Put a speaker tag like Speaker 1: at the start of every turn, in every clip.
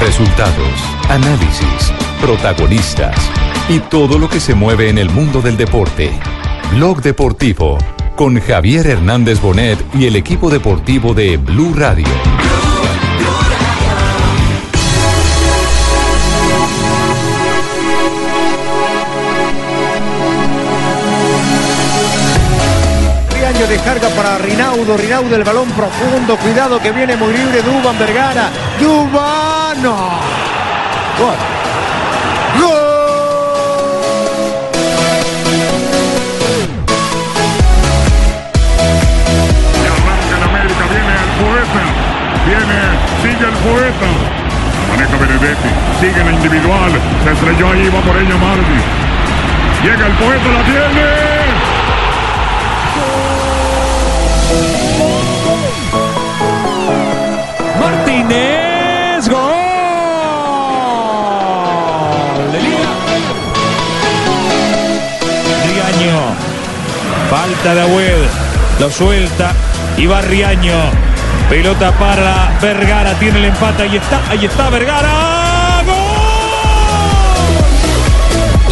Speaker 1: Resultados, análisis, protagonistas y todo lo que se mueve en el mundo del deporte. Blog Deportivo con Javier Hernández Bonet y el equipo deportivo de Blue Radio.
Speaker 2: Riaño descarga para Rinaudo, Rinaudo el balón profundo, cuidado que viene muy libre Duban Vergara, Duban, no. Gol. Gol.
Speaker 3: Viene sigue el poeta. Maneja Benedetti, sigue la individual, se estrelló ahí, va por ella Mardi. Llega el poeta, la tiene.
Speaker 4: Falta de Agüed, lo suelta y va. Pelota para Vergara, tiene el empate, ahí está, ahí está Vergara.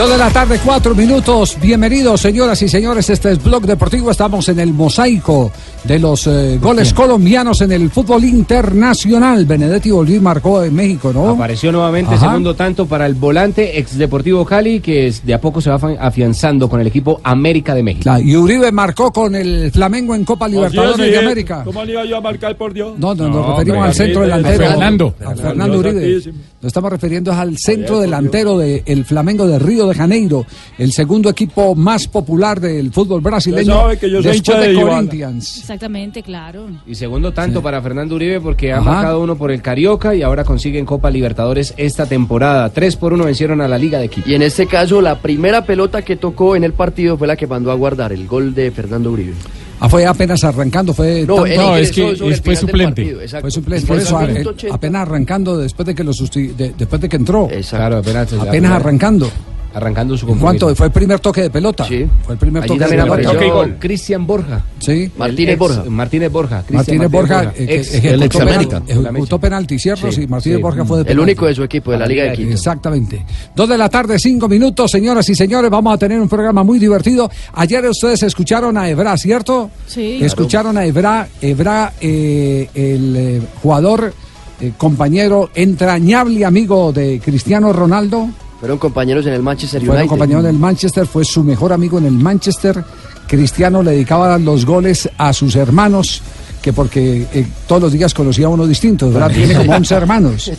Speaker 5: Dos de la tarde, cuatro minutos. Bienvenidos, señoras y señores. Este es Blog Deportivo. Estamos en el mosaico de los eh, goles colombianos en el fútbol internacional. Benedetti Bolí marcó en México, ¿no?
Speaker 6: Apareció nuevamente
Speaker 5: Ajá.
Speaker 6: segundo tanto para el volante ex Deportivo Cali, que es- de a poco se va afi- afianzando con el equipo América de México.
Speaker 5: Claro, y Uribe marcó con el Flamengo en Copa Libertadores de. América.
Speaker 4: ¿Cómo le iba yo a marcar por Dios?
Speaker 5: No, no, nos
Speaker 4: No,
Speaker 5: referimos
Speaker 4: hombre,
Speaker 5: al centro
Speaker 4: a
Speaker 5: delantero.
Speaker 4: Fernando.
Speaker 5: A Fernando Uribe. Nos estamos refiriendo es al centro delantero del Flamengo de Río de Janeiro, el segundo equipo más popular del fútbol brasileño.
Speaker 4: sabe que yo soy
Speaker 5: después
Speaker 4: hincha
Speaker 5: de
Speaker 4: de.
Speaker 5: Corinthians.
Speaker 7: Exactamente, claro.
Speaker 6: Y segundo tanto para Fernando Uribe porque ha
Speaker 5: Ajá.
Speaker 6: marcado uno por el Carioca y ahora consiguen Copa Libertadores esta temporada. Tres por uno vencieron a la Liga de Quito.
Speaker 8: Y en este caso, la primera pelota que tocó en el partido fue la que mandó a guardar, el gol de Fernando Uribe.
Speaker 5: Ah, fue apenas arrancando, fue
Speaker 8: No, exacto.
Speaker 5: Fue suplente,
Speaker 8: Y
Speaker 5: por
Speaker 8: en
Speaker 5: eso,
Speaker 8: el
Speaker 5: a-
Speaker 8: minuto
Speaker 5: él
Speaker 8: 80.
Speaker 5: apenas arrancando después de que lo susti- de- después de que entró.
Speaker 6: Claro, apenas,
Speaker 5: Apenas arrancando.
Speaker 6: Arrancando su
Speaker 5: ¿En
Speaker 6: compromiso.
Speaker 5: ¿Cuánto? Fue el primer toque de pelota.
Speaker 6: Sí.
Speaker 5: Fue el primer
Speaker 6: Allí
Speaker 5: toque de
Speaker 6: también
Speaker 5: pelota.
Speaker 6: apareció Cristian Borja.
Speaker 5: Sí.
Speaker 6: El ex- Martínez Borja.
Speaker 5: Martínez Borja, eh, que
Speaker 6: ex-
Speaker 5: ejecutó, penal-
Speaker 6: América.
Speaker 5: ejecutó penalti, ¿cierto? Sí, Martínez Borja fue de
Speaker 8: El
Speaker 5: penalti.
Speaker 8: único de su equipo, de la Liga de Quito.
Speaker 5: Exactamente. Dos de la tarde, cinco minutos, señoras y señores. Vamos a tener un programa muy divertido. Ayer ustedes escucharon a Ebra, ¿cierto?
Speaker 7: Sí.
Speaker 5: Escucharon a Ebra, Ebra, eh, el eh, jugador, eh, compañero, entrañable amigo de Cristiano Ronaldo.
Speaker 8: Fueron compañeros en el Manchester
Speaker 5: Fueron
Speaker 8: United.
Speaker 5: compañeros del Manchester, fue su mejor amigo en el Manchester. Cristiano le dedicaba los goles a sus hermanos, que porque eh, todos los días conocía a uno distinto, ¿verdad? Tiene como 11 hermanos,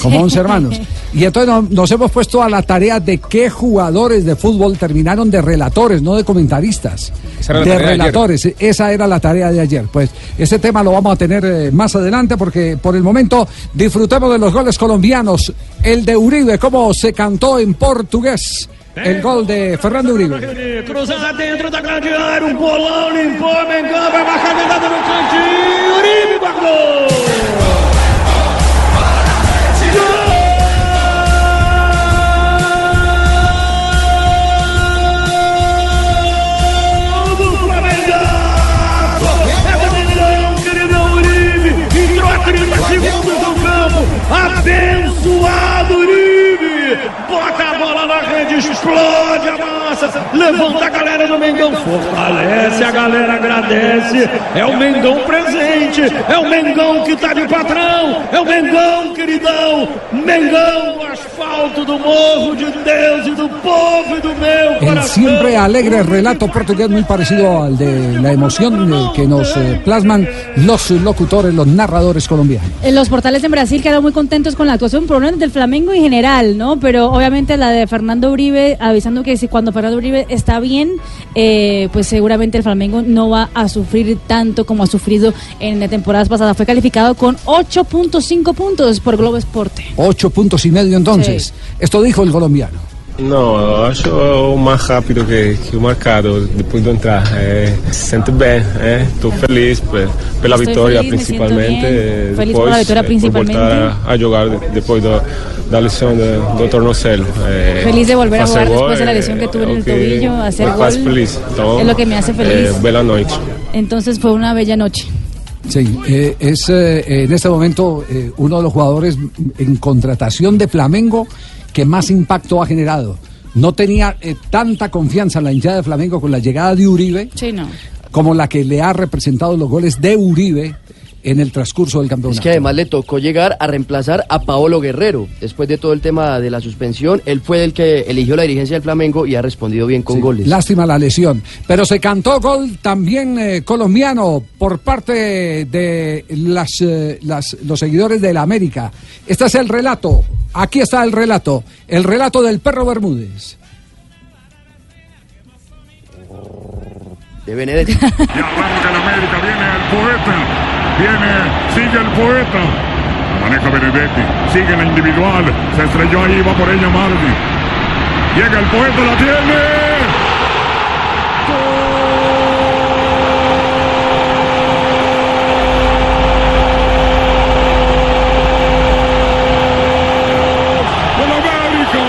Speaker 5: como 11 hermanos. Y entonces no- nos hemos puesto a la tarea de qué jugadores de fútbol terminaron de relatores, no de comentaristas, de
Speaker 4: tarea de
Speaker 5: relatores. Esa era la tarea de ayer. Pues ese tema lo vamos a tener eh, más adelante porque por el momento disfrutemos de los goles colombianos. El de Uribe, cómo se cantó en portugués. El gol de Fernando Uribe.
Speaker 4: Cruzada dentro da grande área, um bolão limpou, Mengão vai marcar a jogada no cantinho, Uribe guardou! Do! É Flamengo, queridão Uribe! Entrou a 30 segundos no campo! Abençoado Uribe! Bota rede, explode a massa, levanta a galera do Mengão, fortalece a galera, agradece. É o Mengão presente, é o Mengão que tá de patrão, é o Mengão, queridão. Mengão, asfalto do morro de Deus e do povo e do meu
Speaker 5: El
Speaker 4: coração.
Speaker 5: siempre alegre relato portugués muy parecido al de la emoción que nos eh, plasman los locutores, los narradores colombianos.
Speaker 7: En los portales en Brasil quedaron muy contentos con la actuación, por lo menos del Flamengo en general, ¿no? Pero obviamente la de Fernando Uribe, avisando que si cuando Fernando Uribe está bien, eh, pues seguramente el Flamengo no va a sufrir tanto como ha sufrido en temporadas pasadas. Fue calificado con 8.5 puntos por Globo Esporte.
Speaker 5: Ocho puntos y medio entonces. Esto dijo el colombiano.
Speaker 4: No, acho mais rápido que, que o marcado depois de entrar. É, se sente bem, é, estou feliz pe- pela
Speaker 7: Estoy
Speaker 4: vitória
Speaker 7: feliz,
Speaker 4: principalmente.
Speaker 7: Feliz por
Speaker 4: depois,
Speaker 7: la victoria
Speaker 4: eh, por
Speaker 7: principalmente.
Speaker 4: voltar a, a jogar de- depois do, da lesão do, do tornozelo. Eh,
Speaker 7: Feliz de volver a jugar
Speaker 4: gol
Speaker 7: después de la
Speaker 4: é-
Speaker 7: lesión que tuve en
Speaker 4: é o
Speaker 7: el tobillo, hacer gol
Speaker 4: feliz. Então,
Speaker 7: es lo que me hace feliz.
Speaker 4: eh, bela noite.
Speaker 7: Entonces fue una bella noche.
Speaker 5: Sí, eh, es eh, en este momento eh, uno de los jugadores en contratación de Flamengo que más impacto ha generado. No tenía eh, tanta confianza en la hinchada de Flamengo con la llegada de Uribe
Speaker 7: Sí, no.
Speaker 5: como la que le ha representado los goles de Uribe en el transcurso del campeonato.
Speaker 8: Es que además le tocó llegar a reemplazar a Paolo Guerrero. Después de todo el tema de la suspensión, él fue el que eligió la dirigencia del Flamengo y ha respondido bien con goles.
Speaker 5: Lástima la lesión. Pero se cantó gol también eh, colombiano por parte de las, eh, las- los seguidores de la América. Este es el relato. Aquí está el relato. El relato del perro Bermúdez.
Speaker 8: De Benedetti.
Speaker 3: Y arranca el América, viene el poeta. Viene, sigue el poeta. La maneja Benedetti, sigue la individual. Se estrelló ahí, va por ella Mardi. Llega el poeta, la tiene. ¡Gol América!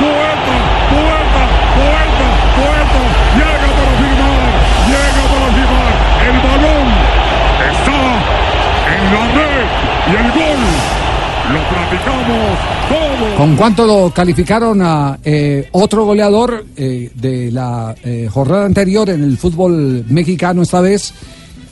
Speaker 3: ¡Poeta! ¡Poeta! ¡Poeta! ¡Poeta! Llega para firmar, llega para firmar. El balón está en la red y el gol lo platicamos todo.
Speaker 5: ¿Con cuánto lo calificaron a eh, otro goleador eh, de la eh, jornada anterior en el fútbol mexicano esta vez?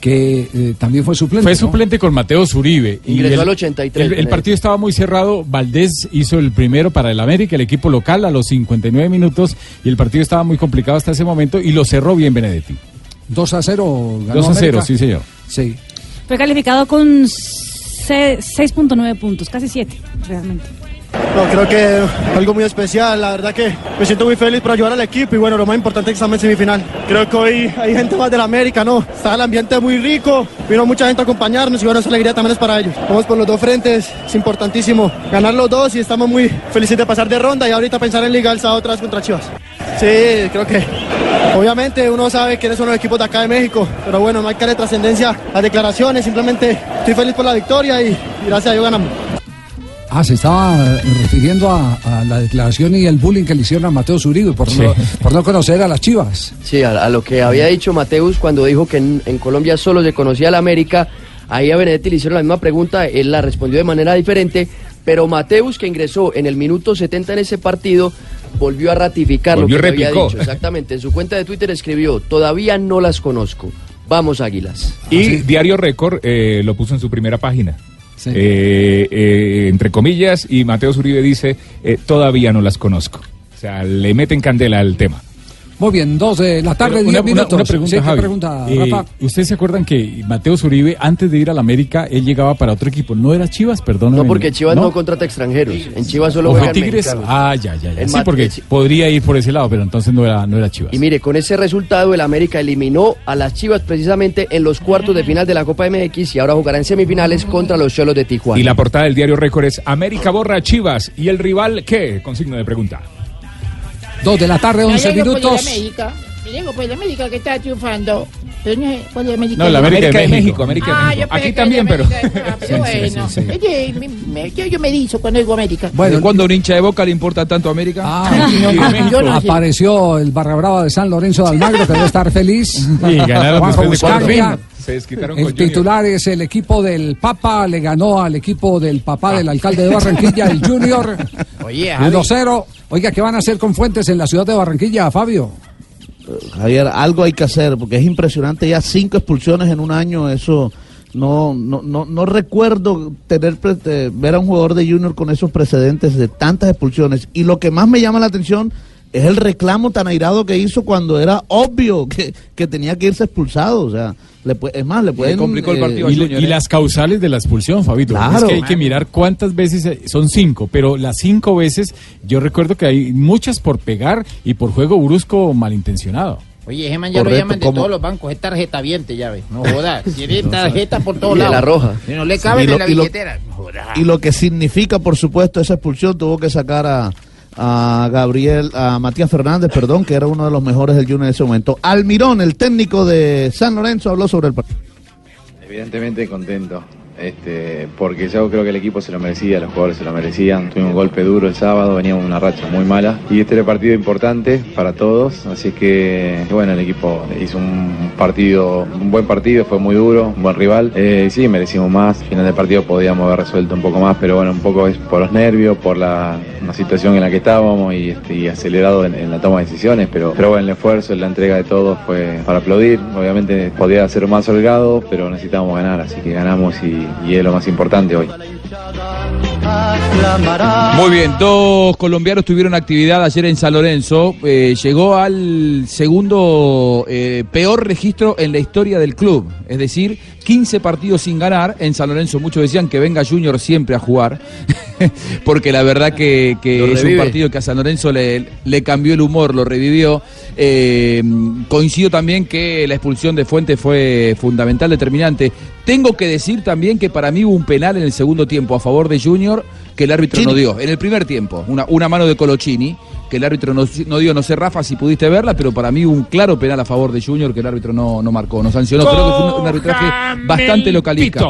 Speaker 5: Que eh, también fue suplente.
Speaker 9: Fue
Speaker 5: ¿no?
Speaker 9: suplente con Mateo Zuribe. y
Speaker 8: Ingresó
Speaker 9: el-
Speaker 8: al 83,
Speaker 9: El, el partido estaba muy cerrado. Valdés hizo el primero para el América, el equipo local, a los 59 minutos. Y el partido estaba muy complicado hasta ese momento. Y lo cerró bien Benedetti.
Speaker 5: 2 a 0. ganó
Speaker 9: 2 a 0,
Speaker 5: América.
Speaker 9: sí, señor.
Speaker 5: Sí.
Speaker 7: Fue calificado con se- 6.9 puntos, casi 7, realmente.
Speaker 10: No, creo que algo muy especial, la verdad que me siento muy feliz por ayudar al equipo y bueno, lo más importante es que estamos en semifinal. Creo que hoy hay gente más de la América, ¿no? Está el ambiente muy rico, vino mucha gente a acompañarnos y bueno, esa alegría también es para ellos. Vamos por los dos frentes, es importantísimo ganar los dos y estamos muy felices de pasar de ronda y ahorita pensar en Liga el sábado otra vez contra Chivas. Sí, creo que obviamente uno sabe quiénes son los equipos de acá de México, pero bueno, no hay que darle trascendencia a declaraciones, simplemente estoy feliz por la victoria y, y gracias a Dios ganamos.
Speaker 5: Ah, se estaba eh, refiriendo a, a la declaración y el bullying que le hicieron a Mateo Zuribe por, no, por no conocer a las chivas.
Speaker 8: Sí, a, a lo que había dicho Mateus cuando dijo que en, en Colombia solo se conocía la América, ahí a Benedetti le hicieron la misma pregunta, él la respondió de manera diferente, pero Mateus que ingresó en el minuto 70 en ese partido volvió a ratificar
Speaker 9: Volvió
Speaker 8: lo que había
Speaker 9: replicó.
Speaker 8: dicho. Exactamente, en su cuenta de Twitter escribió, todavía no las conozco, vamos Águilas.
Speaker 11: Y Diario Récord eh, lo puso en su primera página. Eh, eh, entre comillas, y Mateo Zuribe dice, eh, todavía no las conozco. O sea, le meten candela al tema.
Speaker 5: Muy bien, dos de la tarde,
Speaker 9: Pero
Speaker 5: diez
Speaker 9: una, una-
Speaker 5: minutos.
Speaker 9: una pregunta,
Speaker 5: Sí, ¿qué
Speaker 9: Javi.
Speaker 5: pregunta,
Speaker 9: Eh,
Speaker 5: Rafa?
Speaker 9: ¿Ustedes se acuerdan que Mateo Zuribe, antes de ir a la América, él llegaba para otro equipo? ¿No era Chivas? Perdón.
Speaker 8: No, porque Chivas no, contrata extranjeros, en Chivas solo
Speaker 9: ¿O fue
Speaker 8: juegan
Speaker 9: Tigres?
Speaker 8: mexicanos.
Speaker 9: Ah, ya, ya, ya. Sí, porque podría ir por ese lado, pero entonces no era, no era Chivas.
Speaker 8: Y mire, con ese resultado el América eliminó a las Chivas precisamente en los cuartos de final de la Copa MX y ahora jugará en semifinales contra los Cholos de Tijuana.
Speaker 11: Y la portada del Diario Récord es América borra a Chivas. ¿Y el rival qué? Con signo de pregunta.
Speaker 5: Dos de la tarde,
Speaker 12: Me
Speaker 5: 11
Speaker 12: alegro por el
Speaker 5: minutos.
Speaker 12: América que está triunfando. Pero no sé cuál es América.
Speaker 11: No, la América, de México. América de
Speaker 12: Ah,
Speaker 11: México. Aquí también, pero...
Speaker 12: Ah, bueno. Yo, me cuando digo América.
Speaker 5: Bueno,
Speaker 13: cuando un hincha de Boca le importa tanto América?
Speaker 5: Ah,
Speaker 12: Yo no sé.
Speaker 5: apareció el barra brava de San Lorenzo de Almagro, que debe estar feliz.
Speaker 9: Y ganaron.
Speaker 11: Se desquitaron
Speaker 5: El
Speaker 11: con Junior.
Speaker 5: titular es el equipo del Papa, le ganó al equipo del papá del alcalde de Barranquilla, el Junior.
Speaker 13: Oye, Javi.
Speaker 5: 1-0. Oiga, ¿qué van a hacer con Fuentes en la ciudad de Barranquilla, Fabio?
Speaker 14: Javier, algo hay que hacer, porque es impresionante ya cinco expulsiones en un año, eso no no no, no recuerdo tener eh, ver a un jugador de Junior con esos precedentes de tantas expulsiones. Y lo que más me llama la atención es el reclamo tan airado que hizo cuando era obvio que, que tenía que irse expulsado. O sea, le es más, le pueden... eh,
Speaker 9: y, le- y las causales de la expulsión, Fabito.
Speaker 14: Claro.
Speaker 9: Es que hay que mirar cuántas veces, eh, son cinco, pero las cinco veces yo recuerdo que hay muchas por pegar y por juego brusco malintencionado.
Speaker 12: Oye, ese man ya lo llaman de
Speaker 14: ¿cómo?
Speaker 12: todos los bancos, es tarjeta viente, ya ves. No jodas, tiene tarjeta por todos
Speaker 8: Y de
Speaker 12: lados.
Speaker 8: la roja.
Speaker 12: Y no le cabe
Speaker 14: Y lo-
Speaker 12: en la
Speaker 14: y lo-
Speaker 12: billetera. No jodas.
Speaker 14: Y lo que significa, por supuesto, esa expulsión tuvo que sacar a, a Gabriel, a Matías Fernández, perdón, que era uno de los mejores del Junior en ese momento. Almirón, el técnico de San Lorenzo, habló sobre el partido.
Speaker 15: Evidentemente contento, este, porque yo creo que el equipo se lo merecía, los jugadores se lo merecían. Tuvimos un golpe duro el sábado, veníamos una racha muy mala y este era el partido importante para todos, así que bueno, el equipo hizo un partido, un buen partido, fue muy duro, un buen rival. Eh, sí, merecimos más, al final del partido podíamos haber resuelto un poco más, pero bueno, un poco es por los nervios, por la, la situación en la que estábamos y, este, acelerado en, en la toma de decisiones, pero, pero bueno, el esfuerzo, la entrega de todos fue para aplaudir. Obviamente podía ser más holgado, pero necesitábamos ganar, así que ganamos y, y es lo más importante hoy.
Speaker 16: Muy bien, dos colombianos tuvieron actividad ayer en San Lorenzo. Eh, llegó al segundo eh, peor registro en la historia del club. Es decir, 15 partidos sin ganar. En San Lorenzo muchos decían que venga Junior siempre a jugar. Porque la verdad que, que es un partido que a San Lorenzo le, le cambió el humor, lo revivió. Eh, coincido también que la expulsión de Fuente fue fundamental, determinante. Tengo que decir también que para mí hubo un penal en el segundo tiempo a favor de Junior que el árbitro no dio. En el primer tiempo, una, una mano de Colochini que el árbitro no, no dio. No sé, Rafa, si pudiste verla, pero para mí un claro penal a favor de Junior que el árbitro no, no marcó, no sancionó. Creo que fue un, un arbitraje bastante localista.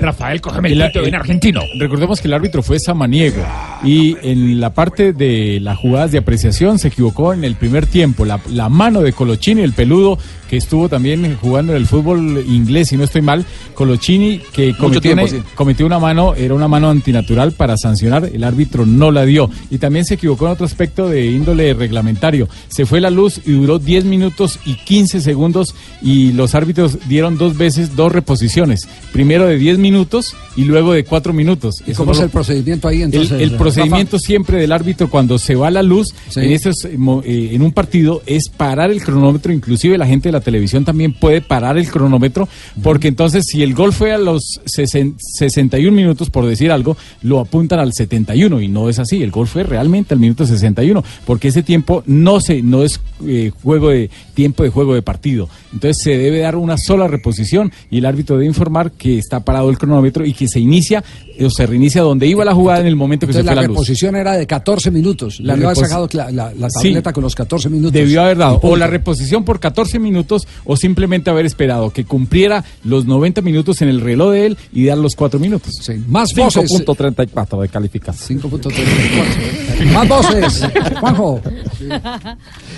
Speaker 11: Rafael, cógeme el
Speaker 9: El-
Speaker 11: pito
Speaker 9: el-
Speaker 11: en argentino.
Speaker 9: Recordemos que el árbitro fue Samaniego y en la parte de las jugadas de apreciación se equivocó en el primer tiempo. La, la mano de Colochini, el peludo que estuvo también jugando en el fútbol inglés, si no estoy mal, Colochini que cometió,
Speaker 16: tiempo,
Speaker 9: una,
Speaker 16: sí.
Speaker 9: cometió una mano, era una mano antinatural para sancionar, el árbitro no la dio. Y también se equivocó en otro aspecto de índole reglamentario. Se fue la luz y duró 10 minutos y 15 segundos y los árbitros dieron dos veces dos reposiciones. Primero de 10 minutos y luego de 4 minutos.
Speaker 5: ¿Y
Speaker 9: Eso
Speaker 5: cómo
Speaker 9: no
Speaker 5: es
Speaker 9: lo-
Speaker 5: el procedimiento ahí entonces?
Speaker 9: el, el
Speaker 5: Rafa?
Speaker 9: procedimiento siempre del árbitro cuando se va la luz
Speaker 5: Sí.
Speaker 9: en, esos, eh, eh, en un partido es parar el cronómetro, inclusive la gente de la televisión también puede parar el cronómetro, porque entonces si el gol fue a los sesen- 61 minutos, por decir algo, lo apuntan al 71 y no es así, el gol fue realmente al minuto 61, porque ese tiempo no se no es eh, juego de tiempo de juego de partido. Entonces se debe dar una sola reposición y el árbitro debe informar que está parado el cronómetro y que se inicia o se reinicia donde iba la jugada en el momento que
Speaker 5: Entonces
Speaker 9: se fue
Speaker 5: la
Speaker 9: la luz.
Speaker 5: reposición era de 14 minutos.
Speaker 9: La repos-
Speaker 5: sacado la, la- la
Speaker 9: Sí.
Speaker 5: tableta con los 14 minutos.
Speaker 9: Debió haber dado o la reposición por 14 minutos o simplemente haber esperado que cumpliera los 90 minutos en el reloj de él y dar los 4 minutos.
Speaker 5: Más voces.
Speaker 9: 5.34 de calificación.
Speaker 5: 5.34. Más voces. Juanjo.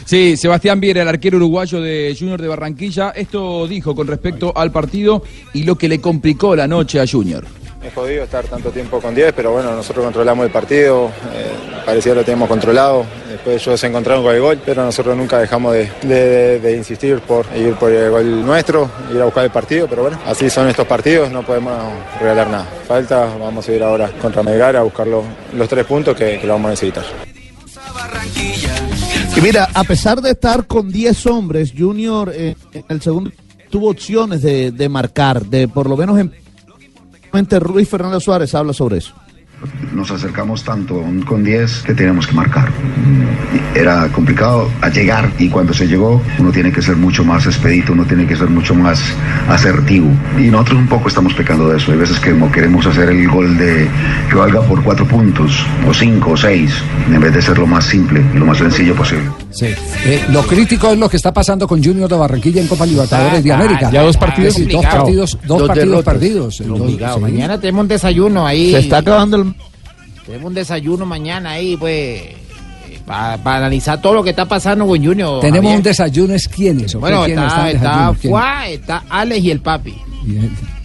Speaker 16: Sí, Sebastián Viera, el arquero uruguayo de Junior de Barranquilla, esto dijo con respecto al partido y lo que le complicó la noche a Junior.
Speaker 17: Es jodido estar tanto tiempo con 10, pero bueno, nosotros controlamos el partido, eh, parecía que lo teníamos controlado, después ellos se encontraron con el gol, pero nosotros nunca dejamos de, insistir por ir por el gol nuestro, ir a buscar el partido, pero bueno, así son estos partidos, no podemos regalar nada. Falta, vamos a ir ahora contra Melgar a buscar los, los tres puntos que, lo vamos a necesitar.
Speaker 14: Y mira, a pesar de estar con 10 hombres, Junior eh, en el segundo tuvo opciones de, de marcar, de por lo menos en Ruiz Fernando Suárez habla sobre eso.
Speaker 18: nos acercamos tanto aún con 10 que teníamos que marcar. Era complicado a llegar y cuando se llegó uno tiene que ser mucho más expedito, uno tiene que ser mucho más asertivo. Y nosotros un poco estamos pecando de eso. Hay veces que como queremos hacer el gol de que valga por cuatro puntos o cinco o seis en vez de ser lo más simple y lo más sencillo posible.
Speaker 5: Sí. Eh, lo crítico es lo que está pasando con Junior de Barranquilla en Copa Libertadores de
Speaker 12: Ah,
Speaker 5: América.
Speaker 12: ya dos partidos
Speaker 5: Sí, dos partidos, dos
Speaker 12: Dos
Speaker 5: partidos perdidos. Dos-
Speaker 12: Complicado.
Speaker 5: sí.
Speaker 12: Mañana tenemos un desayuno ahí.
Speaker 14: Se está acabando el...
Speaker 12: Tenemos un desayuno mañana ahí, pues, para analizar todo lo que está pasando con Junior.
Speaker 5: Tenemos
Speaker 12: Javier.
Speaker 5: un desayuno, ¿es quiénes?
Speaker 12: Bueno,
Speaker 5: ¿Quiénes
Speaker 12: está, está está Alex y el papi.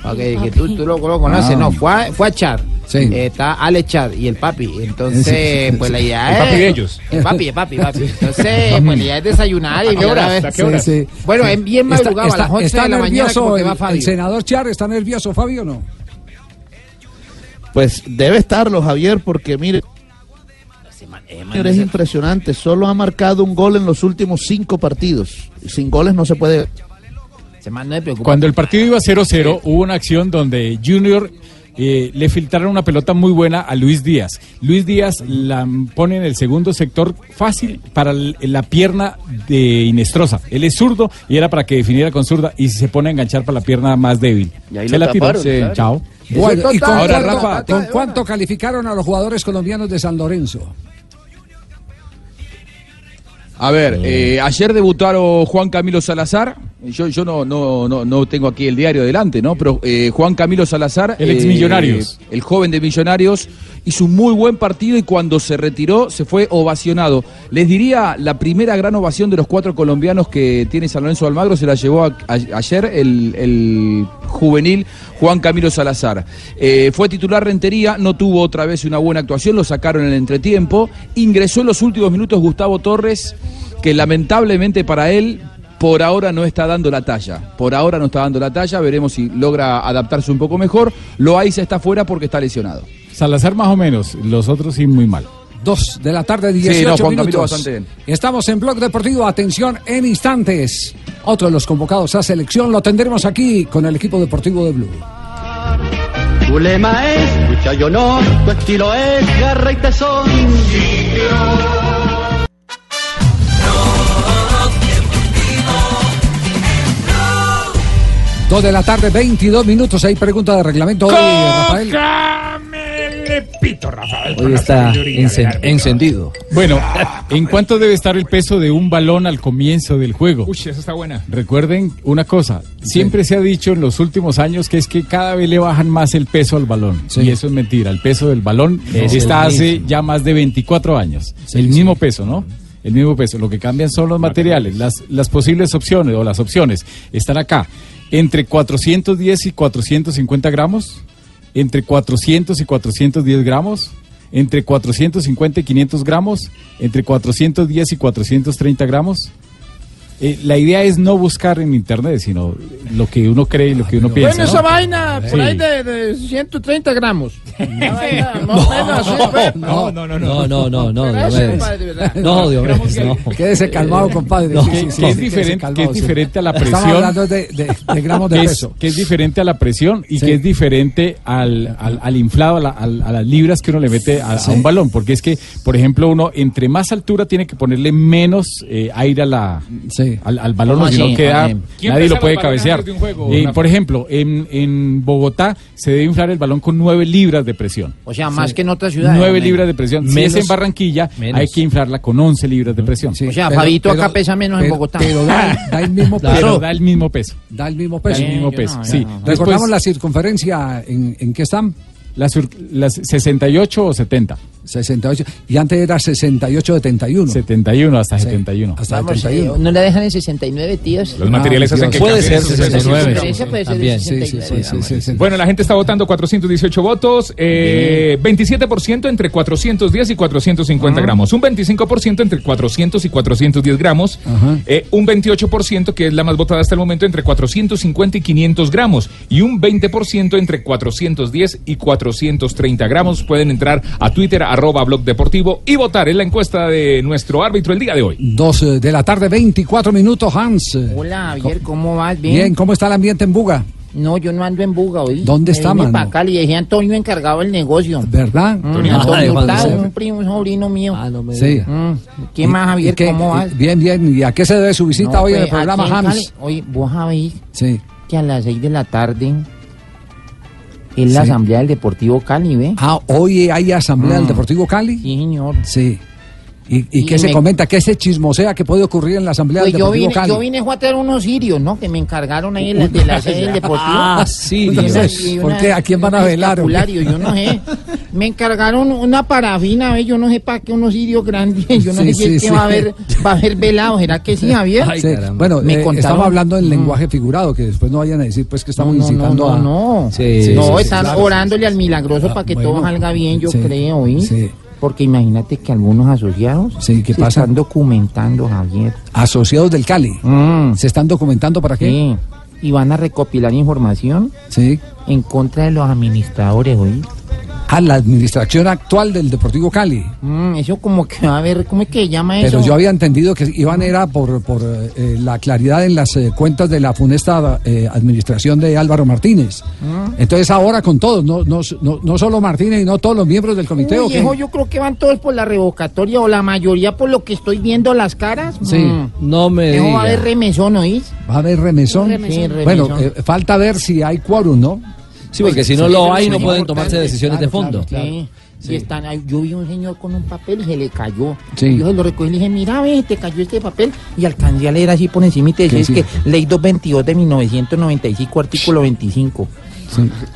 Speaker 12: Ok, que tú, tú lo, lo conoces,
Speaker 5: Ah.
Speaker 12: no, fue, fue a Chad.
Speaker 5: Sí.
Speaker 12: Está Alex Chad y el papi. Entonces,
Speaker 5: Sí.
Speaker 12: pues la idea
Speaker 11: El
Speaker 12: es.
Speaker 11: papi de ellos.
Speaker 12: El papi, el papi, el papi. Entonces, pues la idea es desayunar y
Speaker 11: ¿A
Speaker 12: mirar a ver-
Speaker 11: ¿A qué horas?
Speaker 5: Sí, sí.
Speaker 12: Bueno, es bien
Speaker 5: Está-
Speaker 12: madrugado,
Speaker 5: está-
Speaker 12: a las 11
Speaker 5: está
Speaker 12: de la mañana, que
Speaker 5: el,
Speaker 12: va Fabio.
Speaker 5: el senador Char, ¿está nervioso Fabio o no?
Speaker 14: Pues debe estarlo, Javier, porque mire, es impresionante. Solo ha marcado un gol en los últimos cinco partidos. Sin goles no se puede.
Speaker 9: Cuando el partido iba 0-0, hubo una acción donde Junior eh, le filtraron una pelota muy buena a Luis Díaz. Luis Díaz la pone en el segundo sector fácil para la pierna de Inestrosa. Él es zurdo y era para que definiera con zurda y se pone a enganchar para la pierna más débil.
Speaker 8: Y ahí
Speaker 9: Se
Speaker 8: lo
Speaker 9: la tiró.
Speaker 8: taparon, claro.
Speaker 9: Chao.
Speaker 5: Bueno, ¿y con,
Speaker 9: Ahora,
Speaker 5: cuánto,
Speaker 9: Rafa,
Speaker 5: con cuánto calificaron a los jugadores colombianos de San Lorenzo?
Speaker 13: A ver, eh, ayer debutaron Juan Camilo Salazar. Yo, yo no, no, no, no tengo aquí el diario delante, ¿no? Pero eh, Juan Camilo Salazar.
Speaker 9: El ex
Speaker 13: eh,
Speaker 9: Millonarios.
Speaker 13: el joven de Millonarios. Hizo un muy buen partido y cuando se retiró se fue ovacionado. Les diría, la primera gran ovación de los cuatro colombianos que tiene San Lorenzo Almagro se la llevó ayer el, el juvenil Juan Camilo Salazar. Eh, fue titular Rentería, no tuvo otra vez una buena actuación, lo sacaron en el entretiempo. Ingresó en los últimos minutos Gustavo Torres, que lamentablemente para él por ahora no está dando la talla. Por ahora no está dando la talla, veremos si logra adaptarse un poco mejor. Loaiza está fuera porque está lesionado.
Speaker 9: Salazar más o menos, los otros sí muy mal.
Speaker 5: Dos de la tarde, 18
Speaker 13: Sí, no, Juan Camilo
Speaker 5: minutos.
Speaker 13: bastante bien.
Speaker 5: Estamos en Blog Deportivo. Atención en instantes. Otro de los convocados a selección lo tendremos aquí con el equipo deportivo de Blue.
Speaker 2: Tu lema es lucha y honor, tu estilo es garra y tesón.
Speaker 5: Dos de la tarde, 22 minutos. Hay pregunta de reglamento hoy, Rafael.
Speaker 11: Le pito, Rafael.
Speaker 19: Hoy está encen- encendido.
Speaker 9: Bueno, ¿en cuánto debe estar el peso de un balón al comienzo del juego?
Speaker 11: Uy, esa está buena.
Speaker 9: Recuerden una cosa, siempre se ha dicho en los últimos años que es que cada vez le bajan más el peso al balón. Y eso es mentira. El peso del balón
Speaker 19: Es
Speaker 9: está hace ya más de 24 años. el mismo peso, ¿no? El mismo peso. Lo que cambian son los materiales. Las, las posibles opciones o las opciones están acá. Entre 410 y 450 gramos. Entre 400 y 410 gramos. Entre 450 y 500 gramos. Entre 410 y 430 gramos. Eh, la idea es no buscar en internet, sino lo que uno cree y lo que uno piensa.
Speaker 12: Bueno,
Speaker 9: ¿no?
Speaker 12: esa vaina, por
Speaker 9: Sí.
Speaker 12: ahí de, de 130 gramos. Vaina menos pues.
Speaker 19: No, no, no, no, no, no, no. No, Diomedes, no.
Speaker 5: Quédese calmado, compadre.
Speaker 9: No,
Speaker 5: Sí,
Speaker 9: que,
Speaker 5: sí,
Speaker 9: que
Speaker 5: sí,
Speaker 9: es diferente,
Speaker 5: calmado,
Speaker 9: que es
Speaker 5: sí.
Speaker 9: diferente a la
Speaker 5: Estamos
Speaker 9: presión.
Speaker 5: hablando de, de- de gramos de
Speaker 9: que es-
Speaker 5: peso.
Speaker 9: que es diferente a la presión y
Speaker 5: Sí.
Speaker 9: que es diferente al, al, al inflado, a, la- al- a las libras que uno le mete a, a
Speaker 5: Sí.
Speaker 9: un balón. Porque es que, por ejemplo, uno entre más altura tiene que ponerle menos eh, aire a la, al, al balón,
Speaker 19: ¿Cómo
Speaker 9: o si no
Speaker 19: así?
Speaker 9: queda,
Speaker 19: Oye.
Speaker 11: ¿Quién
Speaker 9: nadie lo puede cabecear.
Speaker 11: juego,
Speaker 9: Eh, por ejemplo, en, en Bogotá se debe inflar el balón con 9 libras de presión.
Speaker 12: O sea, más que en otras ciudades.
Speaker 9: 9
Speaker 12: hombre.
Speaker 9: libras de presión. Si
Speaker 19: Menos-
Speaker 9: es en Barranquilla,
Speaker 19: menos.
Speaker 9: hay que inflarla con 11 libras de presión.
Speaker 5: Sí,
Speaker 12: O sea, Fabito acá
Speaker 5: pero-
Speaker 12: pesa menos en Bogotá.
Speaker 5: Pero da, da el mismo peso.
Speaker 9: Pero da el mismo peso.
Speaker 5: Da el mismo
Speaker 9: Da
Speaker 5: peso.
Speaker 9: el mismo peso.
Speaker 12: no,
Speaker 9: sí.
Speaker 12: no.
Speaker 9: Después,
Speaker 5: Recordamos la circunferencia en, en qué están.
Speaker 9: las, las 68 o 70.
Speaker 5: 68. Y antes era 68 de 71.
Speaker 9: 71 hasta
Speaker 5: Sí,
Speaker 9: 71.
Speaker 5: Hasta
Speaker 12: Vamos,
Speaker 5: 71.
Speaker 12: eh, ¿no le dejan en 69, tíos?
Speaker 11: Los materiales
Speaker 5: Ah,
Speaker 11: hacen que
Speaker 19: Puede ser
Speaker 11: sus pesos.
Speaker 19: 69.
Speaker 12: La diferencia puede ser de
Speaker 19: También.
Speaker 5: Sí, sí,
Speaker 12: 69.
Speaker 5: sí, sí, sí, sí.
Speaker 11: Bueno, la gente está votando 418 votos, eh, 27% entre 410 y 450 gramos, un 25% entre 400 y 410 gramos, eh, un 28% que es la más votada hasta el momento entre 450 y 500 gramos y un 20% entre 410 y 430 gramos. Pueden entrar a Twitter, arroba blog deportivo y votar en la encuesta de nuestro árbitro el día de hoy.
Speaker 5: Dos eh, de la tarde, 24 minutos, Hans.
Speaker 12: Hola, Javier, ¿cómo vas? Bien.
Speaker 5: Bien, ¿cómo está el ambiente en Buga?
Speaker 12: No, yo no ando en Buga hoy.
Speaker 5: ¿Dónde está,
Speaker 12: Me
Speaker 5: mano?
Speaker 12: pa' Cali, dejé a Antonio encargado del negocio.
Speaker 5: ¿Verdad?
Speaker 12: Mm,
Speaker 11: Antonio,
Speaker 12: Antonio Hurtado, un primo, un sobrino mío.
Speaker 19: Ah, no me
Speaker 5: Sí.
Speaker 12: Mm, ¿Qué más, Javier?
Speaker 5: ¿Y qué-
Speaker 12: ¿Cómo vas?
Speaker 5: Bien, bien. ¿Y a qué se debe su visita
Speaker 12: No,
Speaker 5: hoy en
Speaker 12: pues,
Speaker 5: el programa, Hans?
Speaker 12: Oye, vos sabéis
Speaker 5: Sí.
Speaker 12: que a las 6 de la tarde es la
Speaker 5: Sí.
Speaker 12: asamblea del Deportivo Cali, ¿ve?
Speaker 5: Ah, hoy hay asamblea del
Speaker 12: Mm.
Speaker 5: Deportivo Cali.
Speaker 12: Sí, señor.
Speaker 5: Sí. ¿Y, y
Speaker 12: Y
Speaker 5: qué se
Speaker 12: me-
Speaker 5: comenta? ¿Qué se chismosea que puede ocurrir en la asamblea
Speaker 12: Pues
Speaker 5: del
Speaker 12: yo
Speaker 5: Deportivo
Speaker 12: vine,
Speaker 5: Cali?
Speaker 12: yo vine a traer unos sirios, ¿no? Que me encargaron ahí la, de la sede del Deportivo.
Speaker 5: Ah, sirios.
Speaker 12: y
Speaker 5: ¿Por qué? ¿A quién van a velar, qué?
Speaker 12: Yo no sé. Me encargaron una parafina, ¿ve? Yo no sé para qué unos sirios grandes. Yo no
Speaker 5: Sí,
Speaker 12: sé si es
Speaker 5: sí,
Speaker 12: que
Speaker 5: sí.
Speaker 12: va a haber, va a haber velado. ¿Será que sí, Javier?
Speaker 5: Sí, Bueno,
Speaker 12: Me
Speaker 5: eh, estamos hablando en
Speaker 12: Mm.
Speaker 5: lenguaje figurado, que después no vayan a decir pues que estamos
Speaker 12: No, no,
Speaker 5: incitando
Speaker 12: no,
Speaker 5: a...
Speaker 12: no.
Speaker 5: Sí,
Speaker 12: no,
Speaker 5: sí, sí,
Speaker 12: están
Speaker 5: claro.
Speaker 12: orándole al milagroso para que todo salga bien, yo
Speaker 5: Sí,
Speaker 12: creo, ¿oí?
Speaker 5: sí.
Speaker 12: Porque imagínate que algunos asociados
Speaker 5: Sí, ¿qué
Speaker 12: se
Speaker 5: pasa?
Speaker 12: están documentando, Javier.
Speaker 5: Asociados del Cali. ¿Se están documentando para qué?
Speaker 12: Sí. Y van a recopilar información
Speaker 5: Sí.
Speaker 12: en contra de los administradores, ¿oí?
Speaker 5: A la administración actual del Deportivo Cali.
Speaker 12: Mm, eso como que, a ver, ¿cómo es que llama eso?
Speaker 5: Pero yo había entendido que iban era por, por eh, la claridad en las eh, cuentas de la funesta eh, administración de Álvaro Martínez.
Speaker 12: Mm.
Speaker 5: Entonces ahora con todos, no, no, no, no solo Martínez y no todos los miembros del comité. ¿o
Speaker 12: Uy,
Speaker 5: qué?
Speaker 12: viejo, yo creo que van todos por la revocatoria o la mayoría por lo que estoy viendo las caras.
Speaker 5: Sí.
Speaker 12: Mm.
Speaker 5: No me
Speaker 12: Viejo, va a
Speaker 5: diga.
Speaker 12: haber remesón, ¿oís?
Speaker 5: Va a haber remesón.
Speaker 12: Sí, remesón.
Speaker 5: Bueno, eh, falta ver si hay quórum, ¿no?
Speaker 19: Sí, porque si no lo hay, no pueden tomarse decisiones de fondo.
Speaker 5: claro,
Speaker 12: Sí.
Speaker 5: Sí.
Speaker 12: Y están, ahí- yo vi un señor con un papel y se le cayó.
Speaker 5: Sí.
Speaker 12: Yo se lo recogí y le dije, mira, ve, te cayó este papel. Y alcancé a leer así por encima y te
Speaker 5: ¿Qué
Speaker 12: decía, es que ley 222 de 1995, artículo 25.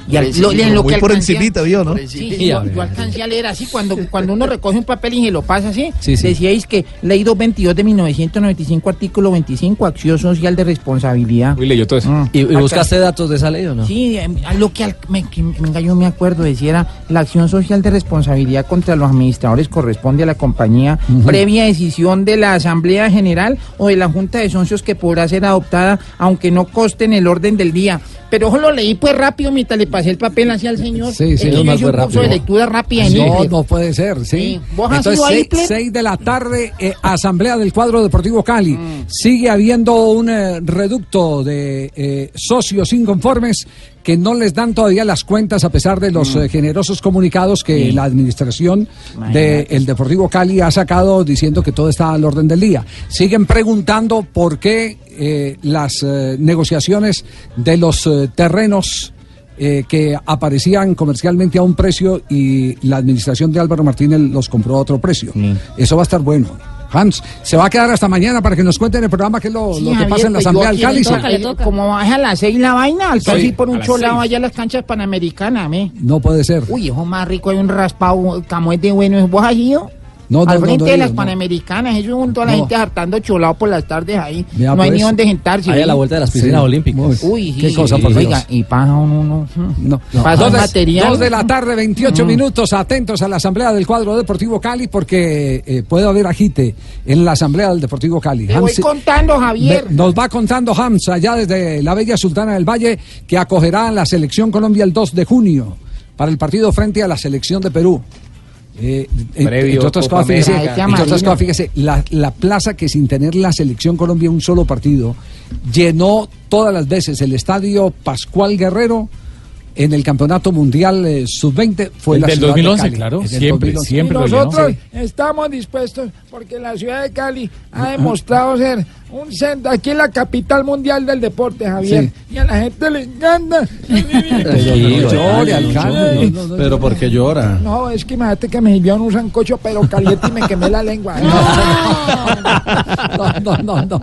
Speaker 12: Y al- lo- en lo
Speaker 14: muy
Speaker 12: que
Speaker 14: por encimita, vio, ¿no?
Speaker 12: Sí, sí, yo, yo alcancé a leer así cuando, cuando uno recoge un papel y se lo pasa así.
Speaker 19: Sí, sí.
Speaker 12: Decíais que ley 222 de 1995, artículo 25, acción social de responsabilidad.
Speaker 11: Uy, leyó todo eso.
Speaker 19: ¿Y, y buscaste datos de esa ley o no?
Speaker 12: Sí, em, a lo que al- me, que- venga, yo me acuerdo, decía era la acción social de responsabilidad contra los administradores corresponde a la compañía previa decisión de la Asamblea General o de la Junta de Socios que podrá ser adoptada aunque no coste en el orden del día. Pero ojo, lo leí pues rápido mientras le pasé el papel hacia el señor.
Speaker 5: Sí, sí, no,
Speaker 12: un
Speaker 5: fue
Speaker 12: curso de
Speaker 5: rápido.
Speaker 12: lectura rápida
Speaker 5: No, no puede ser, sí.
Speaker 12: Sí. ¿Vos has
Speaker 5: Entonces, seis, de la tarde, eh, Asamblea del Cuadro Deportivo Cali.
Speaker 12: Mm.
Speaker 5: Sigue habiendo un eh, reducto de eh, socios inconformes que no les dan todavía las cuentas a pesar de los eh, generosos comunicados que la administración del Deportivo Cali ha sacado diciendo que todo está al orden del día. Siguen preguntando por qué eh, las eh, negociaciones de los terrenos eh, que aparecían comercialmente a un precio y la administración de Álvaro Martínez los compró a otro precio. Eso va a estar bueno. Hans, se va a quedar hasta mañana para que nos cuenten el programa qué es lo,
Speaker 12: Sí,
Speaker 5: lo que
Speaker 12: Javier,
Speaker 5: pasa en la
Speaker 12: pues yo
Speaker 5: Asamblea del
Speaker 12: entonces, eh, Como baja a las seis la vaina, alcanzo
Speaker 5: Sí,
Speaker 12: por un cholado allá a las canchas panamericanas, me.
Speaker 5: No puede ser.
Speaker 12: Uy, eso más rico, hay un raspado, camote bueno. ¿Vos has ido?
Speaker 5: No, no,
Speaker 12: Al
Speaker 5: no,
Speaker 12: frente
Speaker 5: no he
Speaker 12: de las
Speaker 5: no.
Speaker 12: panamericanas, eso junto a la
Speaker 5: No.
Speaker 12: gente hartando cholado por las tardes ahí. No hay
Speaker 5: pues.
Speaker 12: ni dónde sentarse.
Speaker 19: Ahí a la vuelta de las piscinas
Speaker 5: Sí.
Speaker 19: olímpicas.
Speaker 12: Uy, sí,
Speaker 5: Qué cosa,
Speaker 12: sí,
Speaker 5: por.
Speaker 12: Oiga, y paja uno, no.
Speaker 5: No,
Speaker 12: Pasa
Speaker 5: Dos de-
Speaker 12: material.
Speaker 5: dos de la tarde, 28
Speaker 12: Mm.
Speaker 5: minutos, atentos a la Asamblea del Cuadro Deportivo Cali porque eh, puede haber agite en la Asamblea del Deportivo Cali.
Speaker 12: Te voy contando, Javier.
Speaker 5: Nos va contando Hams allá desde la Bella Sultana del Valle que acogerá a la Selección Colombia el 2 de junio para el partido frente a la Selección de Perú. Eh, eh,
Speaker 19: Previo
Speaker 5: entre otras
Speaker 19: Copa
Speaker 5: cosas, fíjese,
Speaker 12: América.
Speaker 5: entre otras
Speaker 12: Amarilla.
Speaker 5: cosas, fíjese, la, la plaza que sin tener la Selección Colombia un solo partido llenó todas las veces el estadio Pascual Guerrero en el Campeonato Mundial eh, Sub-20 fue
Speaker 9: El
Speaker 5: la
Speaker 9: del
Speaker 5: ciudad de
Speaker 9: 2011,
Speaker 5: Cali.
Speaker 9: claro,
Speaker 5: el
Speaker 9: siempre,
Speaker 5: 2011.
Speaker 9: siempre
Speaker 12: Y
Speaker 9: lo
Speaker 12: nosotros estamos dispuestos porque la ciudad de Cali ha demostrado ser un centro, aquí en la capital mundial del deporte, Javier. Y a la gente le encanta.
Speaker 20: Pero ¿por qué llora?
Speaker 12: No, es que imagínate que me sirvieron un sancocho pero caliente y me quemé la lengua.
Speaker 5: No, no, no, no.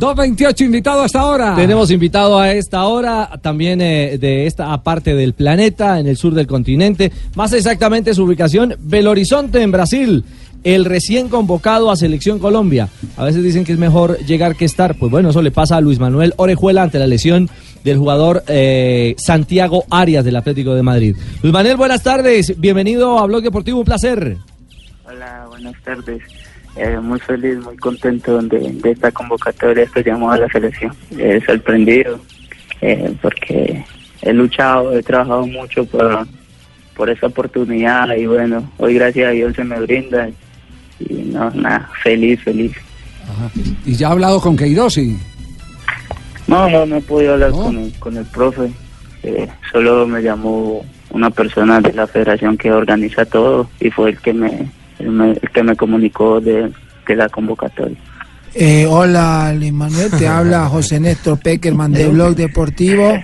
Speaker 5: 228 invitado hasta ahora.
Speaker 19: Tenemos invitado a esta hora, también eh, de esta parte del planeta, en el sur del continente. Más exactamente su ubicación, Belo Horizonte, en Brasil. El recién convocado a Selección Colombia. A veces dicen que es mejor llegar que estar. Pues bueno, eso le pasa a Luis Manuel Orejuela ante la lesión del jugador eh, Santiago Arias del Atlético de Madrid. Luis Manuel, buenas tardes. Bienvenido a Blog Deportivo, un placer.
Speaker 21: Hola, buenas tardes. Eh, muy feliz, muy contento de, de esta convocatoria, este llamado a la selección. Eh, sorprendido eh, porque he luchado, he trabajado mucho por, por esa oportunidad y bueno, hoy gracias a Dios se me brinda y no, nada, feliz, feliz.
Speaker 5: Y ya ha hablado con Queiroz y...
Speaker 21: No, no, no he podido hablar con, el, con el profe, eh, solo me llamó una persona de la federación que organiza todo y fue el que me, el, me- el que me comunicó de, de la convocatoria.
Speaker 22: Eh, hola, Luis Manuel, te habla José Néstor Peckerman de Blog Deportivo.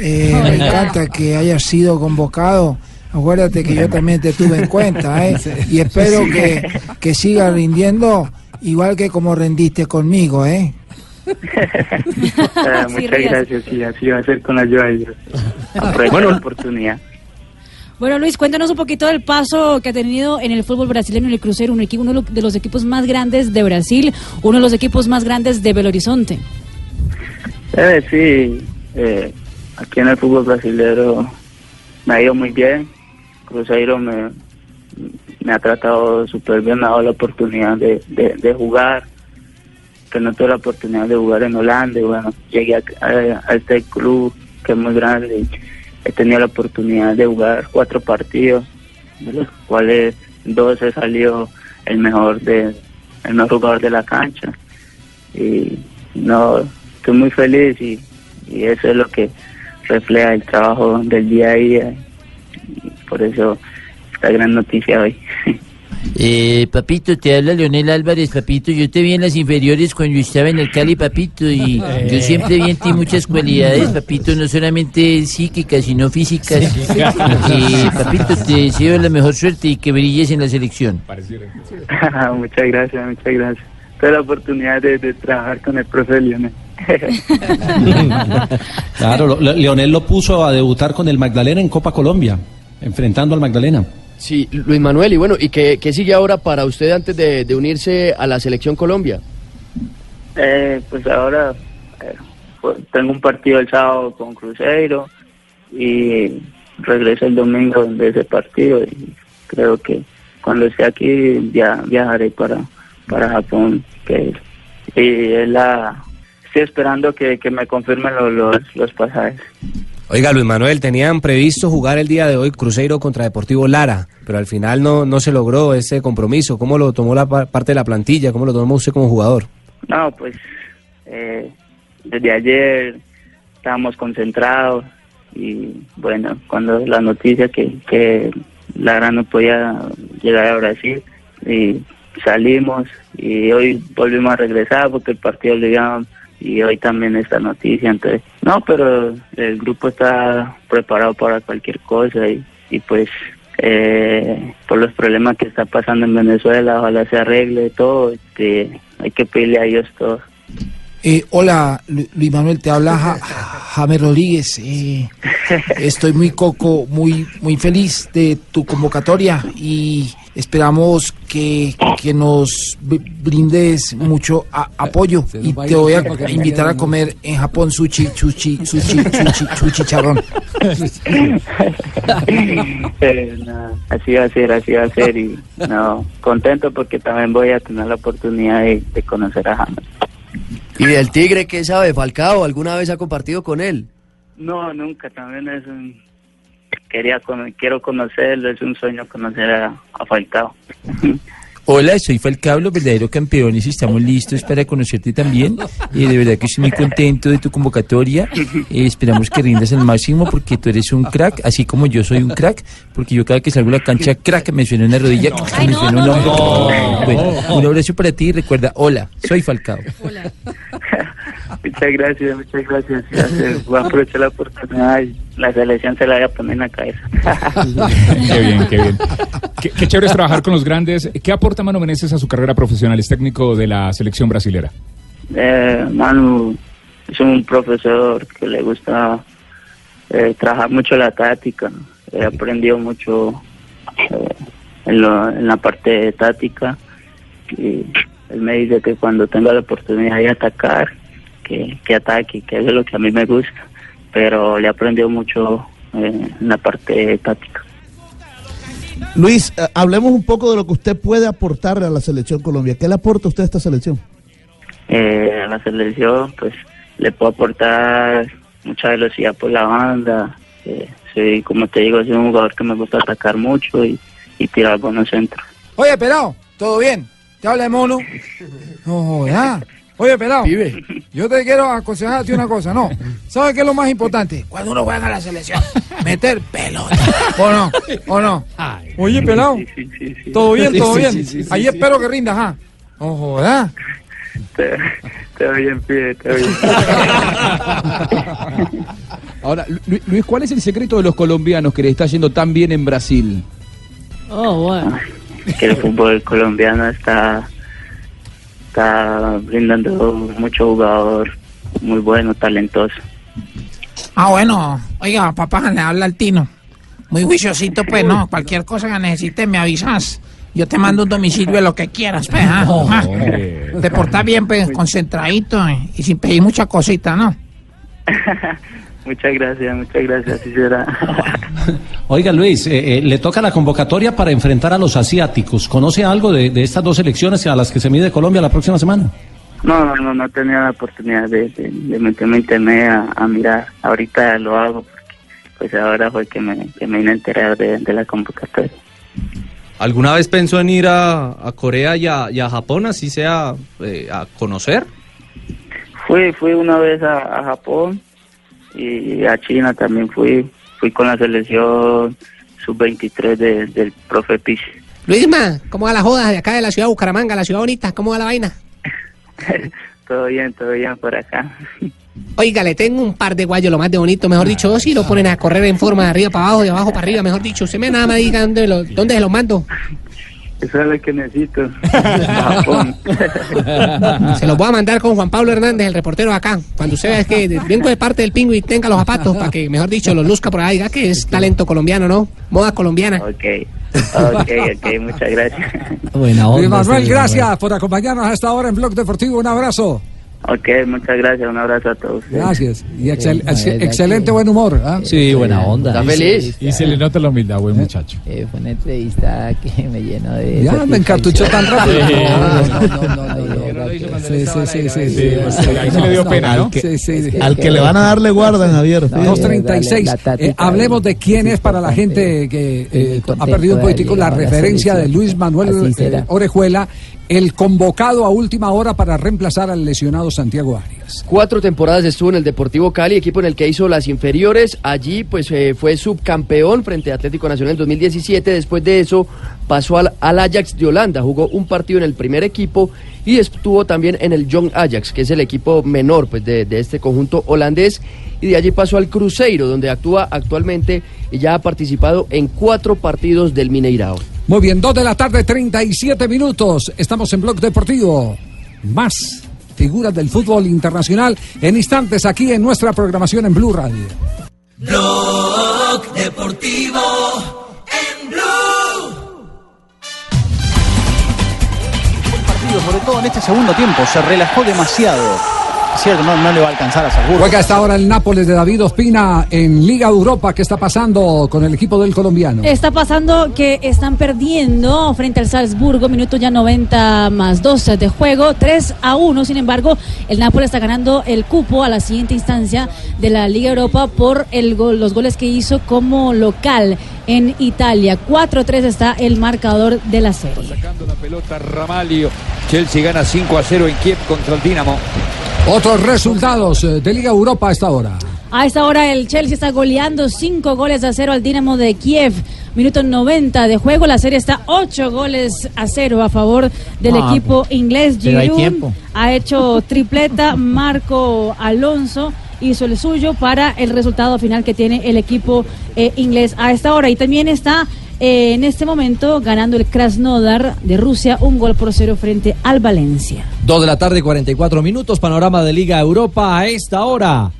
Speaker 22: Eh, me encanta que hayas sido convocado. Acuérdate que yo también te tuve en cuenta, ¿eh? Y espero que, que sigas rindiendo igual que como rendiste conmigo, ¿eh?
Speaker 21: Ah, muchas gracias, sí, así va a ser con la ayuda de Dios. La oportunidad.
Speaker 7: Bueno, Luis, cuéntanos un poquito del paso que ha tenido en el fútbol brasileño, en el Crucero, un equipo, uno de los equipos más grandes de Brasil, uno de los equipos más grandes de Belo Horizonte.
Speaker 21: Eh, sí, eh, aquí en el fútbol brasileño me ha ido muy bien. Cruzeiro me, me ha tratado súper bien, me ha dado la oportunidad de, jugar, que no tuve la oportunidad de jugar en Holanda. Y bueno, llegué a, este club que es muy grande y he tenido la oportunidad de jugar cuatro partidos de los cuales dos he salido el mejor de el mejor jugador de la cancha y no estoy muy feliz y, eso es lo que refleja el trabajo del día a día por eso esta gran noticia hoy.
Speaker 23: Eh, papito, te habla Leonel Álvarez, papito. Yo te vi en las inferiores cuando estaba en el Cali, papito, y yo siempre vi en ti muchas cualidades, papito, no solamente psíquicas, sino físicas. Eh, papito, te deseo la mejor suerte y que brilles en la selección.
Speaker 21: muchas gracias, muchas gracias. Tuve la oportunidad de, de trabajar con el profe Lionel.
Speaker 24: Claro, lo- Leonel lo puso a debutar con el Magdalena en Copa Colombia, enfrentando al Magdalena.
Speaker 8: Sí, Luis Manuel, y bueno, ¿y qué, qué sigue ahora para usted antes de, de unirse a la selección Colombia?
Speaker 21: Eh, pues ahora eh, pues, tengo un partido el sábado con Cruzeiro y regreso el domingo de ese partido y creo que cuando esté aquí ya viajaré para, para Japón que, y es la estoy esperando que, que me confirmen lo- los, los pasajes.
Speaker 25: Oiga, Luis Manuel, tenían previsto jugar el día de hoy Cruzeiro contra Deportivo Lara, pero al final no, no se logró ese compromiso. ¿Cómo lo tomó la pa- parte de la plantilla? ¿Cómo lo tomó usted como jugador?
Speaker 21: No, pues eh, desde ayer estábamos concentrados y bueno, cuando la noticia que, que Lara no podía llegar a Brasil y salimos y hoy volvimos a regresar porque el partido le y hoy también esta noticia, entonces no, pero el grupo está preparado para cualquier cosa y, y pues eh, por los problemas que está pasando en Venezuela, ojalá se arregle todo, este, hay que pedirle a Dios todo.
Speaker 22: Eh, hola, Lu- Luis Manuel, te habla Ja- James Rodríguez. Eh, estoy muy coco, muy muy feliz de tu convocatoria y esperamos que, que nos br- brindes mucho a- apoyo y te voy a invitar a comer en Japón sushi, sushi, sushi, sushi, sushi charrón.
Speaker 21: Eh, no, así va a ser, así va a ser y no, contento porque también voy a tener la oportunidad de, de conocer a James.
Speaker 8: ¿Y del Tigre qué sabe? ¿Falcao alguna vez ha compartido con él?
Speaker 21: No, nunca, también es un... Quería, cono- quiero conocerlo, es un sueño conocer a, a Falcao.
Speaker 23: Hola, soy Falcao, los verdaderos campeones. Estamos listos para conocerte también. Eh, de verdad que estoy muy contento de tu convocatoria. Eh, esperamos que rindas al máximo porque tú eres un crack, así como yo soy un crack. Porque yo cada que salgo a la cancha, crack, me suena una rodilla, me suena un hombro. Bueno, un abrazo para ti y recuerda, hola, soy Falcao.
Speaker 21: Muchas gracias, muchas gracias. Gracias. Voy a aprovechar la oportunidad y la selección se la voy a poner en la cabeza.
Speaker 11: Qué bien, qué bien. Qué, qué chévere es trabajar con los grandes. ¿Qué aporta Mano Meneses a su carrera profesional? Es técnico de la selección brasilera.
Speaker 21: Eh, Manu es un profesor que le gusta eh, trabajar mucho la táctica. He aprendido mucho eh, en, lo- en la parte de táctica. Y él me dice que cuando tenga la oportunidad de atacar, que, que ataque, que es lo que a mí me gusta. Pero le he aprendido mucho eh, en la parte táctica.
Speaker 14: Luis, eh, hablemos un poco de lo que usted puede aportarle a la selección Colombia. ¿Qué le aporta usted a esta selección?
Speaker 21: eh, a la selección, pues le puedo aportar mucha velocidad por la banda. eh, soy, como te digo, soy un jugador que me gusta atacar mucho y, y tirar buenos centros.
Speaker 22: Oye, pelado, ¿todo bien? ¿Te habla de mono? No, joda. Oye, pelado, yo te quiero aconsejarte una cosa, ¿no? ¿Sabes qué es lo más importante? Cuando uno juega a la selección, meter pelota. ¿O no? ¿O no? Oye, pelado, ¿todo bien? ¿Todo bien?
Speaker 21: sí, sí, sí,
Speaker 22: Ahí
Speaker 21: sí.
Speaker 22: espero que rindas, ¿ah? No joda.
Speaker 21: Te, te doy en pie, te doy en
Speaker 13: Ahora, Lu- Luis, ¿cuál es el secreto de los colombianos que le está yendo tan bien en Brasil?
Speaker 21: Oh, bueno. Que el fútbol colombiano está, está brindando mucho jugador muy bueno, talentoso.
Speaker 12: Ah, bueno, oiga, papá, le habla al Tino. Muy juiciosito, pues, ¿no? Cualquier cosa que necesites, me avisas. Yo te mando un domicilio de lo que quieras, pues, ¿ah? Ah. Te portas bien, pues, concentradito eh, y sin pedir mucha cosita, ¿no?
Speaker 21: Muchas gracias, muchas gracias, así será.
Speaker 24: Oiga, Luis, eh, eh, le toca la convocatoria para enfrentar a los asiáticos. ¿Conoce algo de, de estas dos selecciones a las que se mide Colombia la próxima semana?
Speaker 21: No, no, no, no tenía la oportunidad de, de, de meterme a internet a, a mirar. Ahorita lo hago porque pues ahora fue que me, que me vine a enterar de, de la convocatoria.
Speaker 26: ¿Alguna vez pensó en ir a, a Corea y a, y a Japón, así sea eh, a conocer?
Speaker 21: Fui, fui una vez a, a Japón y a China también fui. Fui con la selección sub-23 de- del profe Piche.
Speaker 27: Luisma, ¿cómo va la joda de acá de la ciudad de Bucaramanga, la ciudad bonita? ¿Cómo va la vaina?
Speaker 21: Todo bien, todo bien por acá.
Speaker 27: Oiga, le tengo un par de guayos, lo más de bonito, mejor dicho, dos y lo ponen a correr en forma de arriba para abajo, de abajo para arriba, mejor dicho. Usted me nada más diga dónde, lo- dónde se los mando.
Speaker 21: Eso es lo que necesito. Japón.
Speaker 27: Se los voy a mandar con Juan Pablo Hernández, el reportero de acá. Cuando usted vea que vengo de parte del pingüi, tenga los zapatos para que, mejor dicho, los luzca por ahí. Diga que es talento colombiano, ¿no? Moda colombiana.
Speaker 21: Ok, ok, ok, muchas gracias.
Speaker 19: Buena
Speaker 5: Luis Manuel, gracias por acompañarnos a esta hora en Blog Deportivo. Un abrazo.
Speaker 21: Ok, muchas gracias, un abrazo a todos.
Speaker 5: Gracias. Y excel- ex- excelente buen humor. ¿ah?
Speaker 19: Sí, buena onda.
Speaker 5: Está feliz.
Speaker 9: Y se le nota la humildad, buen muchacho.
Speaker 12: Eh, fue una entrevista que me llenó de.
Speaker 5: Ya me encartuchó tan rápido.
Speaker 9: Sí.
Speaker 5: Sí, sí, sí, sí, sí.
Speaker 9: ahí se le dio pena, ¿no?
Speaker 5: Sí, sí, sí.
Speaker 14: Al que le van a darle guardan, Javier.
Speaker 5: 236. Eh, hablemos de quién es para la gente que eh, ha perdido un poquitico la referencia de Luis Manuel eh, Orejuela, el convocado a última hora para reemplazar al lesionado Santiago Arias.
Speaker 8: Cuatro temporadas estuvo en el Deportivo Cali, equipo en el que hizo las inferiores. Allí pues eh, fue subcampeón frente a Atlético Nacional en 2017. Después de eso pasó al, Ajax de Holanda, jugó un partido en el primer equipo y estuvo también en el Young Ajax, que es el equipo menor pues, de este conjunto holandés. Y de allí pasó al Cruzeiro, donde actúa actualmente y ya ha participado en cuatro partidos del Mineirao.
Speaker 5: Muy bien, 2 de la tarde, 37 minutos. Estamos en Blog Deportivo. Más figuras del fútbol internacional en instantes aquí en nuestra programación en Blue Radio.
Speaker 2: Blog Deportivo en Blue.
Speaker 28: partido, sobre todo en este segundo tiempo. Se relajó demasiado. Cierto, no, no le va a alcanzar a Salzburgo.
Speaker 5: Juega hasta ahora el Nápoles de David Ospina en Liga Europa. ¿Qué está pasando con el equipo del colombiano?
Speaker 7: Está pasando que están perdiendo frente al Salzburgo, minuto ya 90 más 12 de juego, 3 a 1. Sin embargo, el Nápoles está ganando el cupo a la siguiente instancia de la Liga Europa por el gol- los goles que hizo como local en Italia. 4-3 está el marcador de la serie.
Speaker 29: Sacando la pelota Ramalio. Chelsea gana 5 a 0 en Kiev contra el Dinamo.
Speaker 5: Otros resultados eh, de Liga Europa a esta hora.
Speaker 7: A esta hora el Chelsea está goleando 5 goles a 0 al Dinamo de Kiev. Minuto 90 de juego, la serie está 8 goles a 0 a favor del
Speaker 12: Ah,
Speaker 7: equipo inglés. Giroud
Speaker 12: tiempo.
Speaker 7: ha hecho tripleta, Marco Alonso hizo el suyo para el resultado final que tiene el equipo eh, inglés a esta hora. Y también está eh, en este momento ganando el Krasnodar de Rusia un gol por cero frente al Valencia.
Speaker 19: 2 de la tarde, 44 minutos, panorama de Liga Europa a esta hora.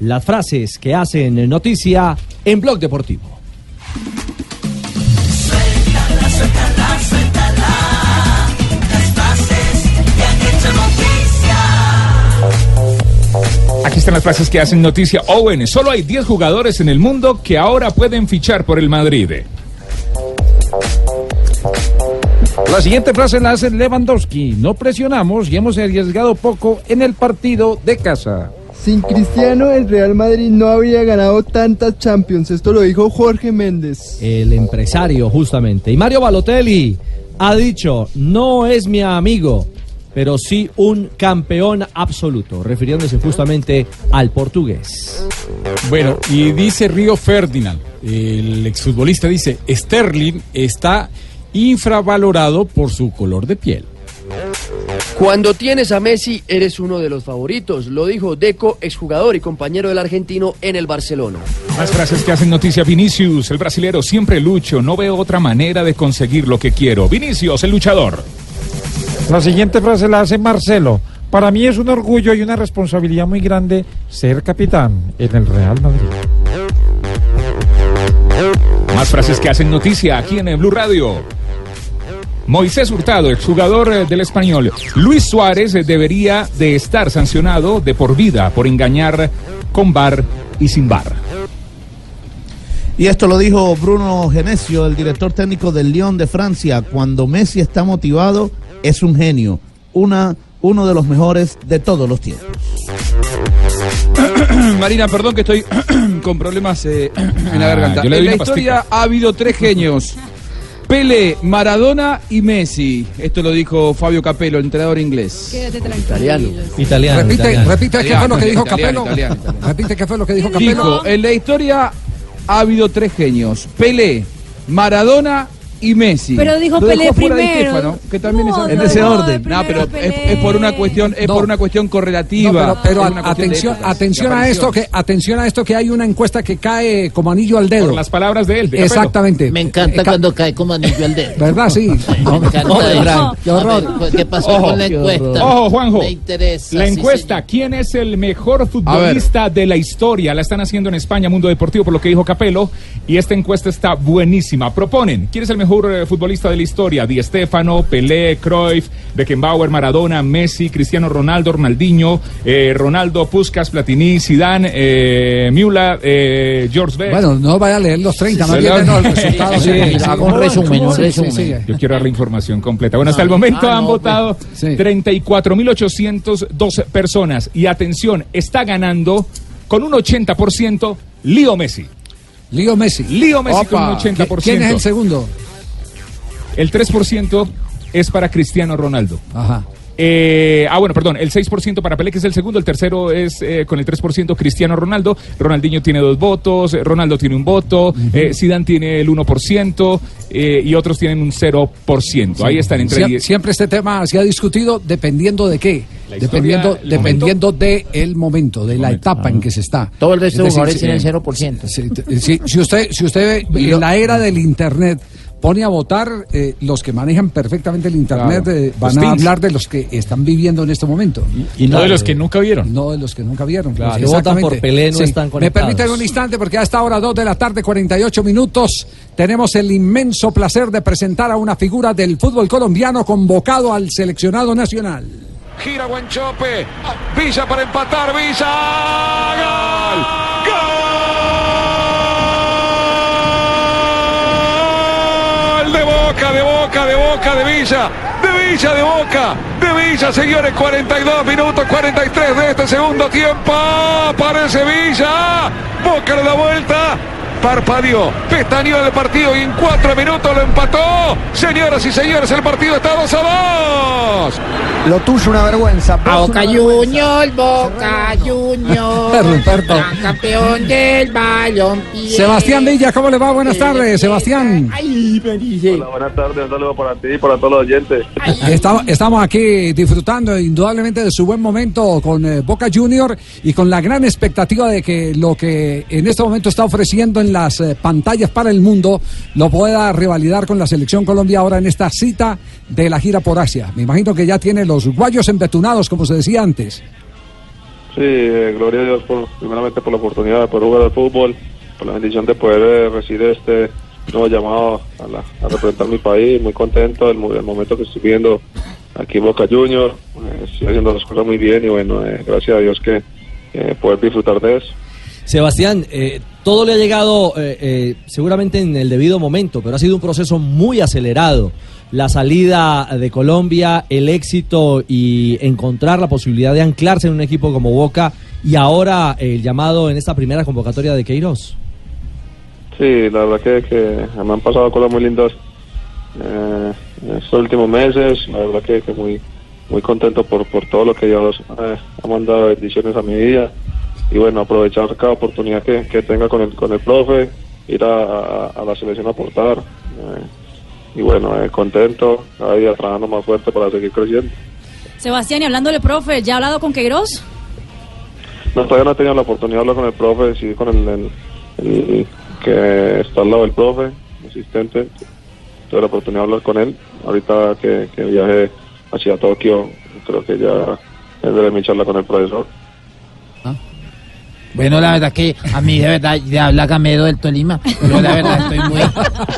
Speaker 19: Las frases que hacen noticia en Blog Deportivo.
Speaker 2: Suéltala, suéltala, suéltala. Las frases que han hecho noticia.
Speaker 11: Aquí están las frases que hacen noticia. Owen, solo hay 10 jugadores en el mundo que ahora pueden fichar por el Madrid.
Speaker 30: La siguiente frase la hace Lewandowski. No presionamos y hemos arriesgado poco en el partido de casa.
Speaker 31: Sin Cristiano, el Real Madrid no habría ganado tantas Champions. Esto lo dijo Jorge Méndez.
Speaker 19: El empresario, justamente. Y Mario Balotelli ha dicho, no es mi amigo, pero sí un campeón absoluto, refiriéndose justamente al portugués.
Speaker 9: Bueno, y dice Río Ferdinand, el exfutbolista dice, Sterling está infravalorado por su color de piel.
Speaker 8: Cuando tienes a Messi, eres uno de los favoritos, lo dijo Deco, exjugador y compañero del argentino en el Barcelona.
Speaker 11: Más frases que hacen noticia. Vinicius, el brasilero, siempre lucho. No veo otra manera de conseguir lo que quiero. Vinicius, el luchador.
Speaker 30: La siguiente frase la hace Marcelo. Para mí es un orgullo y una responsabilidad muy grande ser capitán en el Real Madrid.
Speaker 11: Más frases que hacen noticia aquí en el Blue Radio. Moisés Hurtado, exjugador eh, del español. Luis Suárez eh, debería de estar sancionado de por vida por engañar con bar y sin bar.
Speaker 14: Y esto lo dijo Bruno Genesio, el director técnico del Lyon de Francia. Cuando Messi está motivado, es un genio. Una, uno de los mejores de todos los tiempos.
Speaker 13: Marina, perdón que estoy con problemas eh, en la
Speaker 11: Ah,
Speaker 13: garganta. en la historia ha habido tres genios. Pele, Maradona y Messi. Esto lo dijo Fabio Capello, el entrenador inglés.
Speaker 7: Quédate tranquilo.
Speaker 13: Italiano.
Speaker 24: Italiano.
Speaker 5: Repite,
Speaker 24: italiano.
Speaker 5: repite qué fue lo que dijo
Speaker 13: Italiano,
Speaker 5: Capello.
Speaker 13: italiano, italiano.
Speaker 5: Repite qué fue lo que dijo Capello.
Speaker 13: Dijo, en la historia ha habido tres genios. Pelé, Maradona y Messi.
Speaker 7: Pero dijo
Speaker 13: Lo
Speaker 7: Pelé primero.
Speaker 13: Que también
Speaker 7: No,
Speaker 13: es en ese orden.
Speaker 7: de
Speaker 13: No, pero es, es por una cuestión, es
Speaker 5: No.
Speaker 13: por una cuestión correlativa.
Speaker 5: No, pero, a- atención,
Speaker 13: épocas,
Speaker 5: atención a esto que atención a esto que hay una encuesta que cae como anillo al dedo.
Speaker 11: Por las palabras de él. de.
Speaker 5: Exactamente.
Speaker 32: Me encanta
Speaker 5: Eh, ca-
Speaker 32: cuando cae como anillo al dedo.
Speaker 5: ¿Verdad? Sí. No,
Speaker 32: Me encanta
Speaker 5: Qué horror.
Speaker 32: ver, ¿Qué pasó
Speaker 11: Ojo,
Speaker 32: con la encuesta?
Speaker 11: Ojo, Juanjo.
Speaker 32: Me interesa.
Speaker 11: La
Speaker 32: sí,
Speaker 11: encuesta, ¿quién es el mejor futbolista de la historia? La están haciendo en España, Mundo Deportivo, por lo que dijo Capello. Y esta encuesta está buenísima. Proponen, ¿quién es el mejor eh, futbolista de la historia? Di Stéfano, Pelé, Cruyff, Beckenbauer, Maradona, Messi, Cristiano Ronaldo, Ronaldinho, eh, Ronaldo, Puskas, Platini, Zidane, eh, Müller, eh, George Best.
Speaker 5: Bueno, no vaya a leer los 30, más
Speaker 11: Sí,
Speaker 5: bien no, el resultado.
Speaker 11: Sí,
Speaker 5: sí,
Speaker 11: sí,
Speaker 5: sí.
Speaker 32: hago un resumen, un resumen.
Speaker 11: Yo quiero dar la información completa. Bueno, hasta el
Speaker 32: Ah,
Speaker 11: momento
Speaker 32: ah,
Speaker 11: han
Speaker 32: no,
Speaker 11: votado 34.802 personas. Y atención, está ganando con un 80% Lío Messi.
Speaker 5: Lío Messi.
Speaker 11: Lío Messi con un
Speaker 5: Opa.
Speaker 11: 80%.
Speaker 5: ¿Quién es el segundo?
Speaker 11: El 3% es para Cristiano Ronaldo.
Speaker 5: Ajá.
Speaker 11: Eh, ah, bueno, perdón, el 6% para Pelé, que es el segundo, el tercero es eh, con el 3% Cristiano Ronaldo, Ronaldinho tiene dos votos, eh, Ronaldo tiene un voto, eh, Zidane tiene el 1% eh, y otros tienen un 0%. Ahí están entre...
Speaker 5: Sie- siempre este tema se ha discutido dependiendo de qué.
Speaker 11: Historia,
Speaker 5: Dependiendo,
Speaker 11: el
Speaker 5: dependiendo de el momento, de la etapa en que se está.
Speaker 32: Todo el resto de jugadores tienen 0%.
Speaker 5: si, si- si usted, si usted ve en la era del internet pone a votar eh, los que manejan perfectamente el internet
Speaker 9: Claro.
Speaker 5: eh, van
Speaker 9: Los
Speaker 5: a hablar de los que están viviendo en este momento
Speaker 9: Y no de los que nunca vieron.
Speaker 5: no de los que nunca vieron
Speaker 19: Claro.
Speaker 5: pues,
Speaker 19: Que votan por Pelé no están
Speaker 5: me
Speaker 19: conectados.
Speaker 5: permiten un instante porque a esta hora 2 de la tarde 48 minutos tenemos el inmenso placer de presentar a una figura del fútbol colombiano convocado al seleccionado nacional
Speaker 2: Gira Guanchope. Villa para empatar. Villa. ¡Gol! De boca, de boca, de boca, de Villa. De Villa, de boca. De Villa, señores. 42 minutos, 43 de este segundo tiempo. Aparece Villa. Boca le da vuelta. Parpadeó, pestañeó del partido y en cuatro minutos lo empató. Señoras y señores, el partido está 2 a 2.
Speaker 31: Lo tuyo una vergüenza.
Speaker 12: A Boca. Junior, Boca Junior.
Speaker 5: Ruperto.
Speaker 12: campeón del balón.
Speaker 5: Sebastián Villa cómo le va buenas tardes Sebastián
Speaker 12: Ay, me dice.
Speaker 33: Hola, buenas tardes, un saludo para ti y para todos los oyentes.
Speaker 5: Estamos, estamos aquí disfrutando indudablemente de su buen momento con eh, Boca Junior y con la gran expectativa de que lo que en este momento está ofreciendo en las eh, pantallas para el mundo lo pueda revalidar con la selección Colombia ahora en esta cita de la gira por Asia. Me imagino que ya tiene los guayos embetunados, como se decía antes.
Speaker 33: Sí, eh, gloria a Dios por, primeramente por la oportunidad de poder jugar al fútbol, por la bendición de poder eh, recibir este nuevo llamado a, la- a representar mi país, muy contento del, del momento que estoy viendo aquí en Boca Junior, eh, estoy haciendo las cosas muy bien y bueno, eh, gracias a Dios que eh, poder disfrutar de eso.
Speaker 19: Sebastián, eh, todo le ha llegado eh, eh, seguramente en el debido momento, pero ha sido un proceso muy acelerado. La salida de Colombia, el éxito y encontrar la posibilidad de anclarse en un equipo como Boca y ahora el llamado en esta primera convocatoria de Queiroz.
Speaker 33: Sí, la verdad que, que me han pasado cosas muy lindas eh, estos últimos meses. La verdad que, que muy muy contento por, por todo lo que Dios eh, ha mandado bendiciones a mi vida. Y bueno, aprovechar cada oportunidad que, que tenga con el, con el profe, ir a, a- a la selección a aportar. eh, y bueno, eh, contento, cada día trabajando más fuerte para seguir creciendo.
Speaker 7: Sebastián, y hablándole, profe, ¿ya ha hablado con Queiroz?
Speaker 33: No, todavía no he tenido la oportunidad de hablar con el profe, sí con el, el- el que está al lado del profe, asistente. Tuve la oportunidad de hablar con él. Ahorita que, que viaje hacia Tokio, creo que ya tendré mi charla con el profesor.
Speaker 12: Bueno, la verdad que a mí de verdad le habla Gamero del Tolima. Pero la verdad estoy muy,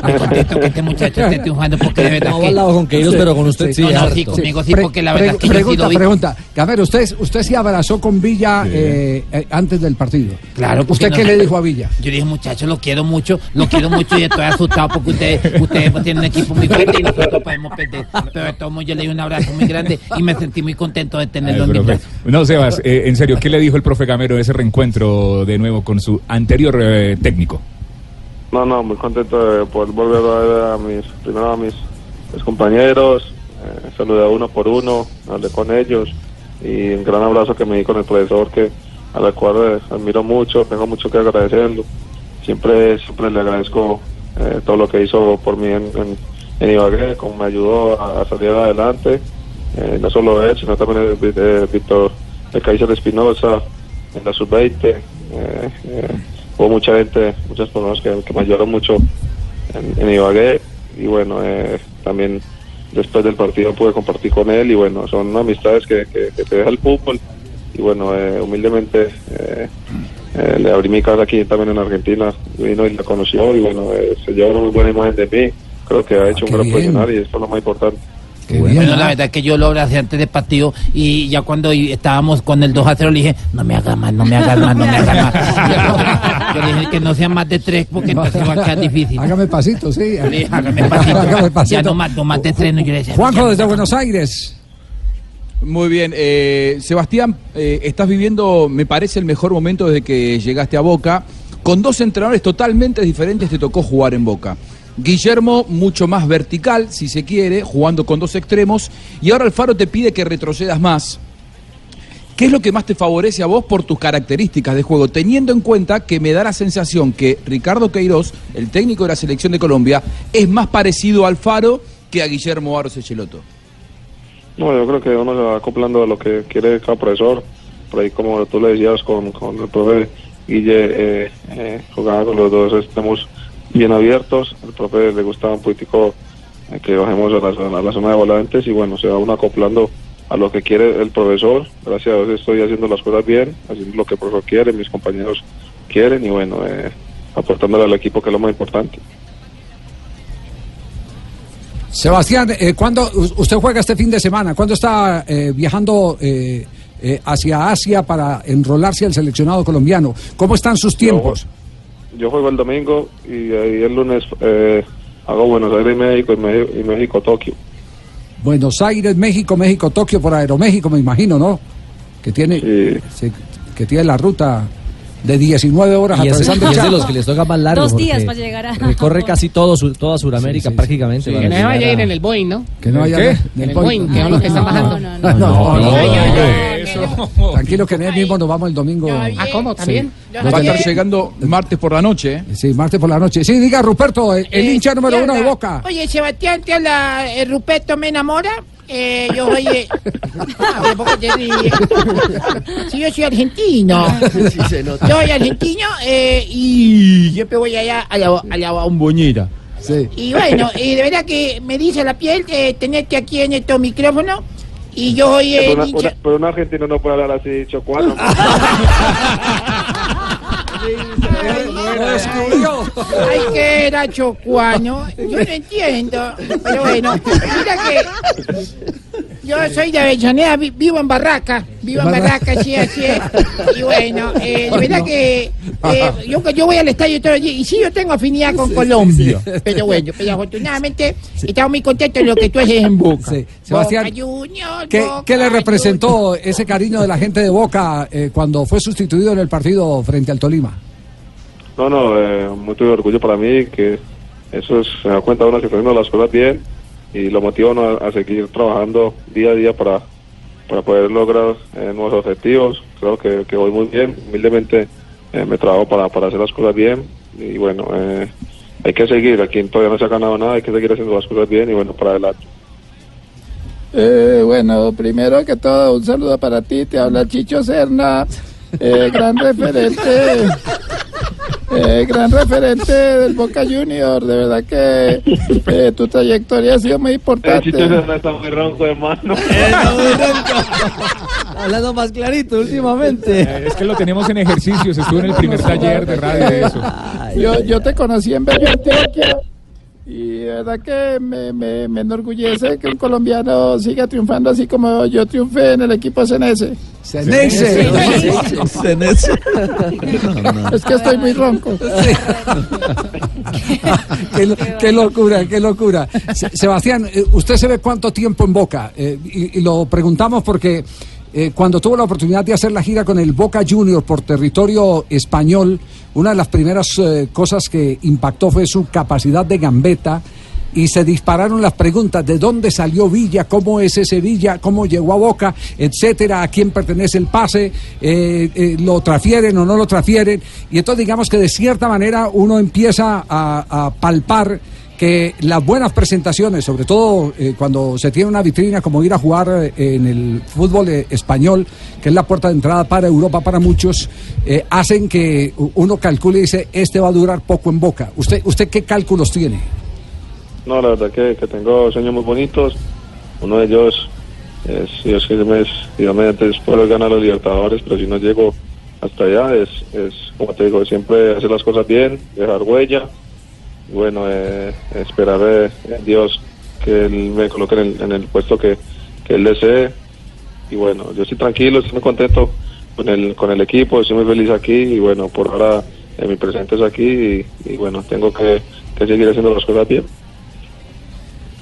Speaker 12: muy contento que este muchacho esté triunfando porque de verdad
Speaker 19: No ha
Speaker 12: que...
Speaker 19: hablado con Queiroz, pero con usted sí,
Speaker 12: No, no,
Speaker 19: harto.
Speaker 12: sí, conmigo sí, porque la verdad es que yo he
Speaker 5: pregunta,
Speaker 12: sido...
Speaker 5: pregunta. Gamero, usted, usted sí abrazó con Villa eh, eh, antes del partido.
Speaker 12: Claro,
Speaker 5: ¿Usted
Speaker 12: no-
Speaker 5: qué le dijo a Villa?
Speaker 12: Yo dije, muchachos, lo quiero mucho, lo quiero mucho y estoy asustado porque ustedes, ustedes tienen un equipo muy fuerte y nosotros podemos perder. Pero de todos modos yo le di un abrazo muy grande y me sentí muy contento de tenerlo en mi brazo.
Speaker 11: No, Sebas, eh, en serio, ¿qué le dijo el profe Gamero de ese reencuentro de nuevo con su anterior eh, técnico?
Speaker 33: No, no, muy contento de poder volver a ver a mis, primero a mis, compañeros, eh, saludé uno por uno, hablé con ellos y un gran abrazo que me di con el profesor que a la cual eh, admiro mucho, tengo mucho que agradecerlo. Siempre, siempre le agradezco eh, todo lo que hizo por mí en, en, Ibagué, cómo me ayudó a, salir adelante. Eh, no solo él, sino también Víctor de Kaiser Espinosa en la sub-20. eh, eh, hubo mucha gente, muchas personas que, que me ayudaron mucho en, en Ibagué y bueno, eh, también después del partido pude compartir con él y bueno, son amistades que, que, que te deja el fútbol y bueno, eh, humildemente eh, eh, le abrí mi casa aquí también en Argentina, vino y la conoció y bueno, se llevó una muy buena imagen de mí, creo que ha hecho un gran
Speaker 12: bien.
Speaker 33: profesional y esto es lo más importante.
Speaker 12: Bueno, la verdad es que yo lo abracé antes del partido y ya cuando estábamos con el 2 a 0 le dije, no me hagas más, no me hagas más, no me hagas más. Yo le dije que no sean más de tres porque entonces va a quedar difícil.
Speaker 5: Hágame pasito, sí.
Speaker 12: Hágame pasito.
Speaker 5: Hágame pasito.
Speaker 12: Ya no más, no más de tres, no yo le decía,
Speaker 5: Juanjo, desde
Speaker 12: no.
Speaker 5: Buenos Aires.
Speaker 16: Muy bien, eh, Sebastián, eh, estás viviendo, me parece, el mejor momento desde que llegaste a Boca. Con dos entrenadores totalmente diferentes te tocó jugar en Boca. Guillermo, mucho más vertical, si se quiere, jugando con dos extremos. Y ahora Alfaro te pide que retrocedas más. ¿Qué es lo que más te favorece a vos por tus características de juego? Teniendo en cuenta que me da la sensación que Ricardo Queiroz, el técnico de la selección de Colombia, es más parecido a Alfaro que a Guillermo Aros Echeloto.
Speaker 33: No, yo creo que uno se va acoplando a lo que quiere cada profesor. Por ahí, como tú le decías con, con el profe Guille, eh, eh, jugaba con los dos extremos bien abiertos. El profe le gustaba un poquitico eh, que bajemos a la, a la zona de volantes y bueno, se va uno acoplando a lo que quiere el profesor. Gracias a Dios estoy haciendo las cosas bien, haciendo lo que el profesor quiere, mis compañeros quieren y bueno, eh, aportándole al equipo que es lo más importante.
Speaker 5: Sebastián, eh, ¿cuándo usted juega este fin de semana? ¿Cuándo está eh, viajando eh, eh, hacia Asia para enrolarse al seleccionado colombiano? ¿Cómo están sus tiempos?
Speaker 33: Yo juego el domingo y ahí el lunes eh, hago Buenos Aires y México y México, y México Tokio.
Speaker 5: Buenos Aires, México, México, Tokio por Aeroméxico, me imagino, ¿no? Que tiene, se- que tiene la ruta de 19 horas
Speaker 19: Y es,
Speaker 5: atravesando
Speaker 19: y es de los que les toca más largo.
Speaker 7: Dos días para llegar a-
Speaker 19: Recorre casi todo, su- toda Sudamérica prácticamente. para
Speaker 27: Que no se
Speaker 19: llegar
Speaker 27: vaya a en el Boeing, ¿no?
Speaker 5: Que no vaya
Speaker 27: ¿Qué?
Speaker 5: en
Speaker 27: En
Speaker 5: el
Speaker 27: el
Speaker 5: Boeing.
Speaker 27: Boeing, que son los que están bajando.
Speaker 5: No, no, no, no, Tranquilo que en el mismo nos vamos el domingo.
Speaker 27: Ah, ¿cómo? ¿También?
Speaker 5: Sí.
Speaker 16: Va a estar llegando martes por la noche. ¿eh?
Speaker 5: Sí, martes por la noche. Sí, diga Ruperto, el,
Speaker 12: Eh,
Speaker 5: hincha número uno de Boca.
Speaker 12: Oye, Sebastián, te habla eh, Ruperto Me Enamora. Eh, yo soy... eh, ah, ¿por qué te ríes? Sí, yo soy argentino.
Speaker 8: Sí, se nota.
Speaker 12: Yo soy argentino eh, y siempre voy allá a la, a la bombonera.
Speaker 5: Sí.
Speaker 12: Y bueno, y de verdad que me dice la piel eh, tenerte aquí en estos micrófonos. Y yo soy eh,
Speaker 33: pero, una-
Speaker 12: hincha-
Speaker 33: una- pero un argentino no puede hablar así, chocuano.
Speaker 12: Ay, que era chocuano. Yo no entiendo. Pero bueno, mira que yo soy de Avellaneda, vi- vivo en Barraca. Vivo en Barraca, sí, así es. Y bueno, eh, de verdad que eh, yo, yo voy al estadio todo el día. Y sí, yo tengo afinidad con Colombia. Pero bueno, pero afortunadamente estamos muy contentos de lo que tú haces en Boca.
Speaker 5: Sebastián,
Speaker 12: Boca Juniors,
Speaker 5: ¿Qué,
Speaker 12: Boca
Speaker 5: qué le representó ese cariño de la gente de Boca eh, cuando fue sustituido en el partido frente al Tolima?
Speaker 33: No, no, eh, mucho orgullo para mí que eso es, se da cuenta uno que está haciendo las cosas bien y lo motiva uno a, seguir trabajando día a día para, para poder lograr eh, nuevos objetivos. Creo que, que voy muy bien, humildemente eh, me trabajo para, para hacer las cosas bien y bueno, eh, hay que seguir, aquí todavía no se ha ganado nada, hay que seguir haciendo las cosas bien y bueno, para adelante.
Speaker 22: Eh, bueno, primero que todo, un saludo para ti. Te habla Chicho Serna, gran referente, eh, gran referente del Boca Junior. De verdad que eh, tu trayectoria ha sido muy importante.
Speaker 33: está muy ronco, hermano.
Speaker 19: Hablando más clarito últimamente.
Speaker 11: Eh, Es que lo tenemos en ejercicios, estuve en el primer taller de radio de eso.
Speaker 22: Yo, yo te conocí en Bello Antioquia y de verdad que me, me, me enorgullece que un colombiano siga triunfando así como yo triunfé en el equipo Cenese.
Speaker 5: Cenese.
Speaker 14: Cenese.
Speaker 22: Es que estoy muy ronco.
Speaker 5: qué, lo- qué locura, qué locura. Se- Sebastián, eh, usted se ve cuánto tiempo en Boca Eh, y, y lo preguntamos porque eh, cuando tuvo la oportunidad de hacer la gira con el Boca Junior por territorio español, una de las primeras eh, cosas que impactó fue su capacidad de gambeta y se dispararon las preguntas de dónde salió Villa, cómo es ese Villa, cómo llegó a Boca, etcétera, a quién pertenece el pase, eh, lo transfieren o no lo transfieren. Y entonces digamos que de cierta manera uno empieza a palpar que las buenas presentaciones, sobre todo eh, cuando se tiene una vitrina como ir a jugar eh, en el fútbol eh, español, que es la puerta de entrada para Europa para muchos, hacen que uno calcule y dice, este va a durar poco en boca. ¿Usted, usted qué cálculos tiene?
Speaker 33: No, la verdad que, tengo sueños muy bonitos. Uno de ellos es, Dios quiere, me- si Dios mediante es poder ganar los Libertadores, pero si no llego hasta allá, es, es como te digo, siempre hacer las cosas bien, dejar huella. Bueno, eh, esperar eh, en Dios que Él me coloque en el, en el puesto que, Él desee. Y bueno, yo estoy tranquilo, estoy muy contento con el, con el equipo, estoy muy feliz aquí y bueno, por ahora eh, mi presente es aquí y, y bueno, tengo que, que seguir haciendo las cosas bien.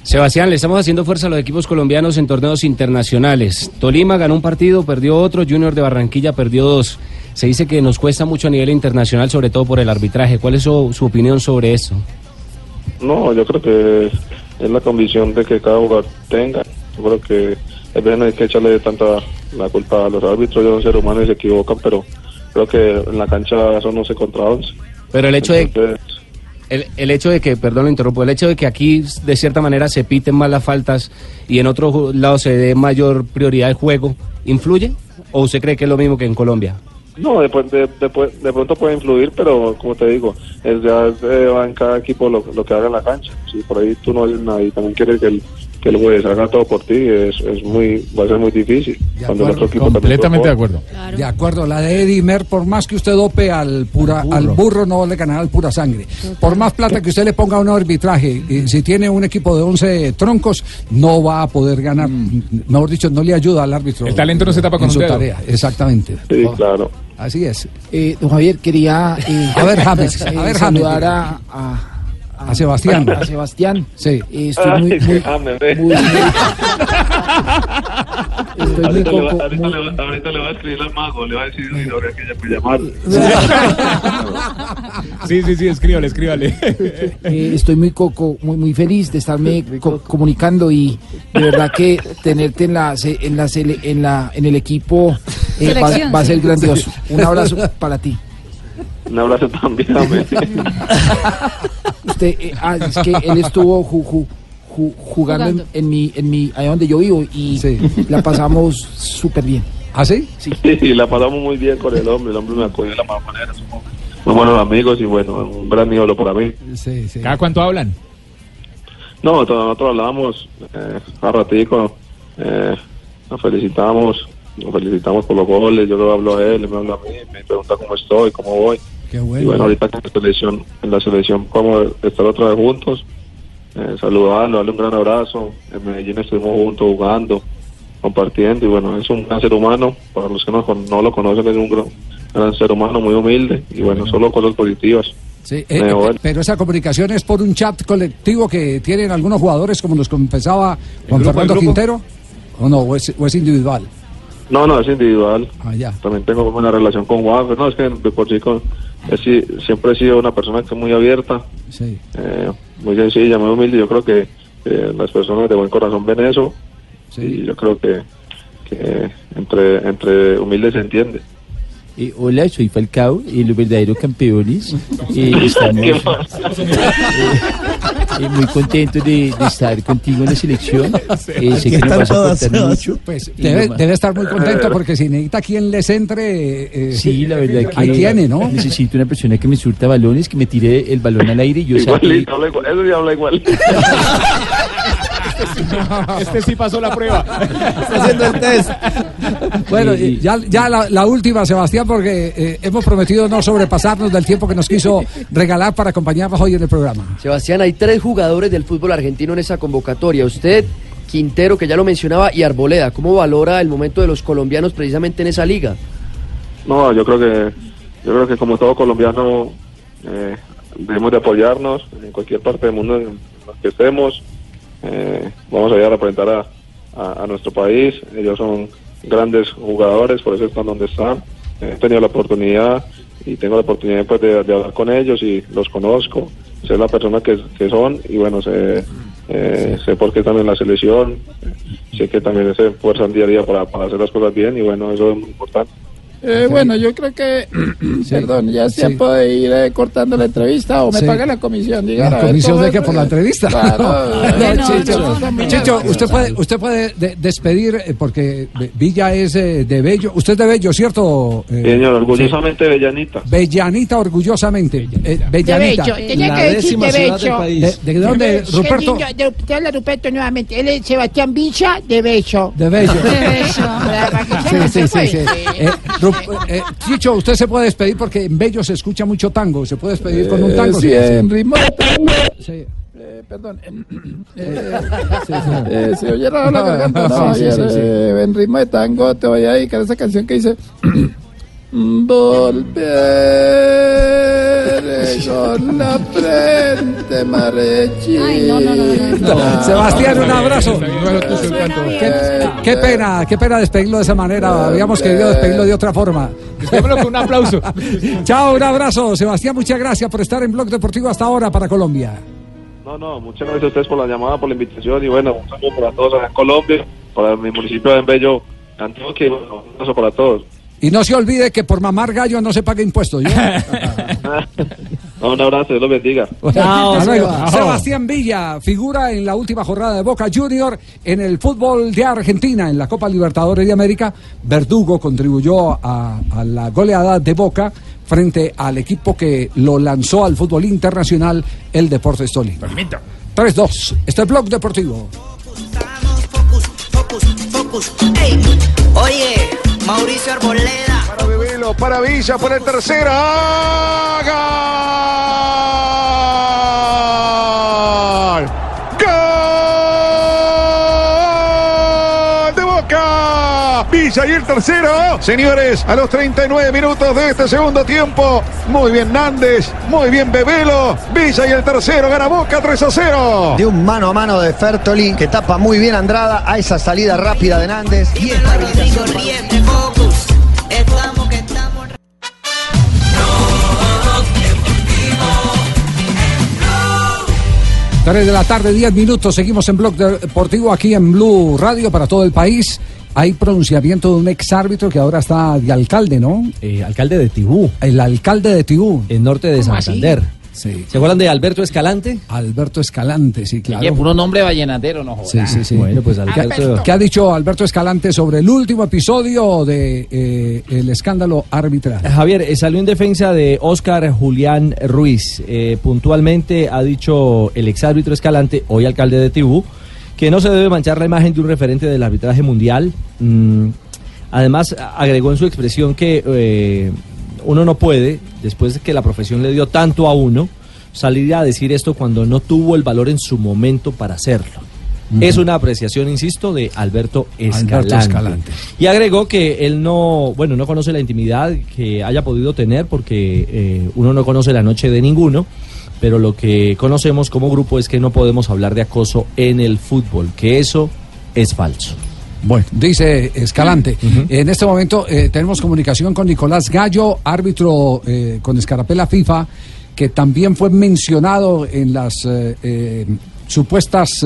Speaker 6: Sebastián, le estamos haciendo fuerza a los equipos colombianos en torneos internacionales. Tolima ganó un partido, perdió otro, Junior de Barranquilla perdió dos. Se dice que nos cuesta mucho a nivel internacional, sobre todo por el arbitraje. ¿Cuál es su, su opinión sobre eso?
Speaker 33: No, yo creo que es la convicción de que cada jugador tenga. Yo creo que a veces no hay que echarle tanta la culpa a los árbitros, ellos son seres humanos y se equivocan, pero creo que en la cancha son 11 contra 11.
Speaker 6: Pero el hecho de
Speaker 33: Entonces,
Speaker 6: el, el hecho de que, perdón, lo interrumpo, el hecho de que aquí de cierta manera se piten más las faltas y en otros ju- lados se dé mayor prioridad al juego, ¿influye? ¿O usted cree que es lo mismo que en Colombia?
Speaker 33: No, de, de, de- de pronto puede influir, pero como te digo, es ya eh, va en cada equipo lo, lo que haga en la cancha. Si por ahí tú no eres nadie también quieres que el, que el juez haga todo por ti, es, es muy, va a ser muy difícil. Cuando el otro equipo
Speaker 9: Completamente de acuerdo.
Speaker 5: De acuerdo, la de Eddie Mer, por más que usted dope al, pura, al burro, no le ganará al pura sangre. Por más plata que usted le ponga a un arbitraje, y si tiene un equipo de 11 troncos, no va a poder ganar. Mejor dicho, no le ayuda al árbitro.
Speaker 11: El talento no se tapa con un
Speaker 5: su
Speaker 11: dedo.
Speaker 5: tarea, exactamente.
Speaker 33: Sí, claro.
Speaker 5: Así es.
Speaker 12: Eh, don Javier, quería eh,
Speaker 5: A ver, James, a
Speaker 12: eh,
Speaker 5: ver, James.
Speaker 12: saludar a, a,
Speaker 5: A Sebastián.
Speaker 12: A Sebastián.
Speaker 5: Sí.
Speaker 12: Estoy muy, muy,
Speaker 33: ve.
Speaker 12: muy- estoy muy
Speaker 33: Ahorita, le, va-
Speaker 12: coco-
Speaker 33: ahorita le va- ahorita le va a escribir al mago, le va a decir "Uy, ahora que ya me llamaron.
Speaker 9: Sí, sí, sí, escríbale, escríbale.
Speaker 12: Eh, estoy muy coco, muy muy feliz de estarme co- comunicando y de verdad que tenerte en la se- en la sele- en la en el equipo eh, va, a ser grandioso. Un abrazo para ti.
Speaker 33: Un abrazo también.
Speaker 12: Usted, eh, ah, es que él estuvo ju- ju- ju- jugando, en,
Speaker 33: Jugando.
Speaker 12: en mi en mi allá donde yo vivo y la pasamos súper bien.
Speaker 5: ¿Ah, sí?
Speaker 12: Sí.
Speaker 33: Sí, la pasamos muy bien con el hombre, el hombre me acogió de la mejor manera, somos muy buenos amigos y bueno, un gran ídolo para mí.
Speaker 5: Sí, sí.
Speaker 11: ¿Cada cuánto hablan?
Speaker 33: No, todos nosotros hablamos eh, a ratico, eh, nos felicitamos, nos felicitamos por los goles, yo le hablo a él, él me habla a mí, me pregunta cómo estoy, cómo voy.
Speaker 5: Qué
Speaker 33: Y
Speaker 5: bueno.
Speaker 33: bueno, ahorita que en la selección, en la selección vamos a estar otra vez juntos, eh, saludarlo, darle un gran abrazo. En Medellín estuvimos juntos jugando, compartiendo y bueno, es un gran ser humano. Para los que no, con- no lo conocen, es un gran, gran ser humano, muy humilde y bueno, solo cosas positivas.
Speaker 5: Sí, eh,
Speaker 33: Eh, bueno.
Speaker 5: pero esa comunicación es por un chat colectivo que tienen algunos jugadores, como nos confesaba Juan
Speaker 33: grupo,
Speaker 5: Fernando? Quintero, o no, o es, o es individual.
Speaker 33: No, no, es individual.
Speaker 5: Ah, ya.
Speaker 33: También tengo buena relación con Juan, pero no, es que de por sí con- he si- siempre he sido una persona que es muy abierta,
Speaker 5: Sí.
Speaker 33: eh, muy sencilla, muy humilde. Yo creo que eh, las personas de buen corazón ven eso y yo creo que, que entre, entre humildes se entiende.
Speaker 34: Eh, hola, soy Falcao, eh, los verdaderos campeones. Eh, estamos
Speaker 33: ¿Qué
Speaker 34: eh, eh, muy contentos de, de estar contigo en la selección. Eh, sé que nos vas a aportar mucho.
Speaker 5: Pues debe, estar muy contento porque si necesita quien les entre, eh,
Speaker 34: Sí, la verdad que
Speaker 5: ahí tiene, ¿no?
Speaker 34: necesito una persona que me surta balones, que me tire el balón al aire y yo.
Speaker 33: Igualito, habla igual, eso sí habla igual.
Speaker 9: Este sí pasó la prueba.
Speaker 5: Está haciendo el test. Bueno, y ya, ya la, la última, Sebastián, porque eh, hemos prometido no sobrepasarnos del tiempo que nos quiso regalar para acompañarnos hoy en el programa.
Speaker 8: Sebastián, hay tres jugadores del fútbol argentino en esa convocatoria. Usted, Quintero, que ya lo mencionaba, y Arboleda. ¿Cómo valora el momento de los colombianos precisamente en esa liga?
Speaker 33: No, yo creo que yo creo que como todo colombiano eh, debemos de apoyarnos en cualquier parte del mundo en la que estemos. Eh, vamos a ir a representar a, a- a nuestro país. Ellos son grandes jugadores, por eso están donde están. He tenido la oportunidad y tengo la oportunidad pues, de, de hablar con ellos y los conozco, sé la persona que, que son y bueno, sé, eh, sé por qué están en la selección, sé que también se esfuerzan día a día para, para hacer las cosas bien y bueno, eso es muy importante.
Speaker 35: Eh, bueno, yo creo que, perdón, ya es
Speaker 5: Sí.
Speaker 35: tiempo de ir eh, cortando la entrevista o me
Speaker 5: Sí.
Speaker 35: paga la comisión. diga,
Speaker 5: ¿La comisión de qué? ¿Por la entrevista?
Speaker 35: Eh,
Speaker 5: Chicho, usted puede, usted puede de- despedir, eh, porque Villa es eh, de Bello. Usted es de Bello, ¿cierto? Eh,
Speaker 33: Señor, orgullosamente Bellanita.
Speaker 5: sí. Bellanita, orgullosamente. Eh,
Speaker 12: De
Speaker 5: Bellanita.
Speaker 12: Bello, tenía que decir de Bello.
Speaker 5: ¿De, de dónde,
Speaker 12: Qué
Speaker 5: Ruperto?
Speaker 12: de- te habla Ruperto nuevamente. Él es Sebastián Villa de Bello.
Speaker 5: De Bello.
Speaker 12: Para que
Speaker 5: Sí, sí, sí, sí. Eh, eh, Chicho, usted se puede despedir porque en Bello se escucha mucho tango. ¿Se puede despedir con un
Speaker 35: Eh,
Speaker 5: tango?
Speaker 35: sí, en ritmo de tango.
Speaker 5: Sí.
Speaker 35: Eh, perdón. Eh, eh, se oye la garganta, eh, en ritmo de tango te voy a dedicar esa canción que dice Volveré con la frente marechita.
Speaker 7: Ay, no, no, no, no,
Speaker 5: Sebastián, un abrazo. Qué, qué pena, qué pena despedirlo de esa manera. Habíamos querido despedirlo de otra forma.
Speaker 11: Despedémoslo con un aplauso.
Speaker 5: Chao, un abrazo. Sebastián, muchas gracias por estar en Blog Deportivo hasta ahora para Colombia.
Speaker 33: No, no, muchas gracias a ustedes por la llamada, por la invitación y bueno, un saludo para todos acá en Colombia, para mi municipio de Bello, Antioquia y bueno, un abrazo para todos.
Speaker 5: Y no se olvide que por mamar gallo no se paga impuestos.
Speaker 33: un abrazo, Dios los bendiga.
Speaker 5: Hasta luego.
Speaker 33: Chao.
Speaker 5: Sebastián Villa figura en la última jornada de Boca Junior en el fútbol de Argentina, en la Copa Libertadores de América. Verdugo contribuyó a, a la goleada de Boca frente al equipo que lo lanzó al fútbol internacional, el Deportes Tolima. 3-2. Este es Blog Deportivo.
Speaker 36: Ey, Oye, Mauricio Arboleda.
Speaker 2: Para Bebelo, para Villa, por el tercero. ¡Ah, ¡Gol! El tercero. Señores, a los 39 minutos de este segundo tiempo. Muy bien Nández, muy bien Bebelo. Villa y el tercero gana Boca 3 a 0.
Speaker 37: De un mano a mano de Fertoli que tapa muy bien Andrada a esa salida rápida de Nández. Y estabilización.
Speaker 36: Riente, focus. Estamos que estamos.
Speaker 5: 3 de la tarde, 10 minutos. Seguimos en Blog Deportivo aquí en Blue Radio para todo el país. Hay pronunciamiento de un exárbitro que ahora está de alcalde, ¿no?
Speaker 19: Eh, alcalde de Tibú.
Speaker 5: El alcalde de Tibú.
Speaker 19: En norte de
Speaker 5: ¿Cómo así?
Speaker 19: Santander.
Speaker 5: Sí.
Speaker 19: ¿Se acuerdan de Alberto Escalante?
Speaker 5: Alberto Escalante, sí, claro.
Speaker 32: Oye, puro nombre vallenatero, no jodas.
Speaker 5: Sí, sí, sí.
Speaker 19: Bueno, pues
Speaker 5: ¿Qué,
Speaker 19: Alberto.
Speaker 5: qué ha dicho Alberto Escalante sobre el último episodio de eh, el escándalo arbitral?
Speaker 19: Javier, eh, salió en defensa de Óscar Julián Ruiz. Eh, puntualmente ha dicho el exárbitro Escalante, hoy alcalde de Tibú, que no se debe manchar la imagen de un referente del arbitraje mundial. Mm, además, agregó en su expresión que eh, uno no puede, después de que la profesión le dio tanto a uno, salir a decir esto cuando no tuvo el valor en su momento para hacerlo. Es una apreciación, insisto, de Alberto Escalante.
Speaker 5: Alberto Escalante.
Speaker 19: Y agregó que él no, bueno, no conoce la intimidad que haya podido tener porque eh, uno no conoce la noche de ninguno, pero lo que conocemos como grupo es que no podemos hablar de acoso en el fútbol, que eso es falso.
Speaker 5: Bueno, dice Escalante. En este momento eh, tenemos comunicación con Nicolás Gallo, árbitro eh, con escarapela FIFA, que también fue mencionado en las eh, supuestas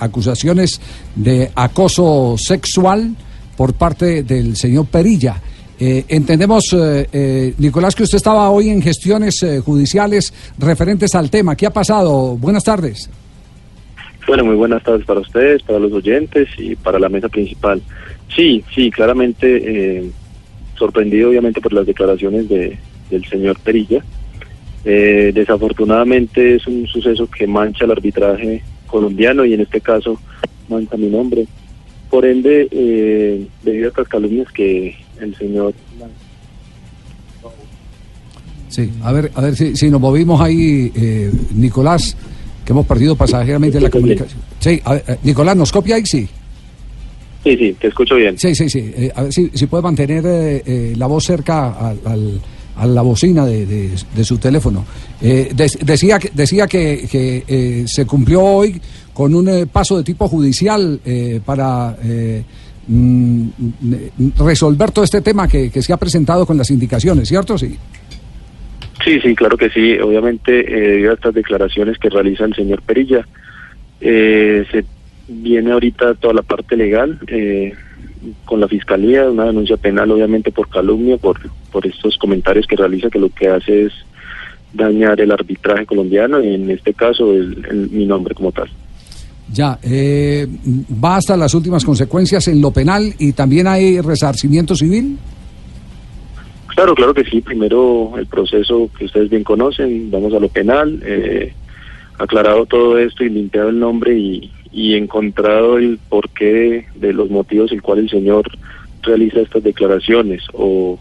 Speaker 5: acusaciones de acoso sexual por parte del señor Perilla. Eh, entendemos, eh, eh, Nicolás, que usted estaba hoy en gestiones eh, judiciales referentes al tema. ¿Qué ha pasado? Buenas tardes.
Speaker 33: Bueno, muy buenas tardes para ustedes, para los oyentes y para la mesa principal. Sí, sí, claramente eh, sorprendido obviamente por las declaraciones de, del señor Perilla. Eh, desafortunadamente es un suceso que mancha el arbitraje colombiano y en este caso mancha mi nombre. Por ende, eh, debido a estas calumnias que el señor
Speaker 5: Sí, a ver, a ver si, si nos movimos ahí, eh, Nicolás, que hemos perdido pasajeramente la comunicación. Sí, a ver, eh, Nicolás, ¿nos copia ahí? Sí.
Speaker 33: Sí, sí, te escucho bien.
Speaker 5: Sí, sí, sí. eh, a ver si, si puede mantener eh, la voz cerca al, al- a la bocina de, de- de su teléfono. Eh, decía que, decía que, que, eh, se cumplió hoy con un eh, paso de tipo judicial eh, para eh, mm, mm, resolver todo este tema que, que se ha presentado con las indicaciones, ¿cierto? Sí.
Speaker 38: Sí, sí, claro que sí. Obviamente, eh, debido a estas declaraciones que realiza el señor Perilla, eh, se viene ahorita toda la parte legal eh, con la fiscalía, una denuncia penal, obviamente por calumnia, por, por estos comentarios que realiza, que lo que hace es dañar el arbitraje colombiano y en este caso el- mi nombre como tal.
Speaker 5: Ya, eh, va hasta las últimas consecuencias en lo penal y también hay resarcimiento civil.
Speaker 38: Claro, claro que sí. Primero el proceso que ustedes bien conocen, vamos a lo penal, eh, aclarado todo esto y limpiado el nombre y, encontrado el porqué de los motivos el cual el señor realiza estas declaraciones o,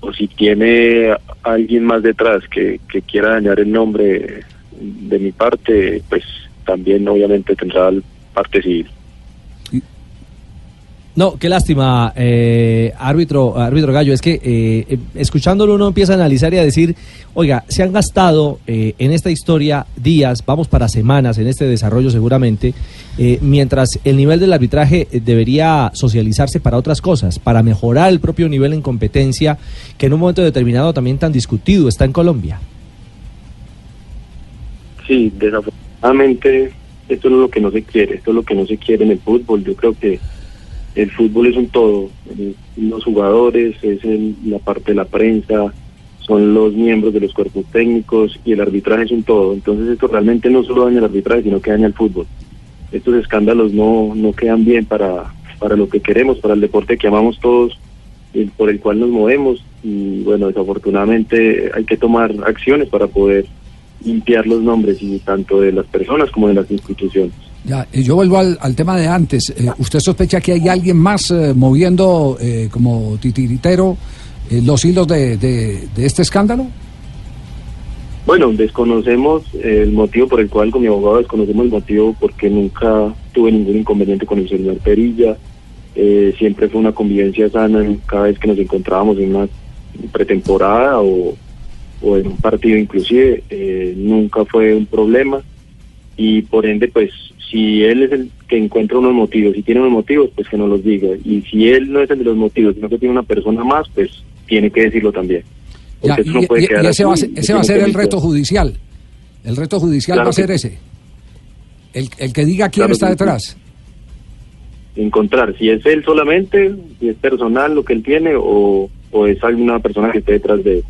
Speaker 38: o si tiene alguien más detrás que, que quiera dañar el nombre de mi parte, pues también obviamente tendrá parte civil.
Speaker 19: No, qué lástima, eh, árbitro, árbitro Gallo, es que eh, eh, escuchándolo uno empieza a analizar y a decir, oiga, se han gastado eh, en esta historia días, vamos para semanas en este desarrollo seguramente, eh, mientras el nivel del arbitraje eh, debería socializarse para otras cosas, para mejorar el propio nivel en competencia, que en un momento determinado también tan discutido está en Colombia.
Speaker 38: Sí, desafortunadamente esto es lo que no se quiere, esto es lo que no se quiere en el fútbol. Yo creo que el fútbol es un todo, los jugadores, es el- la parte de la prensa, son los miembros de los cuerpos técnicos y el arbitraje es un todo. Entonces esto realmente no solo daña el arbitraje, sino que daña el fútbol. Estos escándalos no, no quedan bien para, para lo que queremos, para el deporte que amamos todos, por el cual nos movemos. Y bueno, desafortunadamente hay que tomar acciones para poder limpiar los nombres y tanto de las personas como de las instituciones.
Speaker 5: Ya, y yo vuelvo al, al tema de antes. Eh, ¿Usted sospecha que hay alguien más eh, moviendo eh, como titiritero eh, los hilos de, de- de este escándalo?
Speaker 38: Bueno, desconocemos el motivo por el cual con mi abogado desconocemos el motivo porque nunca tuve ningún inconveniente con el señor Perilla. Eh, siempre fue una convivencia sana cada vez que nos encontrábamos en una pretemporada o, o en un partido inclusive. Eh, nunca fue un problema y por ende pues si él es el que encuentra unos motivos, si tiene unos motivos pues que nos los diga y si él no es el de los motivos, sino que tiene una persona más pues tiene que decirlo también.
Speaker 5: Ya, y,
Speaker 38: no puede
Speaker 5: y- ese va ese va a ser el reto judicial. El reto judicial
Speaker 38: Claro
Speaker 5: va a ser
Speaker 38: que-
Speaker 5: ese. El, el que diga quién
Speaker 38: Claro
Speaker 5: está detrás.
Speaker 38: encontrar si es él solamente, si es personal lo que él tiene o, o es alguna persona que esté detrás de él.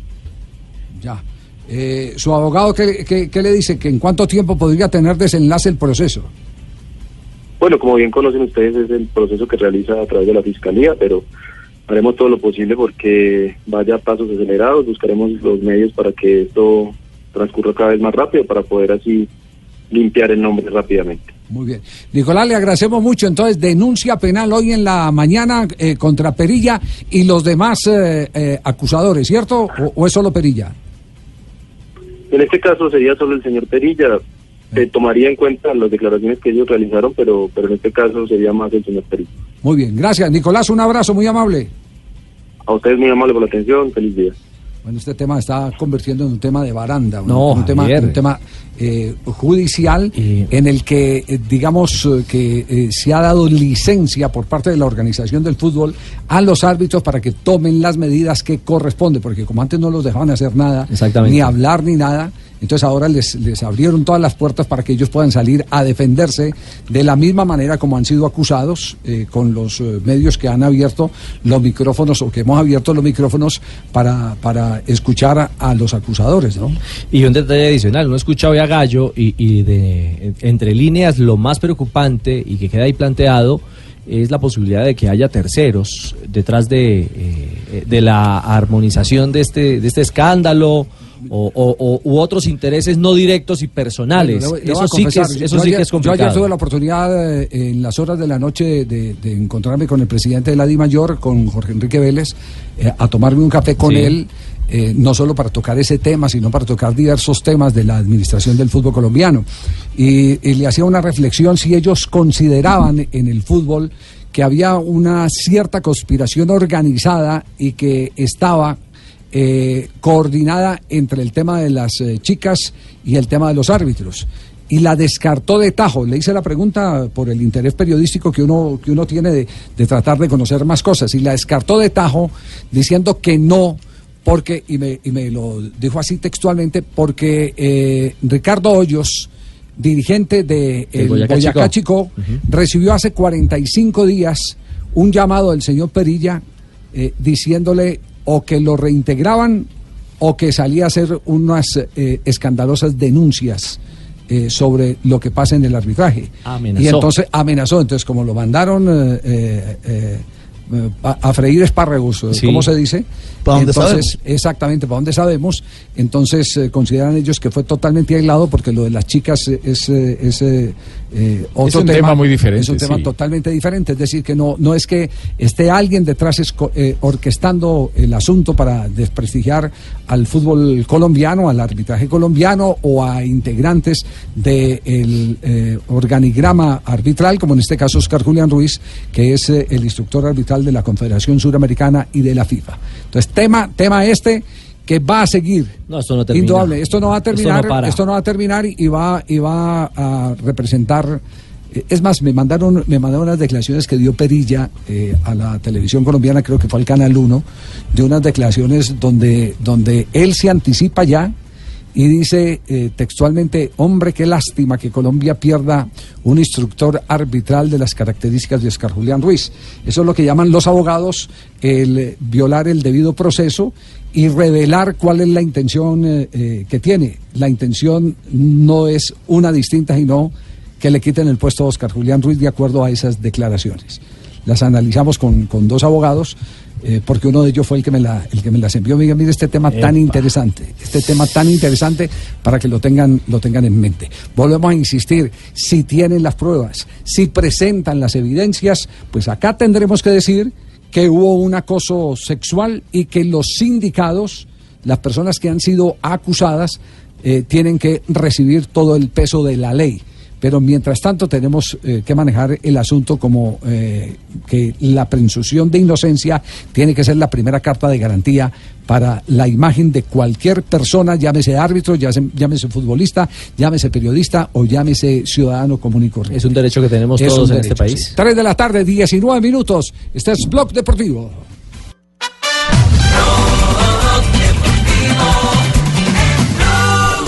Speaker 5: Ya. Eh, ¿Su abogado qué, qué- qué le dice? ¿Que en cuánto tiempo podría tener desenlace el proceso?
Speaker 38: Bueno, como bien conocen ustedes, es el proceso que realiza a través de la Fiscalía, pero haremos todo lo posible porque vaya a pasos acelerados, buscaremos los medios para que esto transcurra cada vez más rápido para poder así limpiar el nombre rápidamente.
Speaker 5: Muy bien. Nicolás, le agradecemos mucho. Entonces, denuncia penal hoy en la mañana eh, contra Perilla y los demás eh, eh, acusadores, ¿cierto? ¿O, o es solo Perilla?
Speaker 38: En este caso sería solo el señor Perilla, se tomaría en cuenta las declaraciones que ellos realizaron, pero, pero en este caso sería más el señor Perilla.
Speaker 5: Muy bien, gracias. Nicolás, un abrazo muy amable.
Speaker 38: A ustedes muy amable por la atención, feliz día.
Speaker 5: Bueno, este tema está convirtiendo en un tema de baranda, un-
Speaker 19: No,
Speaker 5: un, tema, un tema eh, judicial en el que, eh, digamos, eh, que eh, se ha dado licencia por parte de la organización del fútbol a los árbitros para que tomen las medidas que corresponden, porque como antes no los dejaban hacer nada,
Speaker 19: Exactamente.
Speaker 5: ni hablar ni nada, entonces ahora les, les abrieron todas las puertas para que ellos puedan salir a defenderse de la misma manera como han sido acusados eh, con los eh, medios que han abierto los micrófonos o que hemos abierto los micrófonos para, para escuchar a, los acusadores, ¿no?
Speaker 19: Y un detalle adicional, uno escucha hoy a Gallo y, y de entre líneas lo más preocupante y que queda ahí planteado es la posibilidad de que haya terceros detrás de, eh, de la armonización de este, de este escándalo o, o- o- u otros intereses no directos y personales.
Speaker 5: Bueno, le le
Speaker 19: eso sí, que es, eso
Speaker 5: yo
Speaker 19: sí
Speaker 5: ayer-
Speaker 19: que es
Speaker 5: Yo ayer
Speaker 19: complicado.
Speaker 5: tuve la oportunidad eh, en las horas de la noche de, de encontrarme con el presidente de la Di Mayor, con Jorge Enrique Vélez, eh, a tomarme un café con
Speaker 19: Sí.
Speaker 5: él, eh, no solo para tocar ese tema, sino para tocar diversos temas de la administración del fútbol colombiano. Y, y le hacía una reflexión si ellos consideraban en el fútbol que había una cierta conspiración organizada y que estaba eh, coordinada entre el tema de las eh, chicas y el tema de los árbitros. y la descartó de tajo. Le hice la pregunta por el interés periodístico que uno, que uno tiene de, de tratar de conocer más cosas y la descartó de tajo diciendo que no porque, y me, y me lo dijo así textualmente, porque eh, Ricardo Hoyos, dirigente de el
Speaker 19: Boyacá
Speaker 5: Boyacá,
Speaker 19: Chicó.
Speaker 5: Chicó, recibió hace 45 días un llamado del señor Perilla eh, diciéndole o que lo reintegraban o que salía a hacer unas eh, escandalosas denuncias eh, sobre lo que pasa en el arbitraje.
Speaker 19: Amenazó.
Speaker 5: Y entonces amenazó. Entonces, como lo mandaron eh, a, freír espárragos,
Speaker 14: Sí.
Speaker 5: ¿cómo se dice?
Speaker 14: ¿Pa' dónde
Speaker 5: entonces,
Speaker 14: sabemos?
Speaker 5: exactamente, para dónde sabemos. Entonces, consideran ellos que fue totalmente aislado porque lo de las chicas es, es eh, eh, otro
Speaker 9: un tema muy diferente,
Speaker 5: Es un tema
Speaker 9: sí.
Speaker 5: totalmente diferente. Es decir, que no, no es que esté alguien detrás esco- eh, orquestando el asunto para desprestigiar al fútbol colombiano, al arbitraje colombiano o a integrantes del organigrama arbitral, como en este caso Oscar Julián Ruiz, que es eh, el instructor arbitral de la Confederación Suramericana y de la FIFA. Entonces, tema, tema este que va a seguir.
Speaker 19: No, esto no termina.
Speaker 5: Indudable, esto no va a
Speaker 19: Esto no
Speaker 5: terminar,
Speaker 19: para.
Speaker 5: esto no va a terminar y va y va a representar eh, es más, me mandaron, me mandaron unas declaraciones que dio Perilla eh, a la televisión colombiana, creo que fue al Canal 1, de unas declaraciones donde, donde él se anticipa ya y dice eh, textualmente, hombre, qué lástima que Colombia pierda un instructor arbitral de las características de Oscar Julián Ruiz. Eso es lo que llaman los abogados el violar el debido proceso y revelar cuál es la intención eh, eh, que tiene. La intención no es una distinta, sino que le quiten el puesto a Oscar Julián Ruiz de acuerdo a esas declaraciones. Las analizamos con, con dos abogados, eh, porque uno de ellos fue el que me, la, el que me las envió. Mira, mire este tema tan interesante, este tema tan interesante para que lo tengan, lo tengan en mente. Volvemos a insistir, si tienen las pruebas, si presentan las evidencias, pues acá tendremos que decir que hubo un acoso sexual y que los sindicados, las personas que han sido acusadas, eh, tienen que recibir todo el peso de la ley. Pero mientras tanto tenemos eh, que manejar el asunto como eh, que la presunción de inocencia tiene que ser la primera carta de garantía para la imagen de cualquier persona, llámese árbitro, llámese, llámese futbolista, llámese periodista o llámese ciudadano común y corriente.
Speaker 19: Es un derecho que tenemos
Speaker 5: Es
Speaker 19: todos en este país.
Speaker 5: sí. 3 de la tarde, 19 minutos. Este es Blog Deportivo.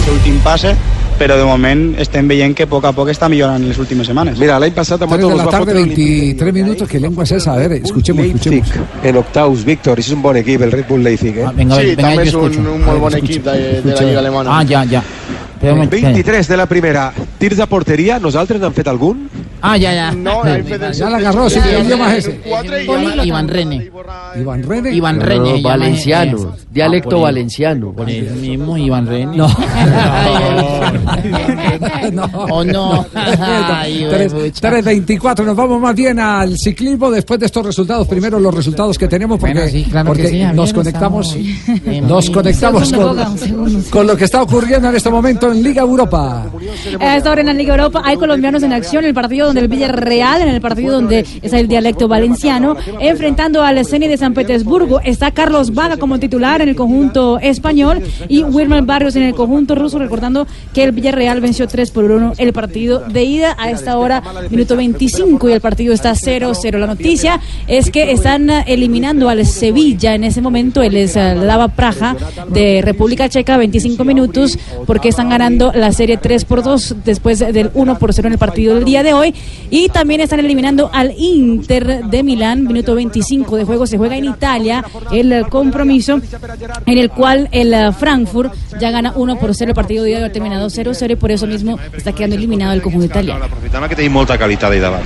Speaker 39: l'últim passe, però de moment estem veient que a poc a poc està millorant en les últimes setmanes.
Speaker 40: Mira, l'any passat amb
Speaker 5: 3 de
Speaker 40: tots
Speaker 5: la
Speaker 40: els va
Speaker 5: tarde,
Speaker 40: fotre l'Olímpic
Speaker 5: 23 minutos. ¿Qué lengua es esa? A ver, escuchemos, escuchemos.
Speaker 40: en octaus, Víctor, és un bon equip, el Red Bull Leipzig, eh?
Speaker 12: venga,
Speaker 40: sí,
Speaker 12: venga,
Speaker 40: també és un, un molt bon equip de, de la Lliga Alemana.
Speaker 12: Ah, ya, ya. Pero un moment,
Speaker 40: 23 de la primera. Tirs de porteria, nosaltres n'han fet algun?
Speaker 12: Ah, ya, ya.
Speaker 40: No, el
Speaker 5: Ya la agarró, sí, ¿qué idioma es ese?
Speaker 12: Iván, Iván Rene.
Speaker 5: Iván Rene.
Speaker 12: Iván
Speaker 8: No,
Speaker 12: Rene.
Speaker 8: no,
Speaker 12: se llama,
Speaker 8: valenciano, dialecto
Speaker 12: ah, el-
Speaker 8: valenciano.
Speaker 12: El mismo Iván Rene.
Speaker 5: No.
Speaker 12: ¿O no?
Speaker 5: Tres-
Speaker 12: pucha.
Speaker 5: 3.24, nos vamos más bien al ciclismo después de estos resultados. Primero los resultados que tenemos porque, porque nos conectamos, nos conectamos con, lo que está ocurriendo en este momento en Liga Europa.
Speaker 7: Esta hora en la Liga Europa hay colombianos en acción, el partido donde el Villarreal, en el partido donde está el dialecto valenciano, enfrentando al Ceni de San Petersburgo. Está Carlos Vaga como titular en el conjunto español y Wilmer Barrios en el conjunto ruso, recordando que el Villarreal venció 3 por 1 el partido de ida a esta hora, minuto 25 y el partido está 0-0. La noticia es que están eliminando al Sevilla en ese momento, el es Lava Praja de República Checa, 25 minutos, porque están ganando la serie 3 por 2 después del 1 por 0 en el partido del día de hoy. Y también están eliminando al Inter de Milán, minuto 25 de juego. Se juega en Italia el compromiso en el cual el Frankfurt ya gana 1 por 0 el partido de hoy ha terminado 0-0 y por eso mismo está quedando eliminado el conjunto italiano.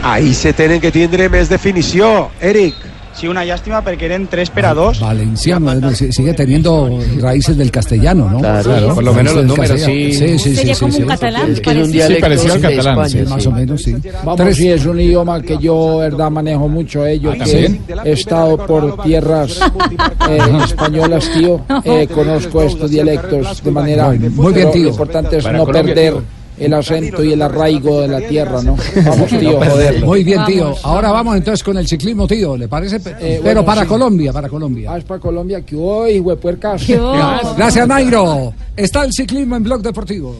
Speaker 40: Ahí se tenen que tindre més definició, Eric.
Speaker 39: Sí, una llàstima perquè eren 3 per a 2.
Speaker 5: Valenciano, eh, si- sigue teniendo raíces del castellano, ¿no?
Speaker 8: Claro,
Speaker 9: por lo menos los números,
Speaker 5: castellano.
Speaker 9: sí.
Speaker 5: Sí, sí, sí.
Speaker 7: Sería
Speaker 5: sí,
Speaker 7: como
Speaker 5: sí.
Speaker 7: un catalán,
Speaker 8: Es que es un dialecto de
Speaker 9: catalán,
Speaker 8: España,
Speaker 5: Sí, más
Speaker 8: sí.
Speaker 5: o menos, sí.
Speaker 41: Vamos,
Speaker 5: Tres-
Speaker 41: sí, es un idioma que yo, verdad, manejo mucho. Eh. Yo
Speaker 9: Ah,
Speaker 41: que
Speaker 9: ¿también?
Speaker 41: he estado por tierras eh, españolas, tío, eh, conozco estos dialectos de manera...
Speaker 5: Muy bien, tío.
Speaker 41: Lo importante es no
Speaker 9: Colombia,
Speaker 41: perder
Speaker 9: tío.
Speaker 41: El acento y el arraigo de la tierra, ¿no? Vamos, tío, joder.
Speaker 5: Muy bien, tío. Ahora vamos entonces con el ciclismo, tío. ¿Le parece? Pero
Speaker 41: Eh, bueno,
Speaker 5: para
Speaker 41: sí.
Speaker 5: Colombia, para Colombia.
Speaker 41: Ah, es para Colombia, que hoy, huepuercas.
Speaker 5: Gracias, Nairo. Está el ciclismo en Blog Deportivo.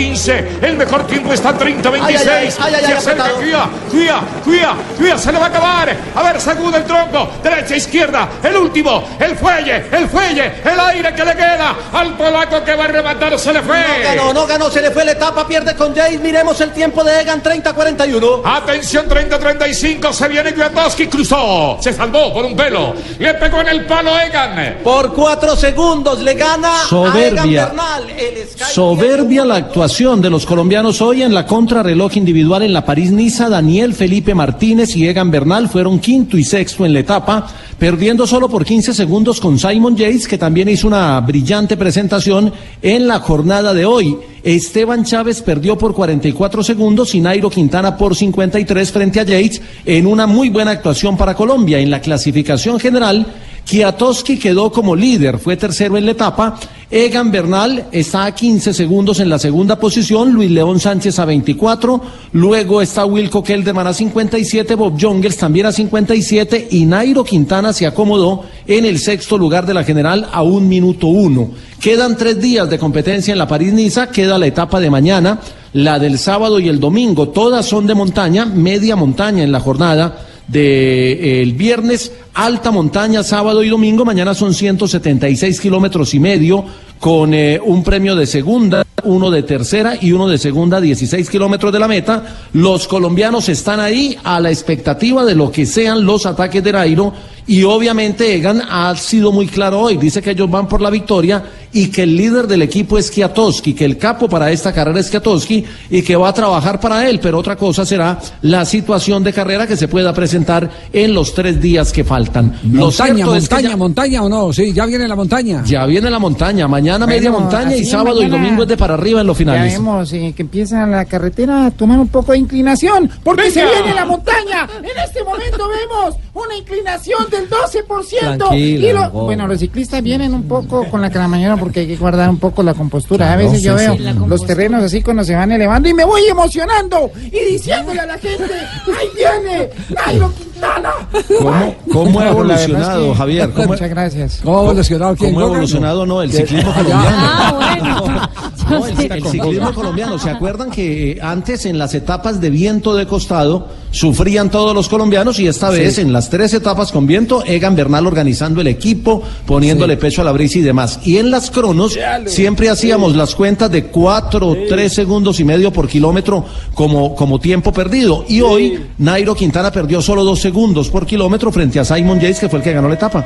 Speaker 2: 15. El mejor tiempo está 30, 26.
Speaker 42: Ay, ay, ay, ay, ay,
Speaker 2: se acerca. Cuía, Cuía, Cuía, Cuía, se le va a acabar. A ver, sacude el tronco. Derecha, izquierda. El último, el fuelle, el fuelle, el aire que le queda al polaco que va a rematar. Se le fue.
Speaker 42: No ganó, no ganó, se le fue la etapa, pierde con Jace. Miremos el tiempo de Egan, 30-41.
Speaker 2: Atención, 30-35, se viene Kwiatkowski, cruzó, se salvó por un pelo, le pegó en el palo Egan.
Speaker 42: Por cuatro segundos le gana a Egan
Speaker 43: Soberbia.
Speaker 42: Bernal. El Sky
Speaker 43: Soberbia la actuación de los colombianos hoy en la contrarreloj individual en la París-Niza. Daniel Felipe Martínez y Egan Bernal fueron quinto y sexto en la etapa, perdiendo solo por 15 segundos con Simon Yates, que también hizo una brillante presentación en la jornada de hoy. Esteban Chávez perdió por 44 segundos y Nairo Quintana por 53 frente a Yates en una muy buena actuación para Colombia. En la clasificación general, Kiatowski quedó como líder, fue tercero en la etapa. Egan Bernal está a 15 segundos en la segunda posición, Luis León Sánchez a 24, luego está Wilco Kelderman a 57, Bob Jongels también a 57 y Nairo Quintana se acomodó en el sexto lugar de la general a un minuto uno. Quedan tres días de competencia en la París-Niza, queda la etapa de mañana, la del sábado y el domingo, todas son de montaña, media montaña en la jornada de, el viernes, alta montaña, sábado y domingo, mañana son 176 kilómetros y medio, con eh, un premio de segunda, uno de tercera y uno de segunda, 16 kilómetros de la meta. Los colombianos están ahí a la expectativa de lo que sean los ataques de Nairo y obviamente Egan ha sido muy claro hoy, dice que ellos van por la victoria y que el líder del equipo es Kiatowski, que el capo para esta carrera es Kiatowski y que va a trabajar para él, pero otra cosa será la situación de carrera que se pueda presentar en los tres días que faltan.
Speaker 5: Montaña,
Speaker 43: cierto es que
Speaker 5: montaña,
Speaker 43: ya-
Speaker 5: montaña o no, sí, ya viene la montaña.
Speaker 43: ya viene la montaña, mañana media montaña y sábado y
Speaker 12: mañana
Speaker 43: domingo es de para arriba en los
Speaker 12: Ya
Speaker 43: finales.
Speaker 12: vemos eh, que empieza la carretera a tomar un poco de inclinación, porque se viene la montaña. En este momento vemos una inclinación del 12%.
Speaker 19: Tranquila,
Speaker 12: y lo- bueno, los ciclistas vienen un poco con la cramañera porque hay que guardar un poco la compostura. a veces
Speaker 19: sí,
Speaker 12: yo veo los terrenos así cuando se van elevando y me voy emocionando y diciéndole a la gente, ahí viene Nairo Quintana.
Speaker 43: ¿Cómo, cómo ha
Speaker 12: verdad es
Speaker 43: evolucionado,
Speaker 12: que-
Speaker 43: Javier? ¿Cómo,
Speaker 12: Muchas gracias.
Speaker 5: ¿Cómo ha evolucionado quién?
Speaker 43: ¿Cómo ha evolucionado no, el ciclismo
Speaker 5: Ah,
Speaker 43: colombiano?
Speaker 7: Yo
Speaker 43: No, el, el ciclismo colombiano. ¿Se acuerdan que antes en las etapas de viento de costado sufrían todos los colombianos y esta vez en las tres etapas con viento, Egan Bernal organizando el equipo, poniéndole pecho a la brisa y demás. Y en las cronos siempre hacíamos las cuentas de cuatro, tres segundos y medio por kilómetro como, como tiempo perdido. Y hoy Nairo Quintana perdió solo dos segundos por kilómetro frente a Simon Yates, que fue el que ganó la etapa.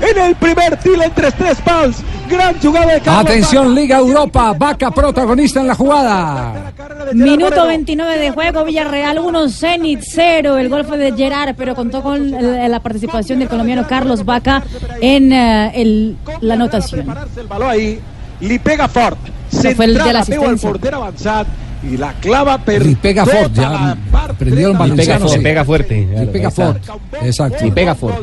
Speaker 44: En el primer tiro entre tres pals. Gran jugada de Carlos
Speaker 5: Atención, Liga Europa, Vaca protagonista en la jugada.
Speaker 7: Minuto 29 de juego, Villarreal 1, Zenit 0. El gol fue de Gerard, pero contó con la participación del colombiano Carlos Vaca en eh, el- la anotación.
Speaker 44: Li pega fort.
Speaker 7: Ese fue el de la
Speaker 44: Centrada, veu el
Speaker 7: asistencia.
Speaker 44: porter avançat i la clava per
Speaker 5: Y pega Ford, ya prendieron
Speaker 44: dreta.
Speaker 5: valencianos.
Speaker 6: se
Speaker 5: sí.
Speaker 6: pega fuerte.
Speaker 5: Y pega. Ford. Exacto.
Speaker 6: Y pega Ford.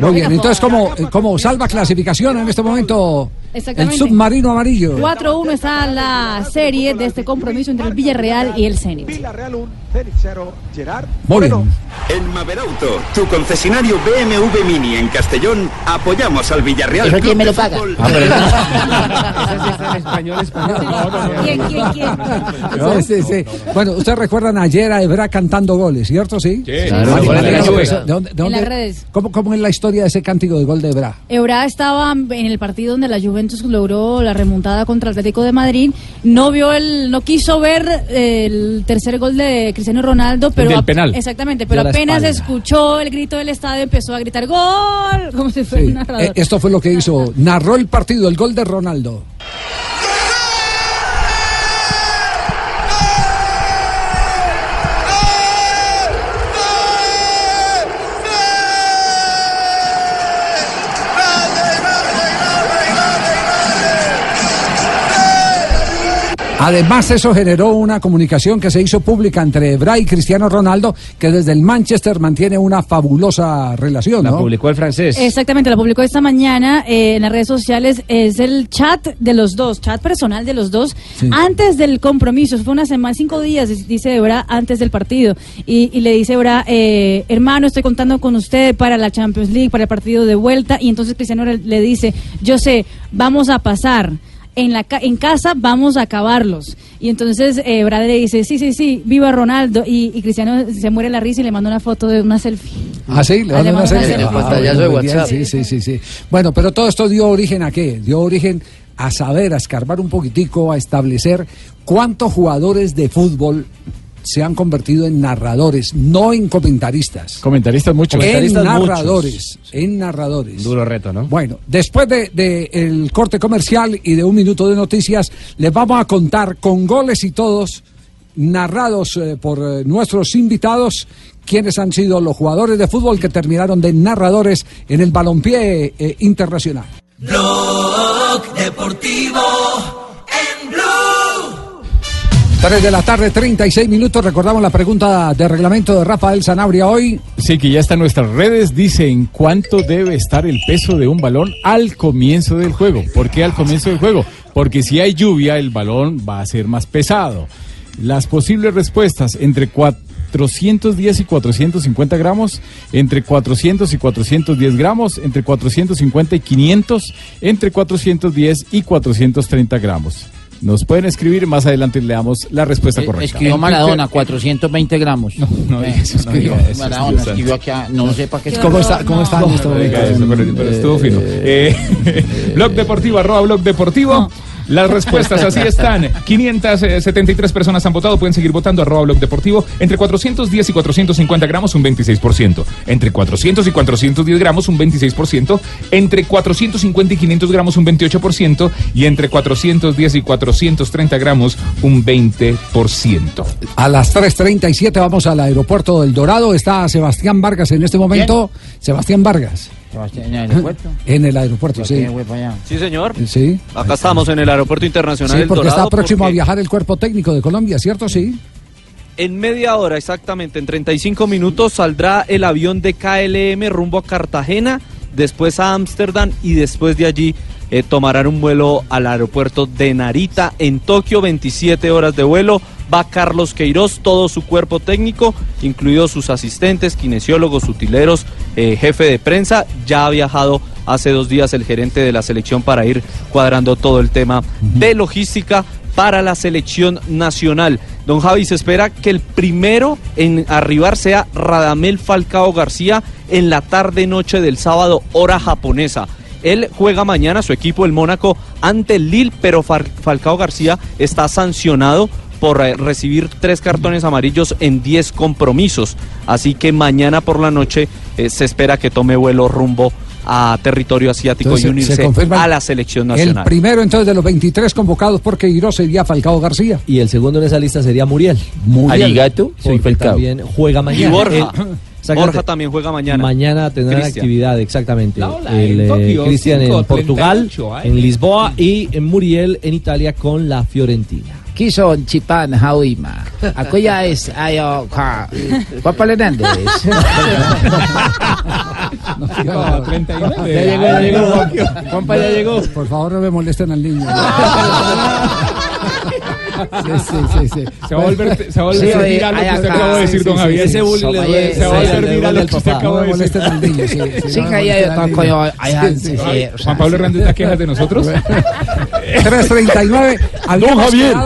Speaker 5: Muy bien, entonces, ¿cómo, cómo salva clasificación en este momento el submarino amarillo?
Speaker 7: 4-1 está la serie de este compromiso entre el Villarreal y el Zenit.
Speaker 44: Villarreal 1, 0, Gerard
Speaker 5: Muy bien.
Speaker 45: En Maberauto, tu concesionario BMW Mini en Castellón, apoyamos al Villarreal.
Speaker 12: ¿Eso
Speaker 45: Club
Speaker 12: quién me lo paga?
Speaker 6: Español, español.
Speaker 7: ¿Quién, quién, quién?
Speaker 5: Bueno, ustedes recuerdan ayer a Ebra cantando goles, ¿cierto? Sí.
Speaker 6: Claro,
Speaker 5: Vale,
Speaker 6: goles de la
Speaker 5: ¿de
Speaker 6: Juve.
Speaker 5: dónde- de dónde- de
Speaker 7: En las redes.
Speaker 5: ¿Cómo, ¿Cómo es la historia de ese cántico de gol de Ebra?
Speaker 7: Ebrard estaba en el partido donde la Juventus logró la remontada contra el Atlético de Madrid. No vio el, no quiso ver el tercer gol de Cristiano Ronaldo, pero
Speaker 9: del penal.
Speaker 7: exactamente, pero apenas
Speaker 9: espalda.
Speaker 7: escuchó el grito del estadio empezó a gritar gol, como si fuera
Speaker 5: Sí.
Speaker 7: un narrador.
Speaker 5: Eh, Esto fue lo que hizo. Narró el partido, el gol de Ronaldo. Además, eso generó una comunicación que se hizo pública entre Ebra y Cristiano Ronaldo, que desde el Manchester mantiene una fabulosa relación.
Speaker 6: La publicó el francés.
Speaker 7: Exactamente, la publicó esta mañana eh, en las redes sociales. Es el chat de los dos, chat personal de los dos,
Speaker 5: Sí.
Speaker 7: antes del compromiso. Fue una semana, cinco días, dice Ebra, antes del partido. Y, y le dice Ebra, eh, hermano, estoy contando con usted para la Champions League, para el partido de vuelta. Y entonces Cristiano le dice, yo sé, vamos a pasar. En, la, ca- en casa vamos a acabarlos. Y entonces eh, le dice, sí, sí, sí, viva Ronaldo. Y, y Cristiano se muere la risa y le manda una foto de una selfie.
Speaker 5: Ah, sí, le
Speaker 7: Ah, le
Speaker 5: van a
Speaker 7: mandan
Speaker 5: hacer
Speaker 7: a hacer el
Speaker 8: pantallazo de WhatsApp.
Speaker 5: Sí, sí, sí, sí. Bueno, pero todo esto dio origen a qué? Dio origen a saber, a escarbar un poquitico, a establecer cuántos jugadores de fútbol se han convertido en narradores, no en comentaristas.
Speaker 9: Comentaristas muchos.
Speaker 5: En
Speaker 9: muchos.
Speaker 5: narradores, en narradores.
Speaker 6: Duro reto, ¿no?
Speaker 5: Bueno, después de, de el corte comercial y de un minuto de noticias, les vamos a contar con goles y todos, narrados eh, por eh, nuestros invitados, quienes han sido los jugadores de fútbol que terminaron de narradores en el balompié eh, internacional.
Speaker 36: Blog Deportivo.
Speaker 5: 3 de la tarde, 36 minutos. Recordamos la pregunta de reglamento de Rafael Sanabria hoy.
Speaker 9: Sí, que ya está en nuestras redes. Dice en cuánto debe estar el peso de un balón al comienzo del juego. ¿Por qué al comienzo del juego? Porque si hay lluvia, el balón va a ser más pesado. Las posibles respuestas entre 410 y 450 gramos, entre 400 y 410 gramos, entre 450 y 500, entre 410 y 430 gramos. Nos pueden escribir, más adelante le damos la respuesta
Speaker 12: Eh,
Speaker 9: correcta.
Speaker 12: Escribió Maradona, 420 gramos.
Speaker 9: no
Speaker 12: Eh,
Speaker 9: digas eso, no
Speaker 12: escribió Maradona, escribió aquí, a- no sé para qué.
Speaker 5: ¿Cómo está, cómo está este
Speaker 9: No diga. Eh, blog Deportivo, arroba Blog Deportivo. Las respuestas así están. 573 personas han votado. Pueden seguir votando. Arroba Blog Deportivo. Entre 410 y 450 gramos, un 26%. Entre 400 y 410 gramos, un 26%. Entre 450 y 500 gramos, un 28%. Y entre 410 y 430 gramos, un 20%.
Speaker 5: A las 3.37 vamos al aeropuerto del Dorado. Está Sebastián Vargas en este momento. Sebastián Vargas.
Speaker 12: Sebastián, ¿en el aeropuerto?
Speaker 5: En el aeropuerto, sí.
Speaker 46: Sí, señor.
Speaker 5: Sí.
Speaker 46: Acá estamos en el Aeropuerto Internacional
Speaker 5: Sí,
Speaker 46: del
Speaker 5: porque
Speaker 46: Dorado.
Speaker 5: está próximo a viajar el cuerpo técnico de Colombia, ¿cierto? Sí.
Speaker 46: En media hora, exactamente, en 35 minutos, saldrá el avión de KLM rumbo a Cartagena, después a Ámsterdam y después de allí eh, tomarán un vuelo al aeropuerto de Narita en Tokio, 27 horas de vuelo. Va Carlos Queiroz, todo su cuerpo técnico, incluidos sus asistentes, kinesiólogos, utileros, eh, jefe de prensa. Ya ha viajado hace dos días el gerente de la selección para ir cuadrando todo el tema de logística para la selección nacional. Don Javi, se espera que el primero en arribar sea Radamel Falcao García en la tarde-noche del sábado, hora japonesa. Él juega mañana, su equipo, el Mónaco, ante el Lille, pero Falcao García está sancionado por recibir tres cartones amarillos en 10 compromisos. Así que mañana por la noche eh, se espera que tome vuelo rumbo a territorio asiático
Speaker 5: Entonces,
Speaker 46: y unirse
Speaker 5: se
Speaker 46: a la selección
Speaker 5: El
Speaker 46: nacional.
Speaker 5: primero entonces de los 23 convocados por Queiroz sería Falcao García.
Speaker 19: Y el segundo en esa lista sería Muriel.
Speaker 5: Muriel.
Speaker 19: Arigato, soy También juega mañana.
Speaker 46: Y Borja. Borja también juega mañana.
Speaker 19: Mañana tendrá actividad, exactamente.
Speaker 46: hola,
Speaker 19: el
Speaker 46: en
Speaker 19: eh,
Speaker 46: Tokio,
Speaker 19: Cristian en
Speaker 46: 5:38
Speaker 19: Portugal, en Lisboa y en Muriel en Italia con la Fiorentina.
Speaker 12: Quiso Chipan Jauima. Aquella es ayo ka. Juan Pablo Hernández.
Speaker 19: Ya llegó, ya llegó. Juanpa ya llegó.
Speaker 5: Por favor, no me molesten al niño. Sí, sí, sí.
Speaker 9: Se va a volver, se va a volver viral lo que
Speaker 5: hay
Speaker 9: usted acaba de decir, don Javier.
Speaker 5: Ese bullying le duele-
Speaker 9: se va a
Speaker 5: sí,
Speaker 9: volver viral lo que usted acaba de decir.
Speaker 5: sí,
Speaker 12: que ahí
Speaker 5: Sí, sí.
Speaker 12: eh,
Speaker 9: Juan Pablo Hernández da quejas de nosotros.
Speaker 5: 339.
Speaker 47: Don Javier.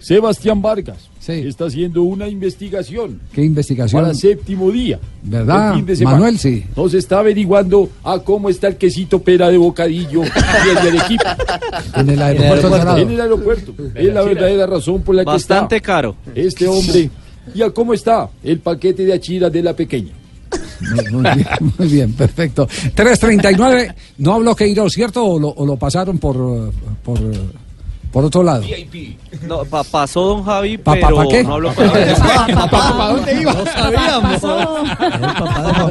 Speaker 47: Sebastián Vargas está haciendo una investigación
Speaker 5: ¿Qué investigación?
Speaker 47: para séptimo día.
Speaker 5: ¿Verdad?
Speaker 47: el fin de semana.
Speaker 5: Manuel, sí.
Speaker 47: Nos está averiguando a cómo está el quesito pera de bocadillo y el de Arequipa.
Speaker 5: En el aeropuerto del.
Speaker 47: En el aeropuerto. Es la verdadera razón por la que
Speaker 46: Bastante
Speaker 47: está
Speaker 46: caro.
Speaker 47: este hombre. ¿Y a cómo está el paquete de achira de la pequeña?
Speaker 5: Muy bien, muy bien, perfecto. 339, no habló Queiroz, ¿cierto? ¿O lo, o lo pasaron por, por, por otro lado?
Speaker 46: No, pa- pasó don Javi,
Speaker 5: Pa-
Speaker 46: pero
Speaker 5: pa- pa' qué?
Speaker 46: no habló con
Speaker 5: ¿Para dónde iba?
Speaker 46: No sabíamos.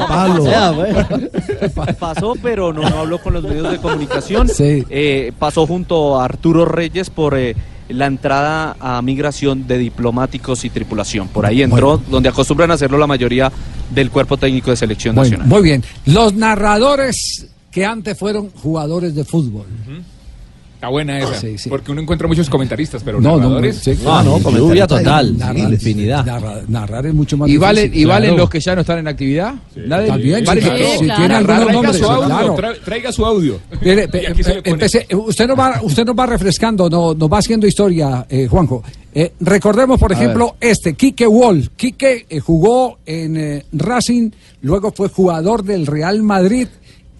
Speaker 5: Pablo.
Speaker 46: Pasó, pero no, no habló con los medios de comunicación.
Speaker 5: Sí.
Speaker 46: Eh, pasó junto a Arturo Reyes por eh, la entrada a migración de diplomáticos y tripulación. Por ahí entró, donde acostumbran a hacerlo la mayoría del cuerpo técnico de selección
Speaker 5: Bueno,
Speaker 46: nacional.
Speaker 5: muy bien. Los narradores que antes fueron jugadores de fútbol.
Speaker 16: Está buena esa.
Speaker 5: Sí, sí.
Speaker 16: Porque uno encuentra muchos comentaristas, pero
Speaker 5: No, no,
Speaker 16: narradores.
Speaker 5: sí,
Speaker 16: Ah,
Speaker 5: no,
Speaker 19: lluvia total,
Speaker 5: Narrar-
Speaker 19: infinidad.
Speaker 5: narrar- narrar es mucho más
Speaker 16: ¿Y,
Speaker 5: difícil.
Speaker 16: valen, ¿Y valen
Speaker 5: Claro.
Speaker 16: los que ya no están en actividad? ¿Nadie-
Speaker 5: También,
Speaker 16: vale
Speaker 5: claro. Si tiene algunos
Speaker 16: traiga
Speaker 5: nombres,
Speaker 16: su audio,
Speaker 5: claro.
Speaker 16: tra- traiga su audio.
Speaker 5: Mire, empecé- usted nos va, usted nos va refrescando, no- nos va haciendo historia, eh, Juanjo. Eh, recordemos, por
Speaker 16: A
Speaker 5: ejemplo, este, Quique Wolf. Quique eh, jugó en eh, Racing, luego fue jugador del Real Madrid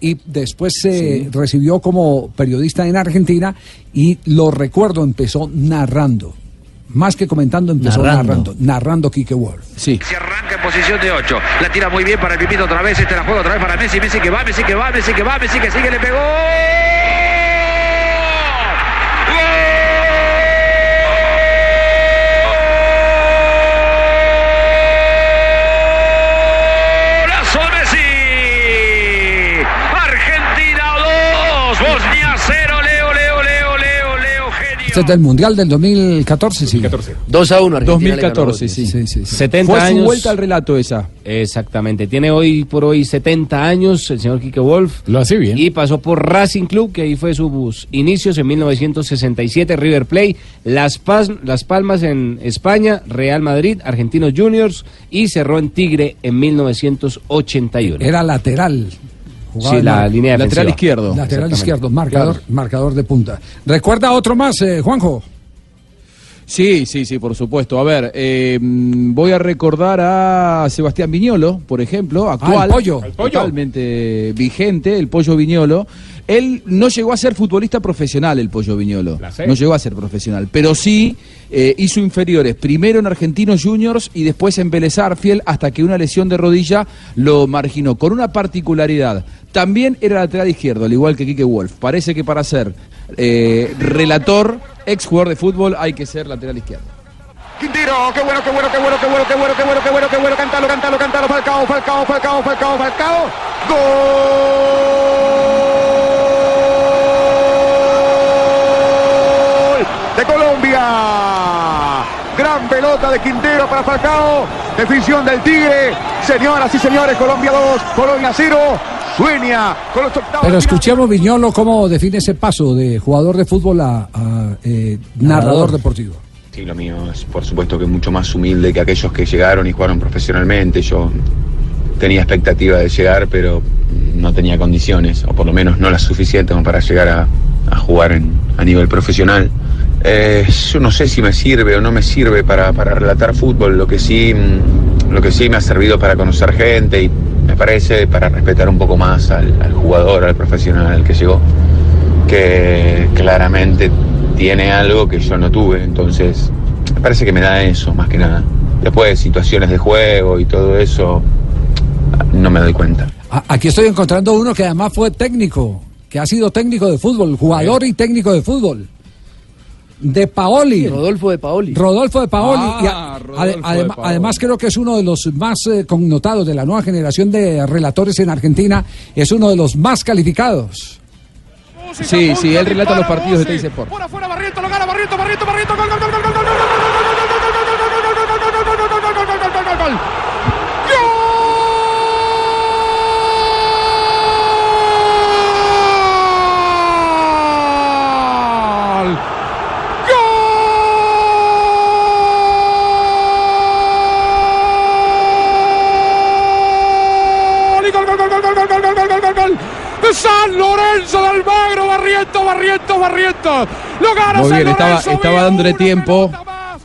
Speaker 5: y después se recibió como periodista en Argentina y lo recuerdo, empezó narrando. Más que comentando, empezó
Speaker 19: Narrando.
Speaker 5: narrando, narrando Quique Wolf.
Speaker 16: Sí.
Speaker 48: Se arranca en posición de 8. La tira muy bien para el Pipito otra vez. Este la juega otra vez para Messi. Messi que va, Messi que va, Messi que va, Messi que sigue, le pegó.
Speaker 5: Este es del Mundial del 2014, sí.
Speaker 8: 2 a 1,
Speaker 6: 2014, sí. 70
Speaker 16: Fue su
Speaker 6: años.
Speaker 16: vuelta al relato esa.
Speaker 6: Exactamente. Tiene hoy por hoy 70 años el señor Quique Wolf.
Speaker 9: Lo hace bien.
Speaker 6: Y pasó por Racing Club, que ahí fue sus inicios en 1967, River Plate, Las, Paz- Las Palmas en España, Real Madrid, Argentinos Juniors y cerró en Tigre en 1981.
Speaker 5: Era lateral. Jugaba
Speaker 6: Sí, la línea
Speaker 16: Lateral
Speaker 6: defensiva.
Speaker 16: izquierdo.
Speaker 5: Lateral izquierdo, marcador, marcador de punta. ¿Recuerda otro más, eh, Juanjo?
Speaker 16: Sí, sí, sí, por supuesto. A ver, eh, voy a recordar a Sebastián Viñolo, por ejemplo, actual.
Speaker 5: Ah, el Pollo.
Speaker 16: El Totalmente vigente, el Pollo Viñolo. Él no llegó a ser futbolista profesional, el Pollo Viñolo. No llegó a ser profesional, pero sí eh, hizo inferiores, primero en Argentinos Juniors y después en Vélez Arfiel, hasta que una lesión de rodilla lo marginó. Con una particularidad, también era lateral izquierdo, al igual que Quique Wolf. Parece que para ser eh, relator, ex jugador de fútbol, hay que ser lateral izquierdo.
Speaker 48: Quintero, qué bueno, qué bueno, qué bueno, qué bueno, qué bueno, qué bueno, qué bueno, qué bueno, cántalo, cántalo, cántalo, Falcao, Falcao, Falcao, Falcao, Falcao, gol de Colombia, gran pelota de Quintero para Falcao, definición del Tigre, señoras y señores, Colombia 2, Colombia 0, sueña con los octavos.
Speaker 5: Pero escuchemos Viñolo cómo define ese paso de jugador de fútbol a, a, eh, narrador deportivo.
Speaker 49: Sí, lo mío es por supuesto que mucho más humilde que aquellos que llegaron y jugaron profesionalmente. Yo tenía expectativa de llegar, pero no tenía condiciones, o por lo menos no las suficientes para llegar a, a jugar en- a nivel profesional. Eh, yo no sé si me sirve o no me sirve para, para relatar fútbol, lo que, sí, mm, lo que sí me ha servido para conocer gente y me parece para respetar un poco más al, al jugador, al profesional al que llegó, que claramente tiene algo que yo no tuve, entonces me parece que me da eso más que nada. Después situaciones de juego y todo eso, no me doy cuenta.
Speaker 5: A- Aquí estoy encontrando uno que además fue técnico, que ha sido técnico de fútbol, jugador y técnico de fútbol. De Paoli.
Speaker 8: Rodolfo de Paoli.
Speaker 5: Rodolfo de Paoli.
Speaker 8: Ah,
Speaker 5: Y a-
Speaker 8: Rodolfo
Speaker 5: ade-
Speaker 8: de
Speaker 5: adem-
Speaker 8: Paoli.
Speaker 5: además creo que es uno de los más eh, connotados de la nueva generación de relatores en Argentina. Es uno de los más calificados.
Speaker 16: Sí, sí, él relata los partidos de Teis Sport.
Speaker 2: Por afuera, Barriento, lo gana, Barriento, Barriento, Barriento, gol, gol, gol, gol, gol, gol, gol, gol, gol, gol, gol, gol. Lorenzo de Almagro, Barriento, Barriento, Barriento. Lo gana
Speaker 16: Muy
Speaker 2: San
Speaker 16: bien, estaba,
Speaker 2: Lorenzo,
Speaker 16: estaba dándole tiempo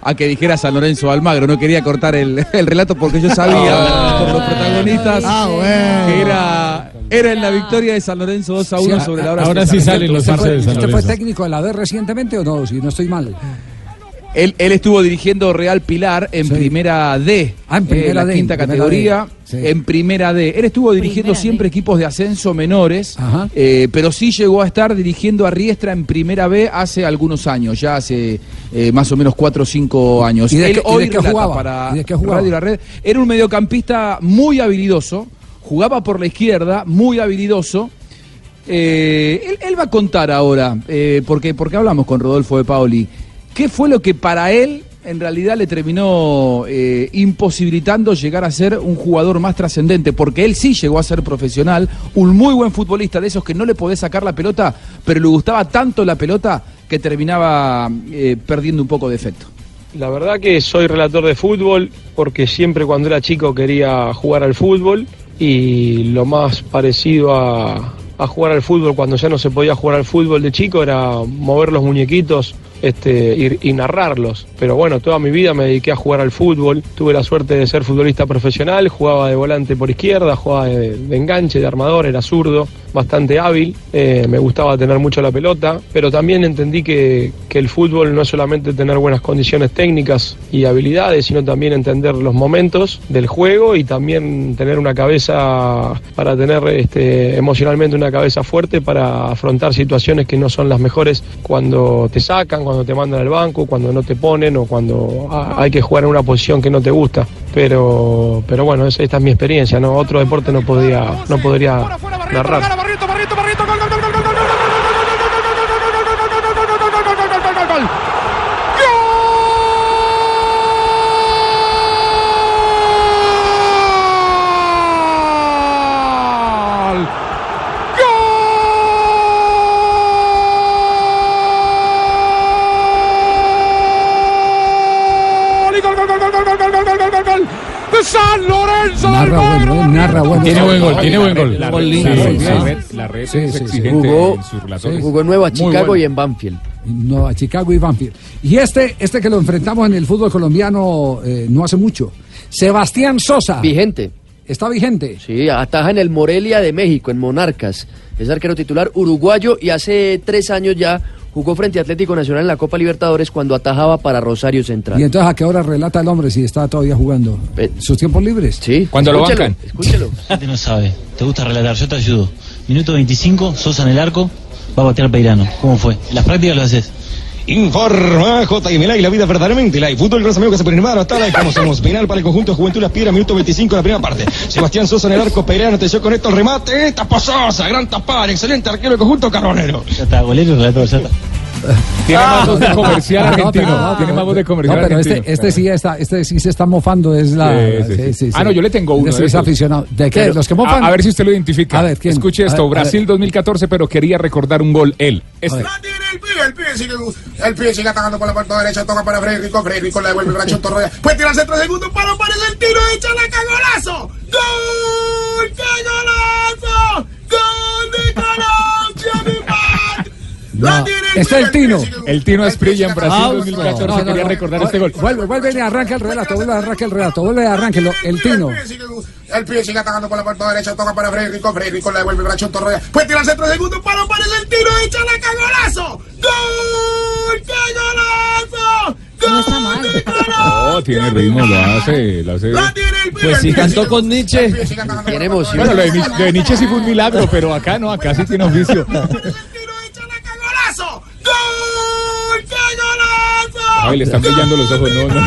Speaker 16: a que dijera San Lorenzo Almagro. No quería cortar el, el relato porque yo sabía por los protagonistas que era, era en la victoria de San Lorenzo 2 a 1
Speaker 5: Sí,
Speaker 16: sobre la hora
Speaker 5: ahora sí
Speaker 16: San
Speaker 5: salen los
Speaker 16: Lorenzo.
Speaker 5: hinchas de San ¿Usted fue técnico de la D recientemente o no? Si no estoy mal.
Speaker 16: Él, él estuvo dirigiendo Real Pilar en primera D.
Speaker 5: Ah, en primera
Speaker 16: la
Speaker 5: D,
Speaker 16: quinta
Speaker 5: en primera
Speaker 16: categoría.
Speaker 5: D, sí.
Speaker 16: En primera D. Él estuvo dirigiendo siempre equipos de ascenso menores, eh, pero sí llegó a estar dirigiendo a Riestra en primera B hace algunos años, ya hace eh, más o menos cuatro o cinco años.
Speaker 5: ¿Y de
Speaker 16: Él
Speaker 5: y
Speaker 16: hoy
Speaker 5: de qué
Speaker 16: relata
Speaker 5: jugaba?
Speaker 16: para
Speaker 5: ¿Y de qué jugaba?
Speaker 16: Radio La Red. Era un mediocampista muy habilidoso, jugaba por la izquierda, muy habilidoso. Eh, él, él va a contar ahora, eh, porque, porque hablamos con Rodolfo de Paoli, ¿Qué fue lo que para él en realidad le terminó eh, imposibilitando llegar a ser un jugador más trascendente? Porque él sí llegó a ser profesional, un muy buen futbolista de esos que no le podés sacar la pelota, pero le gustaba tanto la pelota que terminaba eh, perdiendo un poco de efecto.
Speaker 50: La verdad que soy relator de fútbol porque siempre cuando era chico quería jugar al fútbol y lo más parecido a, a jugar al fútbol cuando ya no se podía jugar al fútbol de chico era mover los muñequitos este, y, narrarlos. Pero bueno, toda mi vida me dediqué a jugar al fútbol. Tuve la suerte de ser futbolista profesional, jugaba de volante por izquierda, jugaba de, de enganche, de armador, era zurdo, bastante hábil. Eh, me gustaba tener mucho la pelota, pero también entendí que, que el fútbol no es solamente tener buenas condiciones técnicas y habilidades, sino también entender los momentos del juego y también tener una cabeza para tener este, emocionalmente una cabeza fuerte para afrontar situaciones que no son las mejores cuando te sacan, cuando te mandan al banco, cuando no te ponen o cuando ah, hay que jugar en una posición que no te gusta. Pero, pero bueno, esa- esta es mi experiencia, ¿no? Otro deporte no podría, no podría narrar.
Speaker 44: San Lorenzo del
Speaker 5: Narra bueno,
Speaker 44: Marco!
Speaker 5: eh, narra bueno.
Speaker 9: Tiene buen gol, tiene buen gol.
Speaker 44: La red-
Speaker 9: la red- La red
Speaker 5: Sí,
Speaker 9: es
Speaker 5: sí, sí.
Speaker 9: exigente
Speaker 8: Jugó-
Speaker 9: en sus relatores.
Speaker 8: Jugó en Nueva
Speaker 5: Muy
Speaker 8: Chicago
Speaker 5: bueno.
Speaker 8: y en Banfield.
Speaker 5: No, a Chicago y Banfield. Y este, este que lo enfrentamos en el fútbol colombiano eh, no hace mucho. Sebastián Sosa.
Speaker 8: Vigente.
Speaker 5: Está vigente.
Speaker 8: Sí, ataja en el Morelia de México, en Monarcas. Es arquero titular uruguayo y hace tres años ya jugó frente a Atlético Nacional en la Copa Libertadores cuando atajaba para Rosario Central.
Speaker 5: Y entonces, ¿a qué hora relata el hombre si está todavía jugando? ¿Sus tiempos libres?
Speaker 8: Sí.
Speaker 9: Cuando lo bancan.
Speaker 8: Escúchelo.
Speaker 51: La gente no sabe. ¿Te gusta relatar? Yo te ayudo. Minuto 25, Sosa en el arco, va a batear Peirano. ¿Cómo fue? Las prácticas lo haces.
Speaker 52: Informa JMLA y la vida verdaderamente. La y fútbol grosso amigo que se hermano hasta la como somos penal para el conjunto de Juventud Las Piedras minuto 25 de la primera parte. Sebastián Sosa en el arco Peirano te con esto el remate. Tapó Sosa gran tapar excelente arquero del conjunto Carbonero.
Speaker 51: Ya está, relator, ya está.
Speaker 9: Tiene más voz de comercial
Speaker 5: no,
Speaker 9: argentino. Tiene más voz de comercial
Speaker 5: No, pero
Speaker 9: argentino.
Speaker 5: este, este sí está, este sí se está mofando, es la.
Speaker 9: Sí, sí, sí. Ah, no, yo le tengo uno.
Speaker 5: Este
Speaker 9: de
Speaker 5: es aficionado. ¿De qué?
Speaker 9: Pero,
Speaker 5: ¿Los que mofan?
Speaker 9: A, a ver si usted lo identifica.
Speaker 5: A ver, ¿quién?
Speaker 9: Escuche esto,
Speaker 5: ver, a ver.
Speaker 9: Brasil 2014, pero quería recordar un gol él. Este.
Speaker 53: El pibe, el pibe sigue, el pibe sigue atacando por la parte derecha, toca para Frederico, Frederico le devuelve el brazo Torroya, puede tirarse tres segundos, para aparece el tiro, echa la cagolazo, gol, cagolazo, gol de Colombia.
Speaker 5: No, este es el Tino.
Speaker 9: El Tino Asprilla en Brasil
Speaker 5: Ah,
Speaker 9: 2014
Speaker 5: no, no,
Speaker 9: quería recordar este gol.
Speaker 5: Vuelve, vuelve y arranca el relato, vuelve arranca el relato, vuelve arranca el, el Tino.
Speaker 53: El pibe sigue atacando por la parte derecha, toca para Frederico, Frederico le devuelve el brazo Torroya, puede tirarse tres segundos, para aparece el tiro, echa la cagolazo, gol, cagolazo,
Speaker 7: No está mal.
Speaker 9: No, tiene ritmo, lo hace, lo hace.
Speaker 19: Pues si cantó con Nietzsche.
Speaker 8: Tiene emoción.
Speaker 9: Bueno, lo de, lo de Nietzsche sí fue un milagro, pero acá no, acá sí tiene oficio.
Speaker 53: golazo, gol, cagolazo.
Speaker 9: Ay, le están brillando los ojos, no, no.